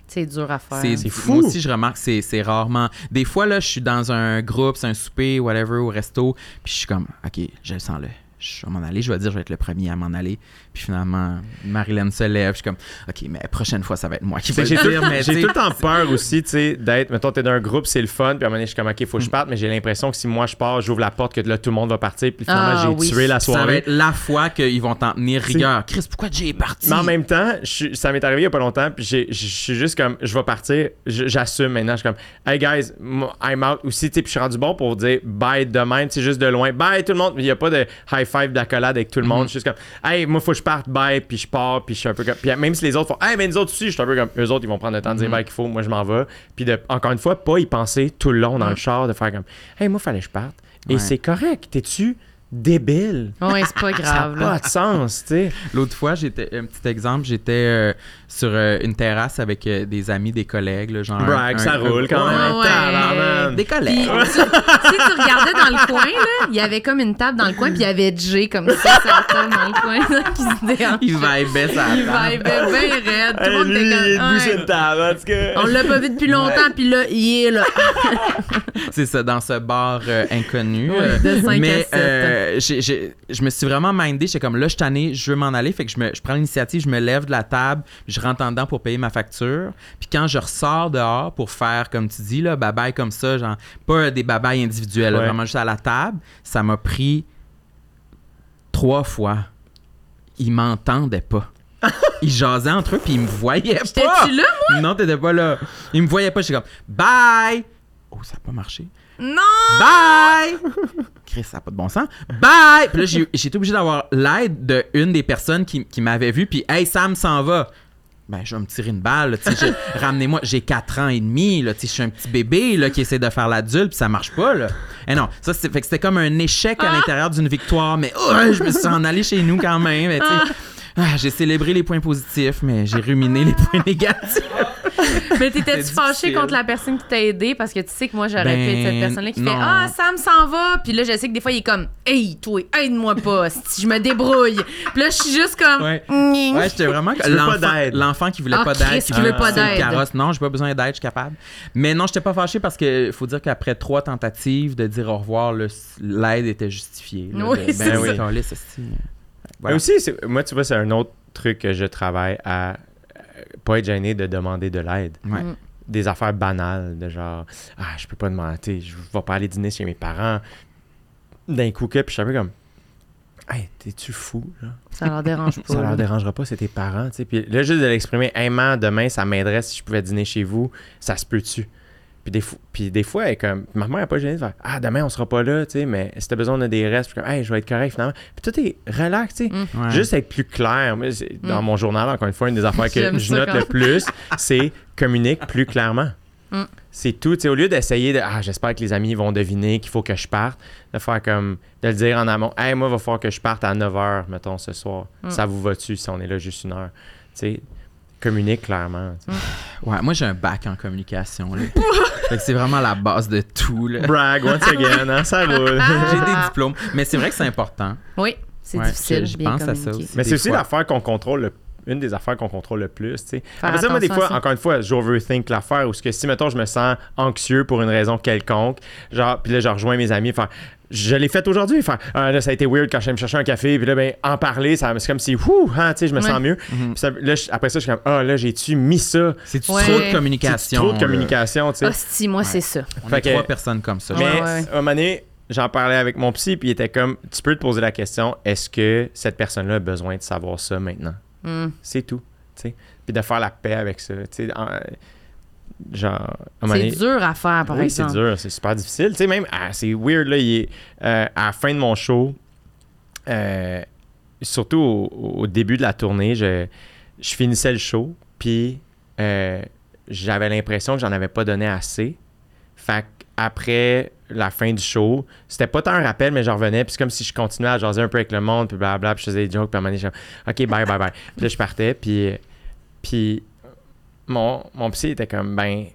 C'est dur à faire. C'est fou. Moi aussi, je remarque que c'est- c'est rarement. Des fois, là, je suis dans un groupe, c'est un souper, whatever, au resto, puis je suis comme, OK, je le sens là. Je vais m'en aller, je vais dire, je vais être le premier à m'en aller. Puis finalement, Marilyn se lève, je suis comme, OK, mais la prochaine fois, ça va être moi qui vais J'ai tout, dire. mais j'ai tout le temps peur aussi, tu sais, d'être, mettons, t'es dans un groupe, c'est le fun, puis à un moment donné, je suis comme, OK, faut que je parte, mais j'ai l'impression que si moi je pars, j'ouvre la porte, que là, tout le monde va partir, puis finalement, Ah, j'ai oui. tué la Ça va soirée. être la fois qu'ils vont t'en tenir rigueur. Chris, pourquoi est parti? Mais en même temps, je suis- ça m'est arrivé il y a pas longtemps, puis j'ai- je suis juste comme, je vais partir, j'assume maintenant, je suis comme, hey guys, I'm out aussi, tu sais, puis je suis rendu bon pour dire bye demain, tu sais, juste de loin, bye tout le monde, il y a pas de high five d'accolade avec tout le monde, Mhm. je suis juste comme, hey, moi, faut que je parte, bye, puis je pars, puis je suis un peu comme, puis même si les autres font, hey, mais nous autres aussi, je suis un peu comme, eux autres, ils vont prendre le temps de dire Mhm. bye qu'il faut, moi, je m'en vais, puis de, encore une fois, pas y penser tout le long dans le char, de faire comme, hey, moi, fallait que je parte, et Ouais. c'est correct, t'es-tu débile? Ouais, c'est pas Ça grave. n'a là. pas de sens, tu sais. L'autre fois, j'étais un petit exemple, j'étais euh, sur euh, une terrasse avec euh, des amis, des collègues, là, genre. Brag, un- ça un- roule quand même. Ouais, ouais. tabarnak. Des Puis, collègues. tu- si tu regardais dans le coin, là, il y avait comme une table dans le coin, puis il y avait Jay comme ça, dans le coin, là, qui se dérange. Il vibait ça. Il vibait bien raide. Tout le monde lui, était il est comme. sur Ouais. une table, en tout cas. On l'a pas vu depuis longtemps, puis là, il est là. C'est ça, dans ce bar euh, inconnu. Ouais, de cinq à mais je me suis vraiment mindé. J'étais comme là, je suis je veux m'en aller. Fait que je, me, je prends l'initiative, je me lève de la table, je rentre en dedans pour payer ma facture. Puis quand je ressors dehors pour faire, comme tu dis, là, bye comme ça, genre, pas des babayes individuels, là, vraiment juste à la table, ça m'a pris trois fois. Ils m'entendaient pas. Ils jasaient entre eux, puis ils me voyaient pas. J'étais-tu là? Non, t'étais pas là. Ils me voyaient pas. J'étais comme bye. Oh, ça a pas marché. Non! Bye! Chris, ça n'a pas de bon sens. Bye! Puis là, j'ai été obligé d'avoir l'aide d'une des personnes qui, qui m'avait vu. Puis, hey, Sam s'en va. Ben, je vais me tirer une balle. Ramenez-moi, j'ai 4 ans et demi. Là, je suis un petit bébé là, qui essaie de faire l'adulte, puis ça marche pas. Là. Et non, ça, c'est- fait que c'était comme un échec à l'intérieur d'une victoire. Mais oh, je me suis en allé chez nous quand même. mais sais, ah, j'ai célébré les points positifs, mais j'ai ruminé les points négatifs. Mais t'étais-tu fâché contre la personne qui t'a aidé parce que tu sais que moi j'aurais Ben, pu être cette personne-là qui non. fait Ah, Sam s'en va. Puis là, je sais que des fois il est comme Hey, toi, aide-moi pas, si je me débrouille. Puis là, je suis juste comme Ouais. Ning. Ouais, j'étais vraiment l'enfant, qui voulait Ah, pas d'aide, qui veut voulait pas d'aide. carrosse. Non, j'ai pas besoin d'aide, je suis capable. Mais non, j'étais pas fâché parce que faut dire qu'après trois tentatives de dire au revoir, l'aide était justifiée. là, Oui, de- c'est ben oui, ça. Mais Voilà. aussi, c'est- moi, tu vois, c'est un autre truc que je travaille à pas être gêné de demander de l'aide. Ouais. Mm. Des affaires banales, de genre, ah, je peux pas demander, je vais pas aller dîner chez mes parents. D'un coup, que, puis je suis un peu comme, hey, t'es-tu fou, là? Ça leur dérange pas. Ça leur dérangera pas, c'est tes parents, tu sais. Puis là, juste de l'exprimer, hey, man, demain, ça m'aiderait si je pouvais dîner chez vous, ça se peut-tu? Puis des, puis des fois, elle est comme, ma mère n'est pas gênée de faire, ah, demain, on sera pas là, tu sais, mais si t'as besoin de des restes, puis comme, hey, je vais être correct finalement. Puis tout est relax, tu sais. Mm. Ouais. Juste être plus clair. Moi, c'est- dans Mm. mon journal, encore une fois, une des affaires que je note quand- le plus, c'est communique plus clairement. Mm. C'est tout. Tu sais, au lieu d'essayer de Ah, j'espère que les amis vont deviner qu'il faut que je parte, de faire comme de le dire en amont. Hey, moi, il va falloir que je parte à 9h, mettons, ce soir. Mm. Ça vous va-tu si on est là juste une heure? Tu sais, communique clairement. tu sais. Ouais, moi, j'ai un bac en communication. là. Fait que c'est vraiment la base de tout. là. Brag, once again, hein, ça roule. J'ai des diplômes. Mais c'est vrai que c'est important. Oui, c'est Ouais, difficile. je- je bien pense à ça aussi. Mais c'est aussi l'affaire qu'on contrôle le une des affaires qu'on contrôle le plus, tu sais. Après ça, moi, des fois, ça. encore une fois, j'overthink l'affaire, ou ce que si, mettons, je me sens anxieux pour une raison quelconque, genre, puis là, je rejoins mes amis, faire, je l'ai fait aujourd'hui, faire, ah, là, ça a été weird quand je me chercher un café, puis là, ben, en parler, ça, c'est comme si, ouh, hein, tu sais, je me Ouais. sens mieux. Mhm. Ça- là, je- après ça, je suis comme, ah, là, j'ai-tu mis ça? C'est Ouais. trop de C'est communication. trop de communication, tu sais? Hostie, moi, c'est ça. On Fait est que- trois personnes comme ça. Mais à un moment donné, j'en parlais avec mon psy, puis il était comme, tu peux te poser la question, est-ce que cette personne-là a besoin de savoir ça maintenant? Mm. C'est tout. tu sais. Puis de faire la paix avec ça. tu sais, genre, C'est dur à faire, par oui, c'est exemple. dur, c'est super difficile. Tu sais, même, ah, c'est weird, là, il est, euh, à la fin de mon show, euh, surtout au, au début de la tournée, je, je finissais le show, puis euh, j'avais l'impression que j'en avais pas donné assez. Fait après la fin du show, c'était pas tant un rappel, mais je revenais, puis c'est comme si je continuais à jaser un peu avec le monde, puis blablabla, puis je faisais des jokes, puis à un moment donné, je OK, bye, bye, bye. puis là, je partais, puis, puis mon, mon psy était comme, ben,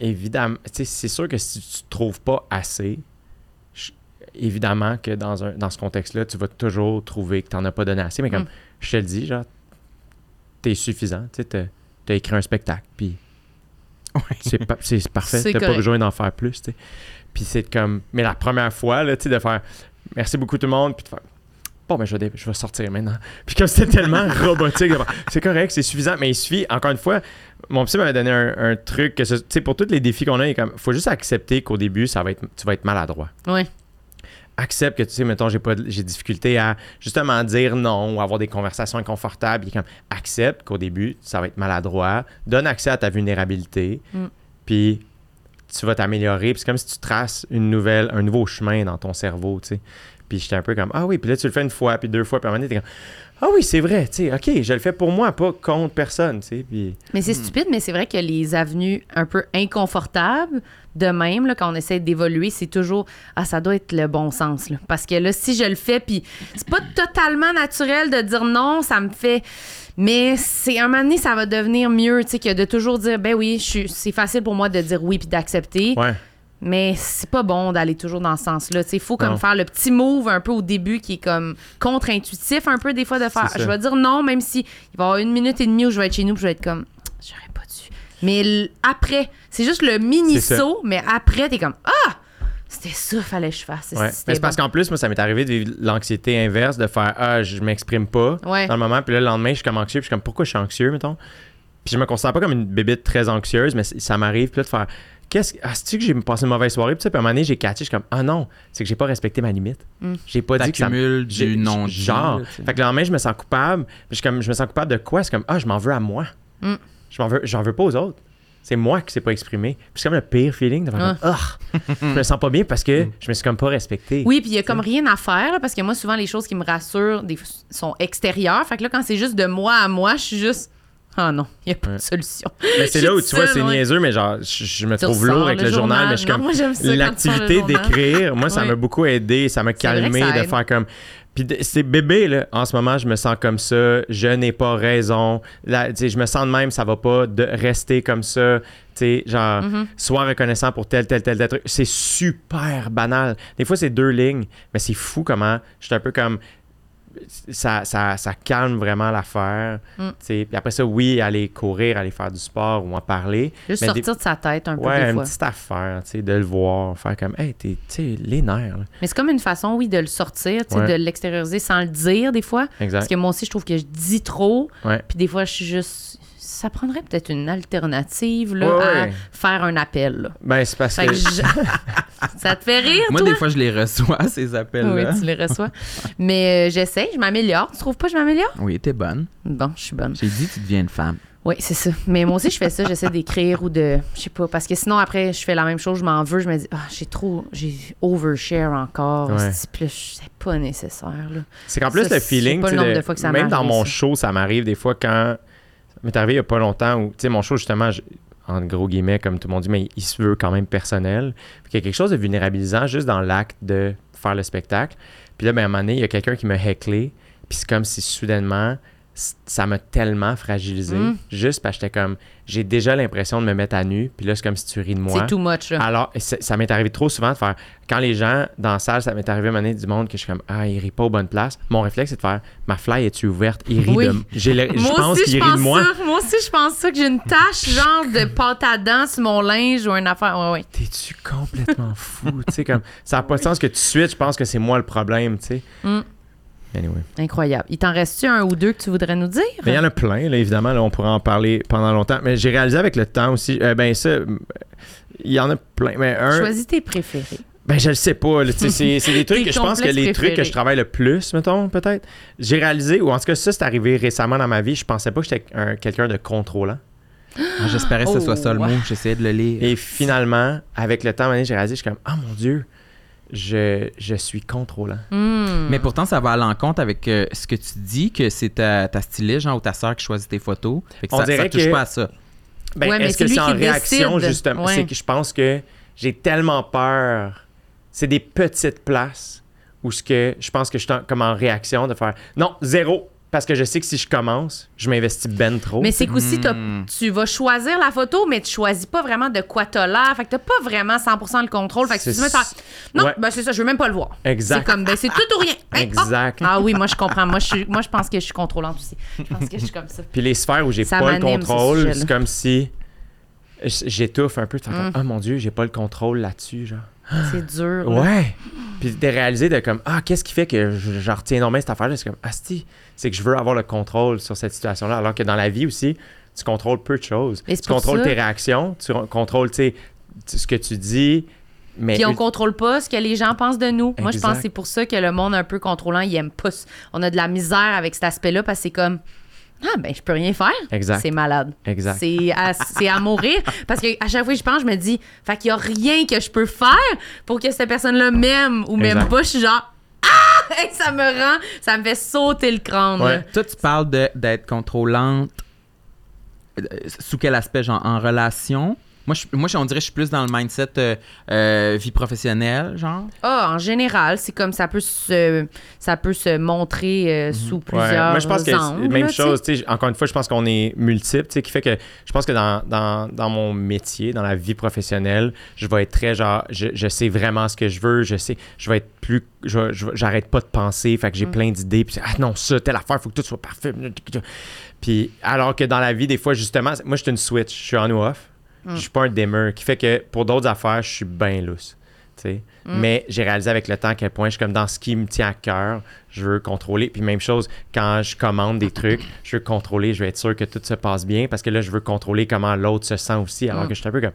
évidemment, tu sais, c'est sûr que si tu ne trouves pas assez, je- évidemment que dans, un, dans ce contexte-là, tu vas toujours trouver que tu n'en as pas donné assez. Mais comme Mm. je te le dis, genre, t'es suffisant. Tu sais, t'as as écrit un spectacle, puis c'est pa- c'est parfait. C'est T'as pas besoin d'en faire plus, tu sais. Puis c'est comme... Mais la première fois, là, tu sais, de faire « Merci beaucoup tout le monde », puis de faire « Bon, ben, je vais, dé- je vais sortir maintenant. » Puis comme c'était tellement robotique, c'est correct, c'est suffisant, mais il suffit, encore une fois, mon psy m'avait donné un, un truc que, tu sais, pour tous les défis qu'on a, il comme, faut juste accepter qu'au début, ça va être, tu vas être maladroit. Ouais. Accepte que, tu sais, mettons, j'ai pas, j'ai difficulté à justement dire non ou avoir des conversations inconfortables. Il comme, accepte qu'au début, ça va être maladroit. Donne accès à ta vulnérabilité. Mm. Puis tu vas t'améliorer. Puis c'est comme si tu traces une nouvelle, un nouveau chemin dans ton cerveau, tu sais. Puis j'étais un peu comme, ah oui, puis là, tu le fais une fois, puis deux fois, puis à un moment donné, t'es comme, ah oui, c'est vrai, tu sais, OK, je le fais pour moi, pas contre personne, tu sais. Puis Mais c'est stupide, mais c'est vrai que les avenues un peu inconfortables, de même, là, quand on essaie d'évoluer, c'est toujours Ah, ça doit être le bon sens. Là. Parce que là, si je le fais, puis c'est pas totalement naturel de dire non, ça me fait. Mais c'est un moment donné, ça va devenir mieux, tu sais, que de toujours dire Ben oui, je suis- c'est facile pour moi de dire oui puis d'accepter. ouais. Mais c'est pas bon d'aller toujours dans ce sens-là. Il faut comme Non. faire le petit move un peu au début qui est comme contre-intuitif un peu des fois de faire. Je vais dire non, même si il va y avoir une minute et demie où je vais être chez nous puis je vais être comme j'aurais pas dû. Mais après, c'est juste le mini saut, mais après t'es comme ah c'était ça fallait que je fasse. Ouais. Mais c'est parce qu'en plus, moi, ça m'est arrivé de vivre l'anxiété inverse, de faire Ah, je m'exprime pas Ouais. dans le moment. Puis là, le lendemain, je suis comme anxieux. Puis je suis comme Pourquoi je suis anxieux, mettons? Puis je me considère pas comme une bébite très anxieuse, mais ça m'arrive. Puis là, de faire Qu'est-ce que. Ah, que j'ai passé une mauvaise soirée? Puis, tu sais, puis à un moment donné, j'ai catché. Je suis comme Ah non, c'est que j'ai pas respecté ma limite. Mm. J'ai pas dit que ça. Du non Genre. Fait que le lendemain, je me sens coupable. Puis je, suis comme, je me sens coupable de quoi? C'est comme Ah, je m'en veux à moi. Mm. Je m'en veux, j'en veux pas aux autres. C'est moi qui s'est pas exprimé. Puis c'est comme le pire feeling de faire comme, Ah, je me sens pas bien parce que je me suis comme pas respecté. Oui, puis il y a comme rien à faire là, parce que moi souvent les choses qui me rassurent des, sont extérieures. Fait que là quand c'est juste de moi à moi, je suis juste ah non, il y a pas de solution. Mais c'est là où tu vois, c'est niaiseux, mais genre, je, je me Tu trouve lourd avec le journal, journal. mais je suis comme. L'activité d'écrire, moi, ça m'a beaucoup aidé, ça m'a calmé ça de faire comme. Puis c'est bébé, là. En ce moment, je me sens comme ça. Je n'ai pas raison. Là, je me sens de même, ça va pas de rester comme ça. Tu sais, genre, Mhm. sois reconnaissant pour tel, tel, tel, tel truc. C'est super banal. Des fois, c'est deux lignes, mais c'est fou comment je suis un peu comme. Ça, ça, ça calme vraiment l'affaire. Mm. Puis après ça, oui, aller courir, aller faire du sport ou en parler. Juste Mais des- sortir de sa tête un peu Ouais, des une fois. petite affaire, de le voir, faire comme, hey, t'es, tu sais, les nerfs. là. Mais c'est comme une façon, oui, de le sortir, Ouais. de l'extérioriser sans le dire des fois. Parce Exact. que moi aussi, je trouve que je dis trop. Puis des fois, je suis juste. Ça prendrait peut-être une alternative là, Ouais, à ouais. faire un appel. là. Ben, c'est parce Fait que. que je- ça te fait rire, Moi, toi? des fois, je les reçois, ces Oui, appels-là. tu les reçois. Mais euh, j'essaie, je m'améliore. Tu trouves pas que je m'améliore? Oui, t'es bonne. Bon, je suis bonne. J'ai dit, tu deviens une femme. Oui, c'est ça. Mais moi aussi, je fais ça. J'essaie d'écrire ou de. Je sais pas. Parce que sinon, après, je fais la même chose, je m'en veux. Je me dis, ah, j'ai trop. J'ai overshare encore. Ouais. C'est plus, c'est pas nécessaire, là. C'est qu'en plus, Ça, le c'est feeling, pas le nombre de- de fois que ça même dans mon ça. show, ça m'arrive des fois quand. M'est arrivé il y a pas longtemps où, tu sais, mon show, justement, je- en gros guillemets, comme tout le monde dit, mais il se veut quand même personnel. Il y a quelque chose de vulnérabilisant juste dans l'acte de faire le spectacle. Puis là, ben, à un moment donné, il y a quelqu'un qui m'a hecklé. Puis c'est comme si soudainement, ça m'a tellement fragilisé. Mm. Juste parce que j'étais comme, j'ai déjà l'impression de me mettre à nu. Puis là, c'est comme si tu ris de moi. C'est too much, là. Alors, ça m'est arrivé trop souvent de faire. Quand les gens dans la salle, ça m'est arrivé à donné du monde que je suis comme Ah, il rit pas aux bonnes places. Mon réflexe, c'est de faire Ma fly est-tu ouverte? Il rit Oui. de j'ai le- Je moi pense qu'il rit de moi. ça. Moi aussi, je pense ça, que j'ai une tache, genre, de pâte à dents sur mon linge ou une affaire. Ouais, ouais. T'es-tu complètement fou? Tu sais, comme ça n'a pas de sens que tout de suite, je pense que c'est moi le problème, tu sais. Mm. Anyway. Incroyable. Il t'en reste-tu un ou deux que tu voudrais nous dire? Mais il y en a plein, là, évidemment. Là, on pourra en parler pendant longtemps. Mais j'ai réalisé avec le temps aussi. euh, ben, ça. Il y en a plein. Mais un. Choisis tes préférés. Ben, je le sais pas. C'est c'est des trucs que je pense que les trucs que je travaille le plus, mettons, peut-être. J'ai réalisé, ou en tout cas, ça, c'est arrivé récemment dans ma vie. Je pensais pas que j'étais un- quelqu'un de contrôlant. Ah, J'espérais que ce soit ça le Oh. mot. J'essayais de le lire. Et finalement, avec le temps, j'ai réalisé, je suis comme, ah mon Dieu, je, je suis contrôlant. Hmm. Mais pourtant, ça va à l'encontre avec euh, ce que tu dis, que c'est ta, ta styliste, genre, ou ta sœur qui choisit tes photos. Fait que On ça, dirait ça touche que- pas à ça. Ben, Ouais, est-ce c'est que c'est en réaction, justement? Ouais. C'est que je pense que j'ai tellement peur. C'est des petites places où ce que je pense que je suis en- comme en réaction de faire non, zéro, parce que je sais que si je commence, je m'investis ben trop. Mais c'est qu'aussi, t'as- Mm. tu vas choisir la photo, mais tu choisis pas vraiment de quoi t'as l'air. Fait que t'as pas vraiment 100% le contrôle. Fait que tu C'est- te mets à faire, Non, Ouais. ben c'est ça, je veux même pas le voir. Exact. C'est comme, ben c'est tout ou rien. Hein? Exact. Ah, ah oui, moi je comprends. Moi je, suis- moi, je pense que je suis contrôlante aussi. Je pense que je suis comme ça. Puis les sphères où j'ai pas le contrôle, c'est comme si j'étouffe un peu. Tu fais comme, Mm. oh mon Dieu, j'ai pas le contrôle là-dessus, genre. C'est dur. là. Ouais. Puis de réaliser de comme, ah, qu'est-ce qui fait que je, je retiens énormément cette affaire-là? C'est comme, asti, c'est que je veux avoir le contrôle sur cette situation-là. Alors que dans la vie aussi, tu contrôles peu de choses. Tu contrôles ça- tes réactions, tu contrôles, tu sais, ce que tu dis. Mais Puis on contrôle pas ce que les gens pensent de nous. Moi, je pense que c'est pour ça que le monde un peu contrôlant, il aime pas. On a de la misère avec cet aspect-là parce que c'est comme ah ben je peux rien faire. Exact. C'est malade. Exact. C'est à, c'est à mourir parce que à chaque fois que je pense, je me dis fait qu'il y a rien que je peux faire pour que cette personne-là m'aime ou m'aime Exact. pas. Je suis genre ah ça me rend, ça me fait sauter le crâne. Ouais. Toi, tu parles de- d'être contrôlante. euh, Sous quel aspect, genre en relation? Moi, je, moi je- on dirait que je suis plus dans le mindset euh, euh, vie professionnelle, genre. Ah, en général, c'est comme ça peut se, ça peut se montrer euh, sous Ouais, plusieurs moi, je pense que angles, même là, chose. tu sais, Encore une fois, je pense qu'on est multiple, tu sais, qui fait que je pense que dans, dans, dans mon métier, dans la vie professionnelle, je vais être très genre, je, je sais vraiment ce que je veux, je sais, je vais être plus, je- j'arrête pas de penser, fait que Mm. j'ai plein d'idées, puis ah non, ça, telle affaire, faut que tout soit parfait. Puis alors que dans la vie, des fois, justement, moi, je suis une switch, je suis on ou off, Mm. Je suis pas un dimmer, qui fait que pour d'autres affaires, je suis bien lousse. Mm. Mais j'ai réalisé avec le temps à quel point je suis comme dans ce qui me tient à cœur, je veux contrôler. Puis même chose, quand je commande des trucs, je veux contrôler, je veux être sûr que tout se passe bien parce que là, je veux contrôler comment l'autre se sent aussi. Alors Mm. que je suis un peu comme,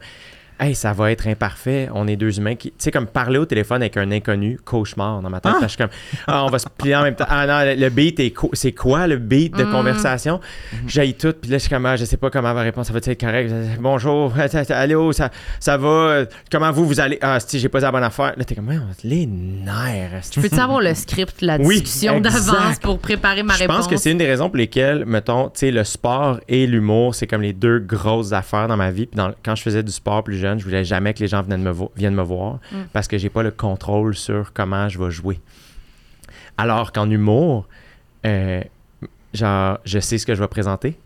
hey, ça va être imparfait. On est deux humains qui. Tu sais, comme parler au téléphone avec un inconnu, cauchemar dans ma tête. Parce que je suis comme, ah, on va se plier en même temps. Ah non, le- beat est co- C'est quoi le beat de Mm. conversation? J'aille tout. Puis là, je suis comme, ah, je sais pas comment va répondre. Ça va être correct? Bonjour. Allô, ça, ça va? Comment vous, vous allez? Ah, si j'ai pas la bonne affaire. Là, t'es comme, les nerfs. esti. Peux-tu avoir le script, la discussion d'avance pour préparer ma Je réponse? pense que c'est une des raisons pour lesquelles, mettons, tu sais, le sport et l'humour, c'est comme les deux grosses affaires dans ma vie. Puis dans- quand je faisais du sport plus jeune, je voulais jamais que les gens viennent me, vo- viennent me voir Mm. parce que j'ai pas le contrôle sur comment je vais jouer. Alors qu'en humour, euh, genre, je sais ce que je vais présenter.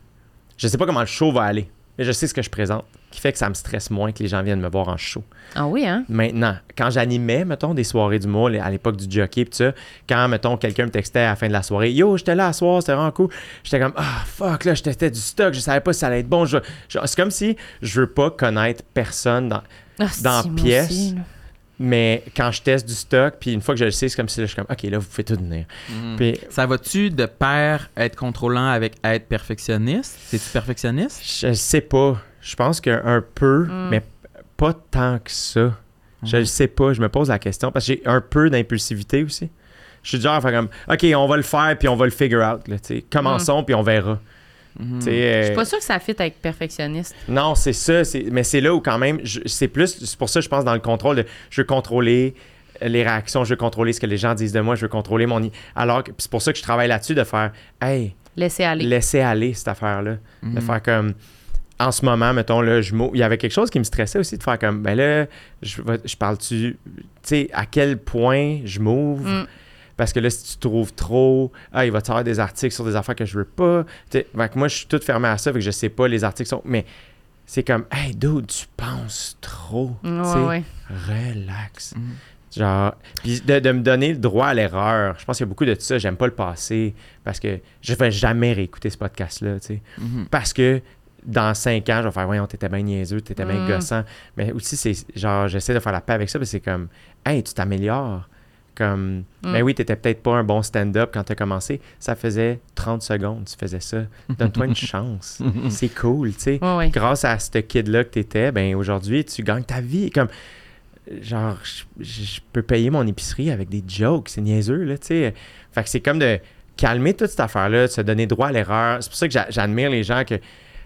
Je sais pas comment le show va aller, mais je sais ce que je présente, qui fait que ça me stresse moins que les gens viennent me voir en show. Ah oui, hein? Maintenant, quand j'animais, mettons, des soirées d'humour à l'époque du jockey, pis tout ça, quand, mettons, quelqu'un me textait à la fin de la soirée, Yo, j'étais là à soir, c'était vraiment cool. J'étais comme, ah, fuck, là, je testais du stock, je savais pas si ça allait être bon. Je- je- c'est comme si je veux pas connaître personne dans. Ah, Dans si, pièce. aussi. Mais quand je teste du stock, puis une fois que je le sais, c'est comme si là, je suis comme, OK, là, vous pouvez tout venir. Puis Ça va-tu de pair être contrôlant avec être perfectionniste? C'est-tu perfectionniste? je sais pas. Je pense qu'un peu, Mm. mais pas tant que ça. Je Mhm. le sais pas, je me pose la question parce que j'ai un peu d'impulsivité aussi. Je suis du genre à faire comme OK, on va le faire puis on va le figure out. Là. Commençons puis on verra. Sais, euh, Je suis pas sûre que ça fit avec perfectionniste. non, c'est ça. c'est- Mais c'est là où quand même, je- c'est plus. C'est pour ça que je pense dans le contrôle de. Je veux contrôler les réactions, je veux contrôler ce que les gens disent de moi, je veux contrôler mon. i- Alors c'est pour ça que je travaille là-dessus de faire Hey, Laissez aller. laisser aller cette affaire-là. De Mhm. faire comme. En ce moment, mettons, là, je il y avait quelque chose qui me stressait aussi de faire comme, ben là, je, vais- je parle-tu, tu sais, à quel point je m'ouvre? Mm. Parce que là, si tu trouves trop, ah, il va te faire des articles sur des affaires que je veux pas. Fait que moi, je suis tout fermé à ça, fait que je sais pas, les articles sont. Mais c'est comme, hey, dude, tu penses trop. Ouais. Relax. Mhm. Genre, puis de, de me donner le droit à l'erreur. Je pense qu'il y a beaucoup de ça. J'aime pas le passé parce que je vais jamais réécouter ce podcast-là, tu sais. Mhm. Parce que dans cinq ans, je vais faire, voyons, t'étais bien niaiseux, t'étais bien Mm. gossant. Mais aussi, c'est genre, j'essaie de faire la paix avec ça, parce que c'est comme, hey, tu t'améliores. Comme, Mm. ben oui, t'étais peut-être pas un bon stand-up quand t'as commencé. Ça faisait 30 secondes, tu faisais ça. Donne-toi une chance. C'est cool, tu sais. Grâce à ce kid-là que t'étais, ben aujourd'hui, tu gagnes ta vie. Comme, genre, je, je peux payer mon épicerie avec des jokes. C'est niaiseux, là, tu sais. Fait que c'est comme de calmer toute cette affaire-là, de se donner droit à l'erreur. C'est pour ça que j'a- j'admire les gens que,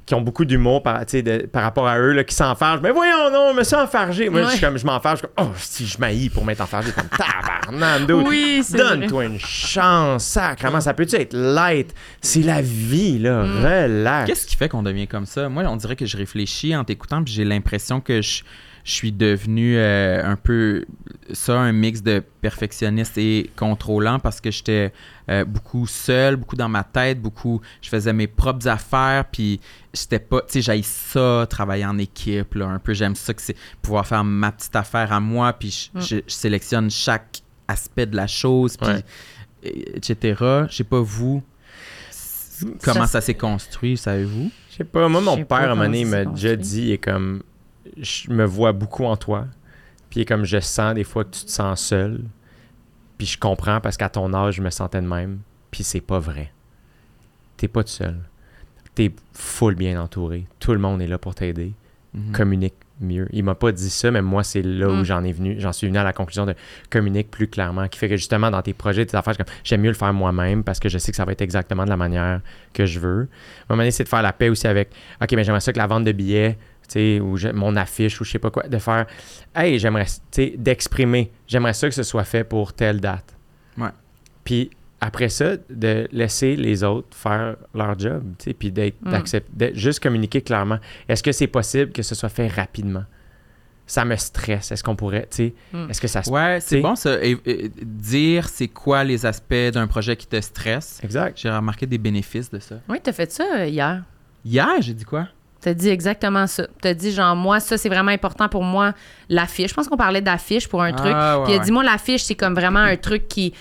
qui ont beaucoup d'humour par, tu sais, de- par rapport à eux, là, qui s'enfargent. Mais voyons, non, me suis enfargé. Moi, je comme, je m'enfarge, je suis comme, oh, si je m'haïs pour m'être enfargé, comme tabarnak, dude. Oui, c'est vrai. Donne-toi une chance, sacrément. Ça peut-tu être light? C'est la vie, là. Relax. Qu'est-ce qui fait qu'on devient comme ça? Moi, on dirait que je réfléchis en t'écoutant, puis j'ai l'impression que je, je suis devenu euh, un peu ça, un mix de perfectionniste et contrôlant parce que j'étais euh, beaucoup seul, beaucoup dans ma tête, beaucoup. Je faisais mes propres affaires, puis j'étais pas. Tu sais, j'aille ça, travailler en équipe, là, un peu. J'aime ça que c'est pouvoir faire ma petite affaire à moi, puis je, Mm. je- je sélectionne chaque aspect de la chose, puis Ouais. etc. Je sais pas vous. Comment ça, s'est construit, savez-vous? Je sais pas, moi, mon père, à un moment donné, il m'a déjà dit, il est comme, je me vois beaucoup en toi. Puis comme, je sens des fois que tu te sens seul. Puis je comprends parce qu'à ton âge, je me sentais de même. Puis c'est pas vrai. T'es pas tout seul. T'es full bien entouré. Tout le monde est là pour t'aider. Mhm. Communique mieux. Il m'a pas dit ça, mais moi, c'est là où Mm. j'en ai venu. J'en suis venu à la conclusion de communique plus clairement, qui fait que justement, dans tes projets, tes affaires, j'aime mieux le faire moi-même parce que je sais que ça va être exactement de la manière que je veux. À un moment donné, c'est de faire la paix aussi avec, OK, mais j'aimerais ça que la vente de billets, ou je- mon affiche, ou je sais pas quoi, de faire, hey, j'aimerais, tu sais, d'exprimer, j'aimerais ça que ce soit fait pour telle date. Ouais. Puis après ça, de laisser les autres faire leur job, tu sais, puis d'être, Mm. d'accepter, de juste communiquer clairement. Est-ce que c'est possible que ce soit fait rapidement? Ça me stresse. Est-ce qu'on pourrait, tu sais, Mm. est-ce que ça se... Ouais, c'est bon ça. Et- et- dire c'est quoi les aspects d'un projet qui te stresse. Exact. J'ai remarqué des bénéfices de ça. Oui, t'as fait ça euh, hier. Hier, j'ai dit quoi? T'as dit exactement ça. T'as dit, genre, moi, ça, c'est vraiment important pour moi, l'affiche. Je pense qu'on parlait d'affiche pour un truc. Ah, ouais, Puis il a dit, moi, l'affiche, c'est comme vraiment un truc qui.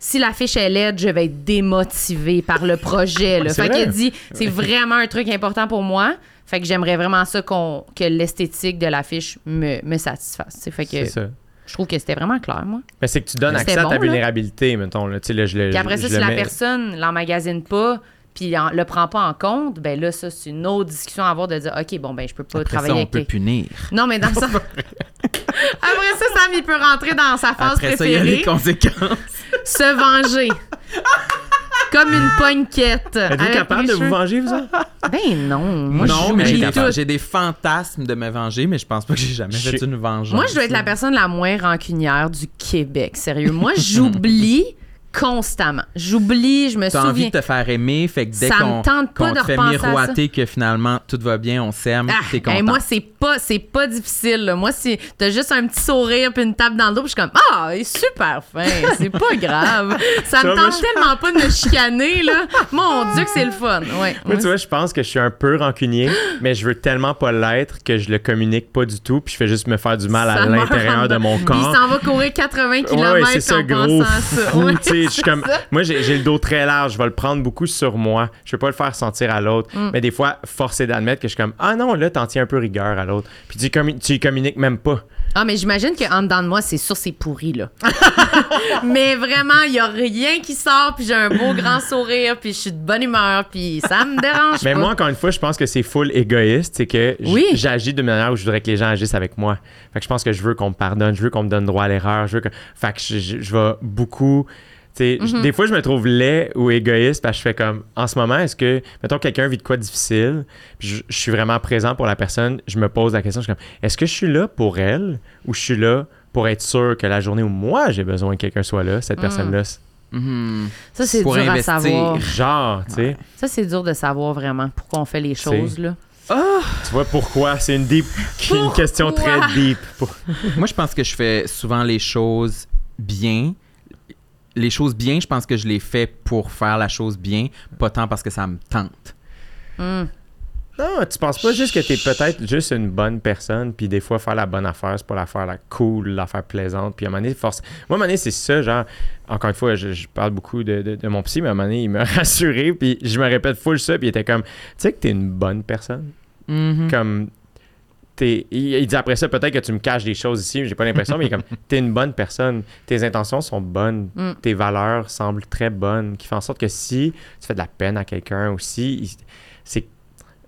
Si l'affiche est laide, je vais être démotivée par le projet. Là. Fait vrai. qu'il a dit, c'est vraiment un truc important pour moi. Fait que j'aimerais vraiment ça qu'on, que l'esthétique de l'affiche me, me satisfasse. C'est ça. je trouve que c'était vraiment clair, moi. Mais c'est que tu donnes accès à ta là. vulnérabilité, mettons. Là. Là, je Puis après ça, je si la mets- personne l'emmagasine pas, puis en- le prend pas en compte, ben là, ça, c'est une autre discussion à avoir de dire, OK, bon, ben, je peux pas Après ça, travailler on avec peut les- punir. Non, mais dans sa. Après ça, Sam, il peut rentrer dans sa phase Après ça, il y a les préférée, conséquences. se venger. Comme une pognquette. Êtes-vous capable de vous venger, vous autres? Ben non. Moi, non, je mais j'ai des, tout. j'ai des fantasmes de me venger, mais je pense pas que j'ai jamais Je fait une vengeance. Moi, je dois être la personne la moins rancunière du Québec. Sérieux. Moi, j'oublie constamment. J'oublie, je me T'as envie souviens. de te faire aimer, fait que dès qu'on te fait miroiter que finalement tout va bien, on s'aime, Ah, t'es content. hey, moi, c'est pas, c'est pas difficile. là. Moi, c'est t'as juste un petit sourire puis une tape dans le dos, puis je suis comme ah, il est super fin, c'est pas grave. Ça me tente tellement pas de me chicaner là. Mon Dieu que c'est le fun. Ouais. Moi, tu vois, je pense que je suis un peu rancunier, mais je veux tellement pas l'être que je le communique pas du tout, puis je fais juste me faire du mal à Ça l'intérieur en de mon Puis il corps. s'en va courir 80 km Ouais, ouais, c'est ça, en gros pensant à ça. Ouais, sais, je suis c'est comme, ça. moi, j'ai le dos très large, je vais le prendre beaucoup sur moi. Je vais pas le faire sentir à l'autre. Mm. Mais des fois, forcer d'admettre que je suis comme, ah non, là, t'en tiens un peu rigueur à l'autre. Puis tu, y commu- tu communiques même pas. Ah, mais j'imagine qu'en dedans de moi, c'est sûr, c'est pourri, là. mais vraiment, il y a rien qui sort, puis j'ai un beau grand sourire, puis je suis de bonne humeur, puis ça me dérange Mais pas. moi, encore une fois, je pense que c'est full égoïste. C'est que Oui. j'agis de manière où je voudrais que les gens agissent avec moi. Fait que je pense que je veux qu'on me pardonne, je veux qu'on me donne droit à l'erreur. Je veux que... Fait que je, je- je vais beaucoup. Mhm. Des fois, je me trouve laid ou égoïste parce que je fais comme, en ce moment, est-ce que, mettons, quelqu'un vit de quoi difficile, puis je, je suis vraiment présent pour la personne, je me pose la question, je suis comme, est-ce que je suis là pour elle ou je suis là pour être sûr que la journée où moi j'ai besoin que quelqu'un soit là, cette Mm. personne-là, Mhm. Ça, c'est Pour dur à savoir. genre, tu sais, Ça, c'est dur de savoir vraiment pourquoi on fait les choses, là. tu vois pourquoi, c'est une deep, une question très deep. Pour- Moi, je pense que je fais souvent les choses bien. Les choses bien, je pense que je les fais pour faire la chose bien, pas tant parce que ça me tente. Hum. Non, tu penses pas juste que t'es peut-être juste une bonne personne, puis des fois faire la bonne affaire, c'est pas la faire la cool, l'affaire plaisante, puis à un moment donné, force. Moi, à un moment donné, c'est ça, genre, encore une fois, je, je parle beaucoup de, de- de mon psy, mais à un moment donné, il m'a rassuré, puis je me répète full ça, puis il était comme, tu sais que t'es une bonne personne? Mhm. Comme, t'es. Il, dit après ça, peut-être que tu me caches des choses ici, mais j'ai pas l'impression, mais il est comme, t'es une bonne personne, tes intentions sont bonnes, Mm. tes valeurs semblent très bonnes, qui fait en sorte que si tu fais de la peine à quelqu'un aussi, c'est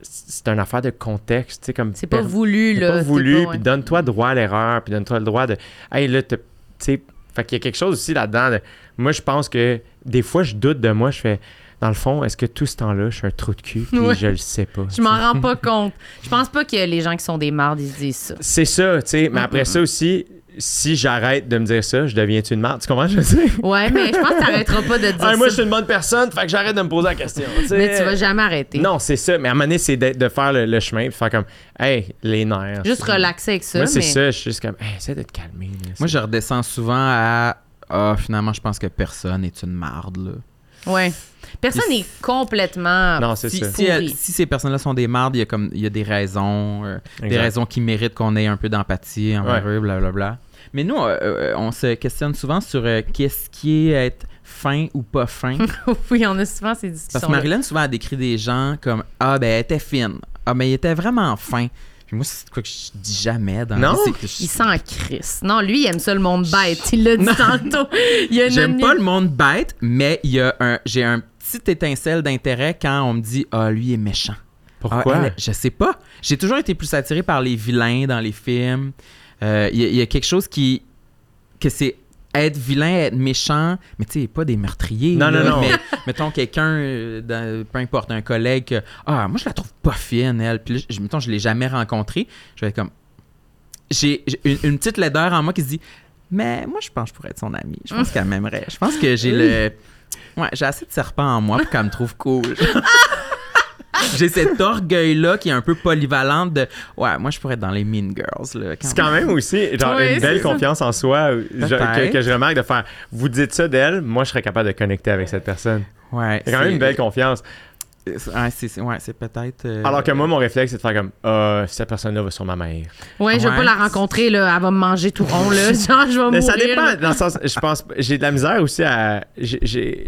c'est une affaire de contexte, tu sais, comme C'est pas voulu, c'est là. pas c'est voulu, pas- puis ouais. donne-toi droit à l'erreur, puis donne-toi le droit de hey là tu sais fait qu'il y a quelque chose aussi là-dedans de- moi je pense que des fois je doute de moi, je fais dans le fond, est-ce que tout ce temps-là, je suis un trou de cul, puis Ouais. je le sais pas. Je m'en rends pas compte. Je pense pas que les gens qui sont des mardes, ils se disent ça. C'est ça, tu sais. Mais Mm, après ça aussi, si j'arrête de me dire ça, je deviens-tu une marde? Tu comprends, ce que je veux dire? Ouais, mais je pense que t'arrêteras pas de dire Ah, moi, je ça. suis une bonne personne, fait que j'arrête de me poser la question. Mais tu vas jamais arrêter. Non, c'est ça. Mais à un moment donné, c'est de, de faire le, le chemin puis faire comme, hey, les nerfs. Juste c'est- relaxer avec ça. Moi, c'est mais... ça. Je suis juste comme, hey, essaie de te calmer. là. Moi, je redescends souvent à. Ah, finalement, je pense que personne est une marde, là. Ouais. Personne n'est complètement. Non, c'est Si, ça. si, Pourri. si ces personnes-là sont des mardes, il y a, comme, il y a des raisons. euh, des raisons qui méritent qu'on ait un peu d'empathie envers eux, blablabla. Mais nous, euh, euh, on se questionne souvent sur euh, qu'est-ce qui est être fin ou pas fin. oui, on a souvent ces Parce discussions. que Marilyn, souvent, elle décrit des gens comme Ah, ben, elle était fine. Ah, ben, il était vraiment fin. Puis moi, c'est quoi que je dis jamais dans Non? vie, c'est que je- Il s'en crisse. Non, lui, il aime ça le monde bête. Il l'a dit tantôt. A J'aime pas le monde bête, mais il y a un, j'ai un petit étincelle d'intérêt quand on me dit Ah, lui est méchant. Pourquoi? Ah, elle, je sais pas. J'ai toujours été plus attiré par les vilains dans les films. Euh, Il y, a- il y a quelque chose qui. que c'est être vilain, être méchant, mais tu sais, pas des meurtriers. Non, là, non, non. Mais mettons quelqu'un, euh, peu importe, un collègue, ah, moi je la trouve pas fine, elle. Puis là, je, mettons, je l'ai jamais rencontrée. Je vais être comme. J'ai une, une petite laideur en moi qui se dit, mais moi je pense que je pourrais être son amie. Je pense qu'elle m'aimerait. Je pense que j'ai le. Ouais, j'ai assez de serpent en moi pour qu'elle me trouve cool. J'ai cet orgueil-là qui est un peu polyvalente de Ouais, moi je pourrais être dans les Mean Girls. Là, C'est quand même aussi genre, Oui, une belle ça. confiance en soi euh, je- que, que je remarque de faire. Vous dites ça d'elle, moi je serais capable de connecter avec cette personne. Ouais, C'est quand même une belle confiance. C'est- Ouais, c'est ouais, peut-être. euh, Alors que moi, mon réflexe, c'est de faire comme Ah, cette personne-là va sur ma mère. Ouais, je Ouais. pas la rencontrer, là. Elle va me manger tout rond, là. Genre, je vais Mais mourir. ça dépend. là. Dans le sens, je pense, j'ai de la misère aussi à. Je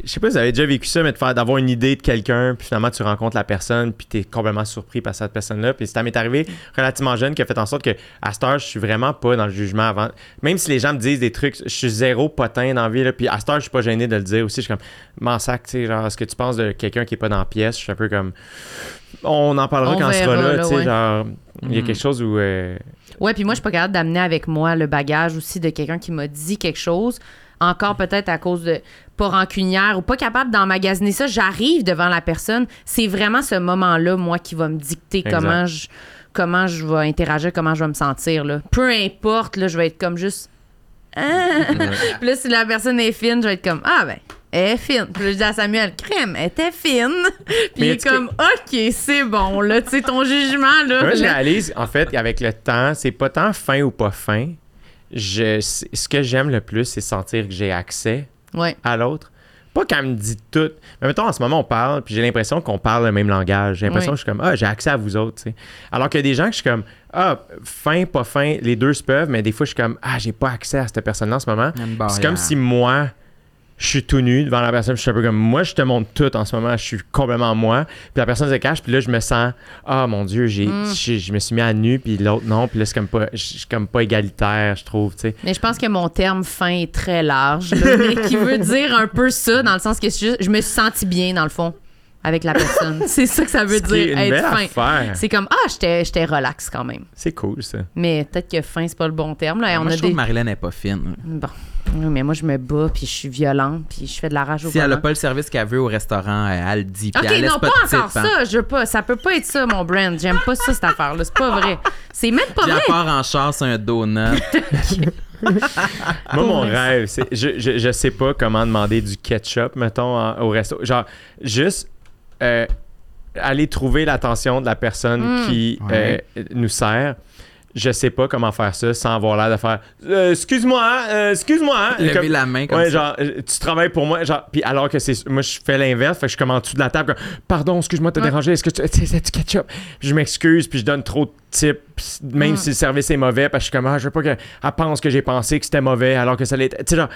sais pas si vous avez déjà vécu ça, mais de faire d'avoir une idée de quelqu'un, puis finalement tu rencontres la personne, puis t'es complètement surpris par cette personne-là. Puis ça m'est arrivé relativement jeune, qui a fait en sorte que à cette heure, je suis vraiment pas dans le jugement avant. Même si les gens me disent des trucs, je suis zéro potin dans la vie, là, puis à cette heure, je suis pas gêné de le dire aussi. Je suis comme, m'en sac, tu sais, genre, ce que tu penses de quelqu'un qui est pas dans la pièce, suis un peu comme. On en parlera On quand on sera là, là, tu sais, ouais. genre. Il y a Mhm. quelque chose où. euh, Ouais, puis moi, je suis pas capable d'amener avec moi le bagage aussi de quelqu'un qui m'a dit quelque chose. Encore peut-être à cause de pas rancunière ou pas capable d'emmagasiner ça. J'arrive devant la personne. C'est vraiment ce moment-là, moi, qui va me dicter Exact. comment je, comment je vais interagir, comment je vais me sentir. Là. Peu importe, là, je vais être comme juste. Ah! Puis là, si la personne est fine, je vais être comme Ah, ben, elle est fine. Puis là, je dis à Samuel, crème, elle était fine. Puis il Mais est comme OK, c'est bon, là, tu sais, ton jugement, là. Moi, je réalise, en fait, qu'avec le temps, c'est pas tant fin ou pas fin. Je, ce que j'aime le plus, c'est sentir que j'ai accès Ouais. à l'autre. Pas qu'elle me dit tout. Mais mettons, en ce moment, on parle, puis j'ai l'impression qu'on parle le même langage. J'ai l'impression Oui. que je suis comme, ah, j'ai accès à vous autres, tu sais. Alors qu'il y a des gens que je suis comme, ah, fin, pas fin, les deux se peuvent, mais des fois, je suis comme, ah, j'ai pas accès à cette personne-là en ce moment. C'est comme si moi, je suis tout nu devant la personne, puis je suis un peu comme moi, je te montre tout en ce moment, je suis complètement moi. Puis la personne se cache, puis là, je me sens, ah mon Dieu, j'ai, Mm. j'ai- je me suis mis à nu, puis l'autre non, puis là, c'est comme pas, je suis comme pas égalitaire, je trouve, tu sais. Mais je pense que mon terme fin est très large, là, mais qui veut dire un peu ça, dans le sens que je, je me suis senti bien, dans le fond, avec la personne. C'est ça que ça veut dire, une belle être fin. affaire. C'est comme, ah, j'étais j'étais relax quand même. C'est cool, ça. Mais peut-être que fin, c'est pas le bon terme. Là. Moi, on je a trouve des... que Marilyn n'est pas fine. Bon. Oui, mais moi, je me bats, puis je suis violente, puis je fais de la rage au Si elle volant. a pas le service qu'elle veut au restaurant, elle, elle le dit. Puis OK, elle non, pas, encore type, hein. ça. Je veux pas. Ça peut pas être ça, mon brand. J'aime pas ça, cette affaire-là. C'est pas vrai. C'est même pas Puis vrai. elle part en char sur un donut. Moi, mon rêve, c'est. Je, je, je sais pas comment demander du ketchup, mettons, en- au resto. Genre, juste euh, aller trouver l'attention de la personne Mm. qui Ouais. euh, nous sert. Je sais pas comment faire ça sans avoir l'air de faire Euh, excuse-moi, euh, excuse-moi. Lever Comme- la main comme ouais, ça. genre, euh, tu travailles pour moi, genre, puis alors que c'est. Moi, je fais l'inverse, fait que je suis comme en dessous de la table, comme, pardon, excuse-moi Ouais. déranger, est-ce que tu. C'est du ketchup? Je m'excuse, puis je donne trop de tips, même Mm. si le service est mauvais, parce que je suis comme, ah, je veux pas qu'elle pense que j'ai pensé que c'était mauvais, alors que ça l'était. Tu sais, genre.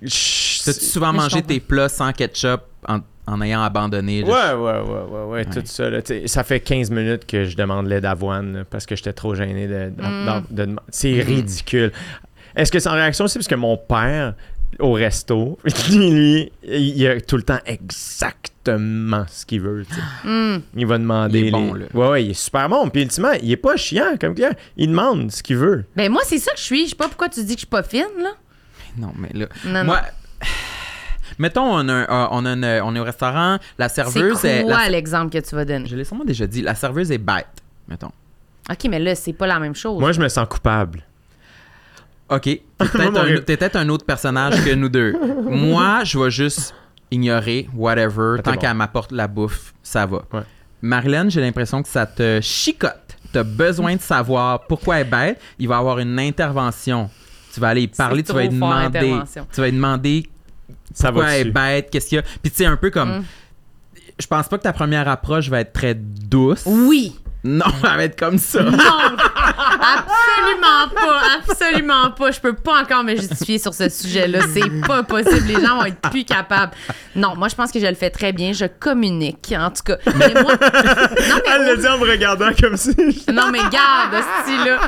T'as-tu souvent mangé tes plats sans ketchup? En, en ayant abandonné? Ouais, ouais, ouais, ouais, ouais, tout ça. Là, ça fait 15 minutes que je demande lait d'avoine parce que j'étais trop gêné de. de- Mm. de- c'est ridicule. Est-ce que c'est en réaction aussi parce que mon père, au resto, lui, il, a tout le temps exactement ce qu'il veut. Hmm. Il va demander. Il est bon, les- là. Ouais, ouais, il est super bon. Puis ultimement, il est pas chiant comme client. Il demande ce qu'il veut. Ben, moi, c'est ça que je suis. Je sais pas pourquoi tu dis que je suis pas fine, là. Non, mais là. Non, Moi. Mettons, on, a un- euh, on, a une- on est au restaurant, la C'est serveuse est. quoi la- l'exemple que tu vas donner? Je l'ai sûrement déjà dit, la serveuse est bête, mettons. OK, mais là, c'est pas la même chose. Moi, je me sens coupable. OK, t'es peut-être un, t'es peut-être un autre personnage que nous deux. Moi, je vais juste ignorer, whatever. t'es Tant bon. qu'elle m'apporte la bouffe, ça va. Ouais. Marilyn, j'ai l'impression que ça te chicote. T'as besoin de savoir pourquoi elle est bête. Il va y avoir une intervention. Tu vas aller y parler, tu vas lui trop fort, demander. intervention. Tu vas lui demander Ça pourquoi va elle est bête, qu'est-ce qu'il y a? Puis tu sais, un peu comme. Mm. Je pense pas que ta première approche va être très douce. Oui. Non, elle va être comme ça. Non, absolument pas, absolument pas. Je peux pas encore me justifier sur ce sujet-là. C'est pas possible. Les gens vont être plus capables. Non, moi, je pense que je le fais très bien. Je communique, en tout cas. Mais moi, non, mais Elle l'a dit en me regardant comme si. non, mais garde, ce là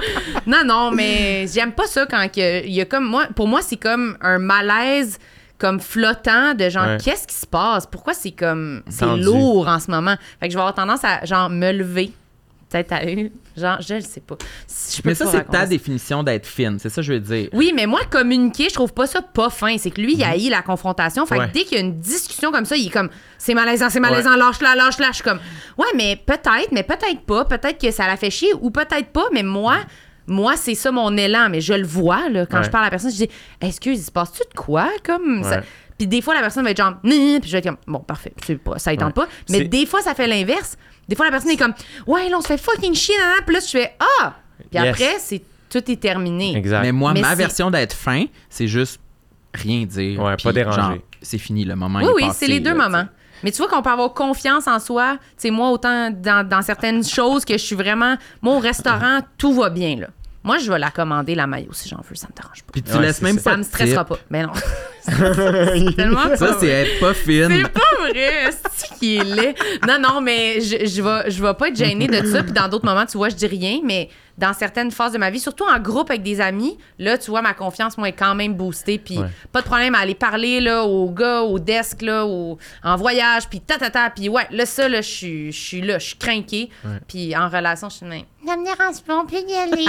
Non, non, mais j'aime pas ça quand que- il y a comme moi. Pour moi, c'est comme un malaise comme flottant de genre Ouais. qu'est-ce qui se passe? Pourquoi c'est comme c'est lourd en ce moment? Fait que je vais avoir tendance à genre me lever peut-être à genre je le sais pas Si je peux Mais ça, c'est ta ça. définition d'être fine. C'est ça que je veux dire. oui, mais moi, communiquer, je trouve pas ça pas fin. C'est que lui, il haït la confrontation. Fait Ouais. que dès qu'il y a une discussion comme ça, il est comme c'est malaisant, c'est malaisant, lâche-la, lâche-la. Je suis comme ouais, mais peut-être, mais peut-être pas. Peut-être que ça la fait chier ou peut-être pas. Mais moi, moi, c'est ça mon élan. Mais je le vois, là, quand Ouais. je parle à la personne, je dis excuse, il se passe-tu de quoi? Comme ça? Puis des fois, la personne va être genre, Ni, puis je vais être comme, bon, parfait, c'est pas, ça ne tente pas. Mais des fois, ça fait l'inverse. Des fois, la personne est comme, ouais, là, on se fait fucking chier, nan. Puis là, je fais, ah! Puis Yes. après, c'est tout est terminé. Exact. Mais moi, Mais ma version d'être fin, c'est juste rien dire. Ouais, pas déranger. C'est fini le moment. Oui, est oui, passé, c'est les deux là, moments. Mais tu vois qu'on peut avoir confiance en soi. Tu sais, moi, autant dans, dans certaines choses que je suis vraiment. Moi, au restaurant, tout va bien, là. Moi, je vais la commander, la maillot, si j'en veux, ça me dérange pas. Puis tu Ouais, laisses même ça. pas Ça me stressera pas. Mais non. c'est tellement pas Ça, c'est vrai. être pas fine. C'est pas vrai, c'est qui est laid? Non, non, mais je, je vais, je vais pas être gênée de ça. Puis dans d'autres moments, tu vois, je dis rien, mais dans certaines phases de ma vie, surtout en groupe avec des amis, là, tu vois, ma confiance, moi, est quand même boostée. Puis Ouais. pas de problème à aller parler, là, aux gars, au desk, là, au- en voyage, puis ta, ta, ta. Puis ouais, là, ça, là, je suis je suis là, je suis craquée. Puis en relation, je suis même, dérange pas, on peut y aller.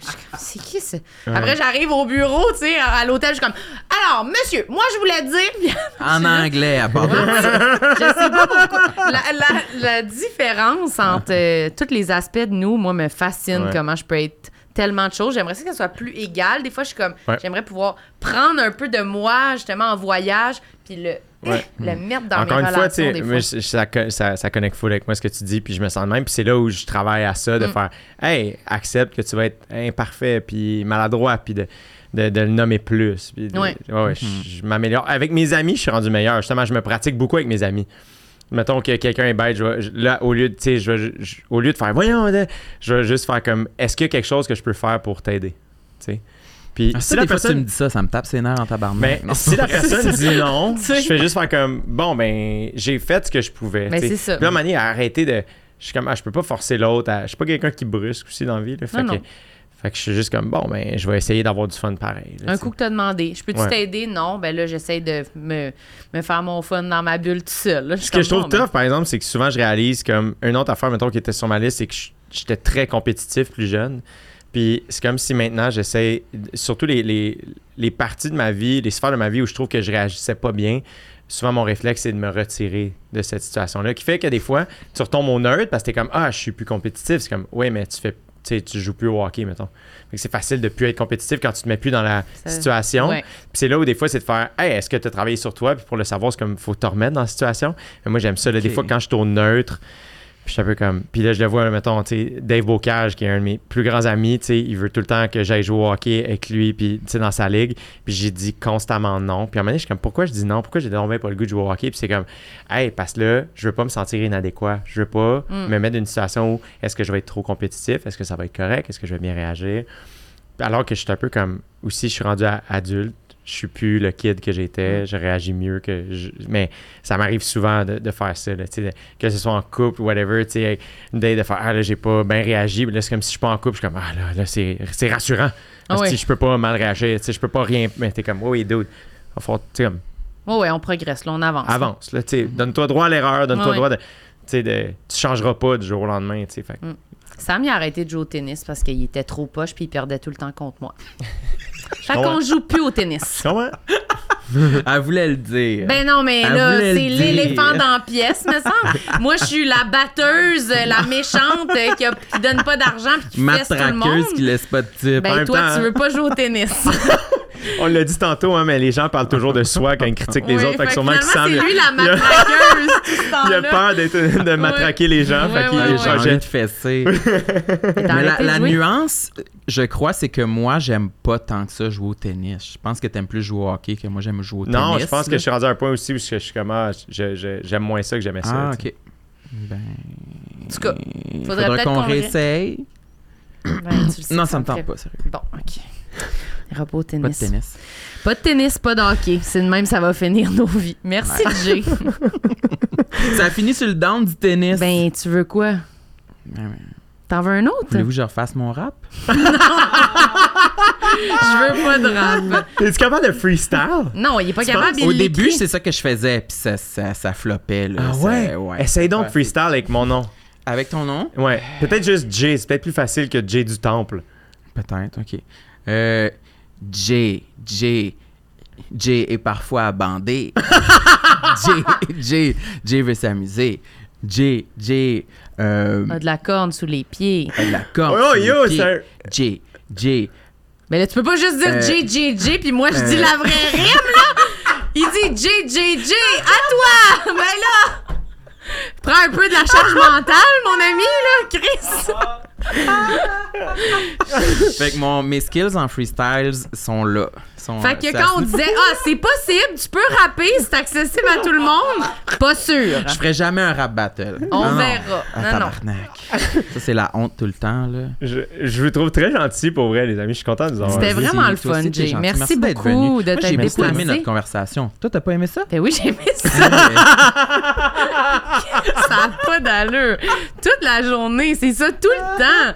Je suis comme, c'est qui ça? Après, j'arrive au bureau, tu sais, à, à l'hôtel, je suis comme, alors, monsieur, moi, je voulais dire. En anglais, à part de je sais pas pourquoi. La, la- la différence entre euh, tous les aspects de nous, moi, me fascine Ouais. comment je peux être tellement de choses. J'aimerais ça que ça soit plus égal. Des fois, je suis comme, Ouais. j'aimerais pouvoir prendre un peu de moi, justement, en voyage, puis le, Ouais. le mettre dans Encore mes une fois, tu relations, sais, des fois. je- ça, ça, ça connecte full avec moi ce que tu dis, puis je me sens de même. Puis c'est là où je travaille à ça, de Mm. faire Hey, accepte que tu vas être imparfait, puis maladroit, puis de, de, de le nommer plus. Puis de- Ouais. ouais, je, je m'améliore. Avec mes amis, je suis rendu meilleur. Justement, je me pratique beaucoup avec mes amis. Mettons que quelqu'un est bête, je vais- je- là, au lieu de, tu sais, je vais- je- au lieu de faire voyons, là, je vais juste faire comme est-ce qu'il y a quelque chose que je peux faire pour t'aider? Tu sais? Puis Ah, si ça, la des fois, tu personne. me dis ça, ça me tape ses nerfs en tabarnak. Mais Non? si la personne dit non, je fais juste faire comme bon ben j'ai fait ce que je pouvais. Ben, tu sais. c'est ça. Puis là, à donné, arrêter de. Je suis comme ah, je peux pas forcer l'autre. à- Je suis pas quelqu'un qui brusque aussi dans la vie. Là, fait, Non, que, non. Fait que je suis juste comme bon ben je vais essayer d'avoir du fun pareil. là, Un coup que t'as demandé, je peux-tu Ouais. t'aider? Non, ben là, j'essaie de me, me faire mon fun dans ma bulle tout seul. là. Ce que je trouve bon, ben, tough, par exemple, c'est que souvent je réalise comme une autre affaire, mettons, qui était sur ma liste, c'est que j'étais très compétitif plus jeune. Puis c'est comme si maintenant j'essaie, surtout les, les, les parties de ma vie, les sphères de ma vie où je trouve que je réagissais pas bien, souvent mon réflexe c'est de me retirer de cette situation-là. Qui fait que des fois, tu retombes au neutre parce que t'es comme Ah, je suis plus compétitif. C'est comme Ouais, mais tu fais. Tu sais, tu joues plus au hockey, mettons. C'est facile de plus être compétitif quand tu te mets plus dans la Ça- situation. ouais. Puis c'est là où des fois c'est de faire Hey, est-ce que tu as travaillé sur toi? Puis pour le savoir, c'est comme faut te remettre dans la situation. Mais moi j'aime ça. là, Des fois quand je suis au neutre, puis je suis un peu comme. Puis là, je le vois, là, mettons, tu sais, Dave Bocage, qui est un de mes plus grands amis, tu sais, il veut tout le temps que j'aille jouer au hockey avec lui, puis tu sais, dans sa ligue. Puis j'ai dit constamment non. Puis à un moment donné, je suis comme, pourquoi je dis non? Pourquoi j'ai donc pas le goût de jouer au hockey? Puis c'est comme, hey, parce que là, je veux pas me sentir inadéquat. Je veux pas Mm. me mettre dans une situation où est-ce que je vais être trop compétitif? Est-ce que ça va être correct? Est-ce que je vais bien réagir? Alors que je suis un peu comme, aussi, je suis rendu à- adulte. Je suis plus le kid que j'étais, je réagis mieux que je- mais ça m'arrive souvent de, de faire ça là, que ce soit en couple ou whatever tu sais de faire ah là j'ai pas bien réagi mais là c'est comme si je suis pas en couple je suis comme ah là, là c'est rassurant Ah Parce que ouais. je peux pas mal réagir tu sais je peux pas rien mais t'es comme oui dude falloir, tu sais comme Ouais, ouais, on progresse, là, on avance. avance là tu sais donne-toi droit à l'erreur donne-toi Ouais, droit de tu de tu changeras pas du jour au lendemain tu sais fait que- Sam, il a arrêté de jouer au tennis parce qu'il était trop poche puis il perdait tout le temps contre moi. fait qu'on joue plus au tennis. Comprends? Elle voulait le dire. Ben non, mais Elle là, c'est l'éléphant dans la pièce, me semble. Moi, je suis la batteuse, la méchante euh, qui, a- qui donne pas d'argent puis qui fesse tout le monde. Matraqueuse qui laisse pas de type. Ben toi, temps, tu veux pas jouer au tennis. On l'a dit tantôt, hein, mais les gens parlent toujours de soi quand ils critiquent les Oui, autres. Fait que fait sûrement que Sam, c'est lui la matraqueuse il a peur d'être- de matraquer les gens. Fait qu'il envie changeait. de fesser. La, la nuance, je crois, c'est que moi, j'aime pas tant que ça jouer au tennis. Je pense que t'aimes plus jouer au hockey que moi, j'aime jouer au tennis. Non, je pense que je suis rendu à un point aussi où je, je suis comme, ah, je- je- j'aime moins ça que j'aimais ça. Ah, ok. Ben. En tout cas, il faudrait faudra peut-être qu'on qu'on ré- réessaye. Ben, tu le sais Non, que ça me tente pas, sérieux. Bon, OK. Repos au Pas de tennis. tennis. Pas de tennis, pas de hockey. C'est de même, ça va finir nos vies. Merci, Jay. Ça a fini sur le down du tennis. ben, tu veux quoi? Ouais, ouais. T'en veux un autre? Voulez-vous que je refasse mon rap? Je veux pas de rap. Es-tu capable de freestyle? Non, il est pas Tu capable. penses? il Au début, c'est ça que je faisais, puis ça, ça, ça floppait. Là, Ah Ça- ouais? Essaye donc de freestyle avec mon nom. Avec ton nom? Ouais. Peut-être juste Jay. C'est peut-être plus facile que Jay du Temple. Peut-être, ok. Euh, Jay, Jay, Jay est parfois bandé. Jay, Jay, Jay veut s'amuser. Jay, Jay, euh, A de la corne sous les pieds. a de la corde. Oh, les yo, pieds. c'est un- Jay, Jay, Mais là, tu peux pas juste dire Euh, J, J, J, puis moi, je euh, dis la vraie rime, là. Il dit J, J, J, à toi. Ben là, prends un peu de la charge mentale, mon ami, là, Chris. Fait que mon, mes skills en freestyles sont là. Sont, Fait que c'est quand on disait, ah, c'est possible, tu peux rapper, c'est accessible à tout le monde, pas sûr. Je ferai jamais un rap battle. On Ah non. verra. Ah, Non, non. tabarnak. Ça, c'est la honte tout le temps, là. Je, je vous trouve très gentil pour vrai, les amis. Je suis content de vous avoir. C'était vraiment le fun, Jay. Merci d'être beaucoup venu. de t'être J'ai beaucoup aimé notre conversation. Toi, t'as pas aimé ça? Ben oui, j'ai aimé ça. ça n'a pas d'allure. Toute la journée, c'est ça, tout le temps.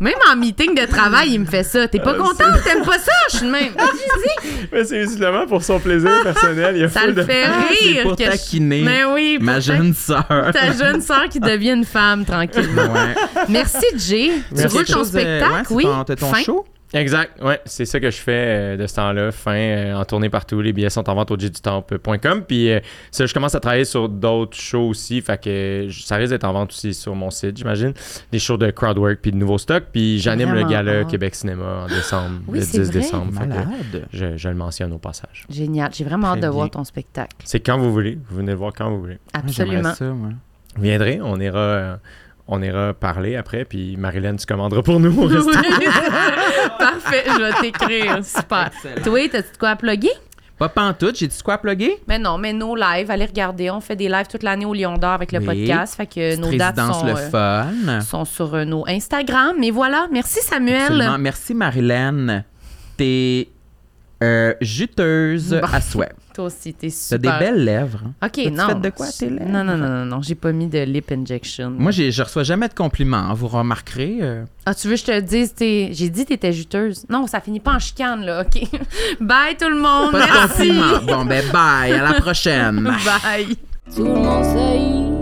Même en meeting de travail, il me fait ça. T'es pas Ah, content? T'aimes pas ça? Je suis de même. Mais c'est justement pour son plaisir personnel. Il y a Ça le de- fait rire. pour que taquiner Mais oui, ma jeune sœur. ta, jeune sœur qui devient une femme tranquillement. Ouais. Merci, Jay. Tu roules ton de- spectacle, ouais, oui? ton- Fin. show? Exact, ouais, c'est ça que je fais euh, de ce temps-là, fin, euh, en tournée partout. Les billets sont en vente au jdutemps.com. Puis euh, ça, je commence à travailler sur d'autres shows aussi, fait que euh, ça risque d'être en vente aussi sur mon site, j'imagine. Des shows de crowdwork puis de nouveaux stocks. Puis j'anime le gala hâte. Québec Cinéma en décembre, Oui, le c'est 10 vrai. décembre. Fait que Malade. je, je le mentionne au passage. Génial. J'ai vraiment hâte de voir ton spectacle. C'est quand vous voulez. Vous venez le voir quand vous voulez. Absolument. Ça, moi. Vous viendrez, on ira, euh, on ira parler après. Puis Marilyn, tu commanderas pour nous. Parfait, je vais t'écrire. Super. Excellent. Toi, t'as-tu de quoi à plugger? Pas pantoute, j'ai-tu quoi à plugger? Mais non, mais nos lives, allez regarder. On fait des lives toute l'année au Lion d'Or avec le Oui. podcast. Fait que nos dates sont, le euh, fun. sont sur euh, nos Instagram. Mais voilà, merci Samuel. Absolument. Merci Marilyn. T'es euh, juteuse Bon. à souhait. Toi aussi, t'es T'as super. des belles lèvres. OK, non. fait de quoi, tes lèvres? Non, non, non, non, non. J'ai pas mis de lip injection. Moi, j'ai- je reçois jamais de compliments. Vous remarquerez. euh, Ah, tu veux que je te dise, t'es- j'ai dit que t'étais juteuse. Non, ça finit pas en chicane, là. OK. Bye, tout le monde. pas de Merci. compliments. Bon, ben bye. À la prochaine. Bye. Tout le monde sait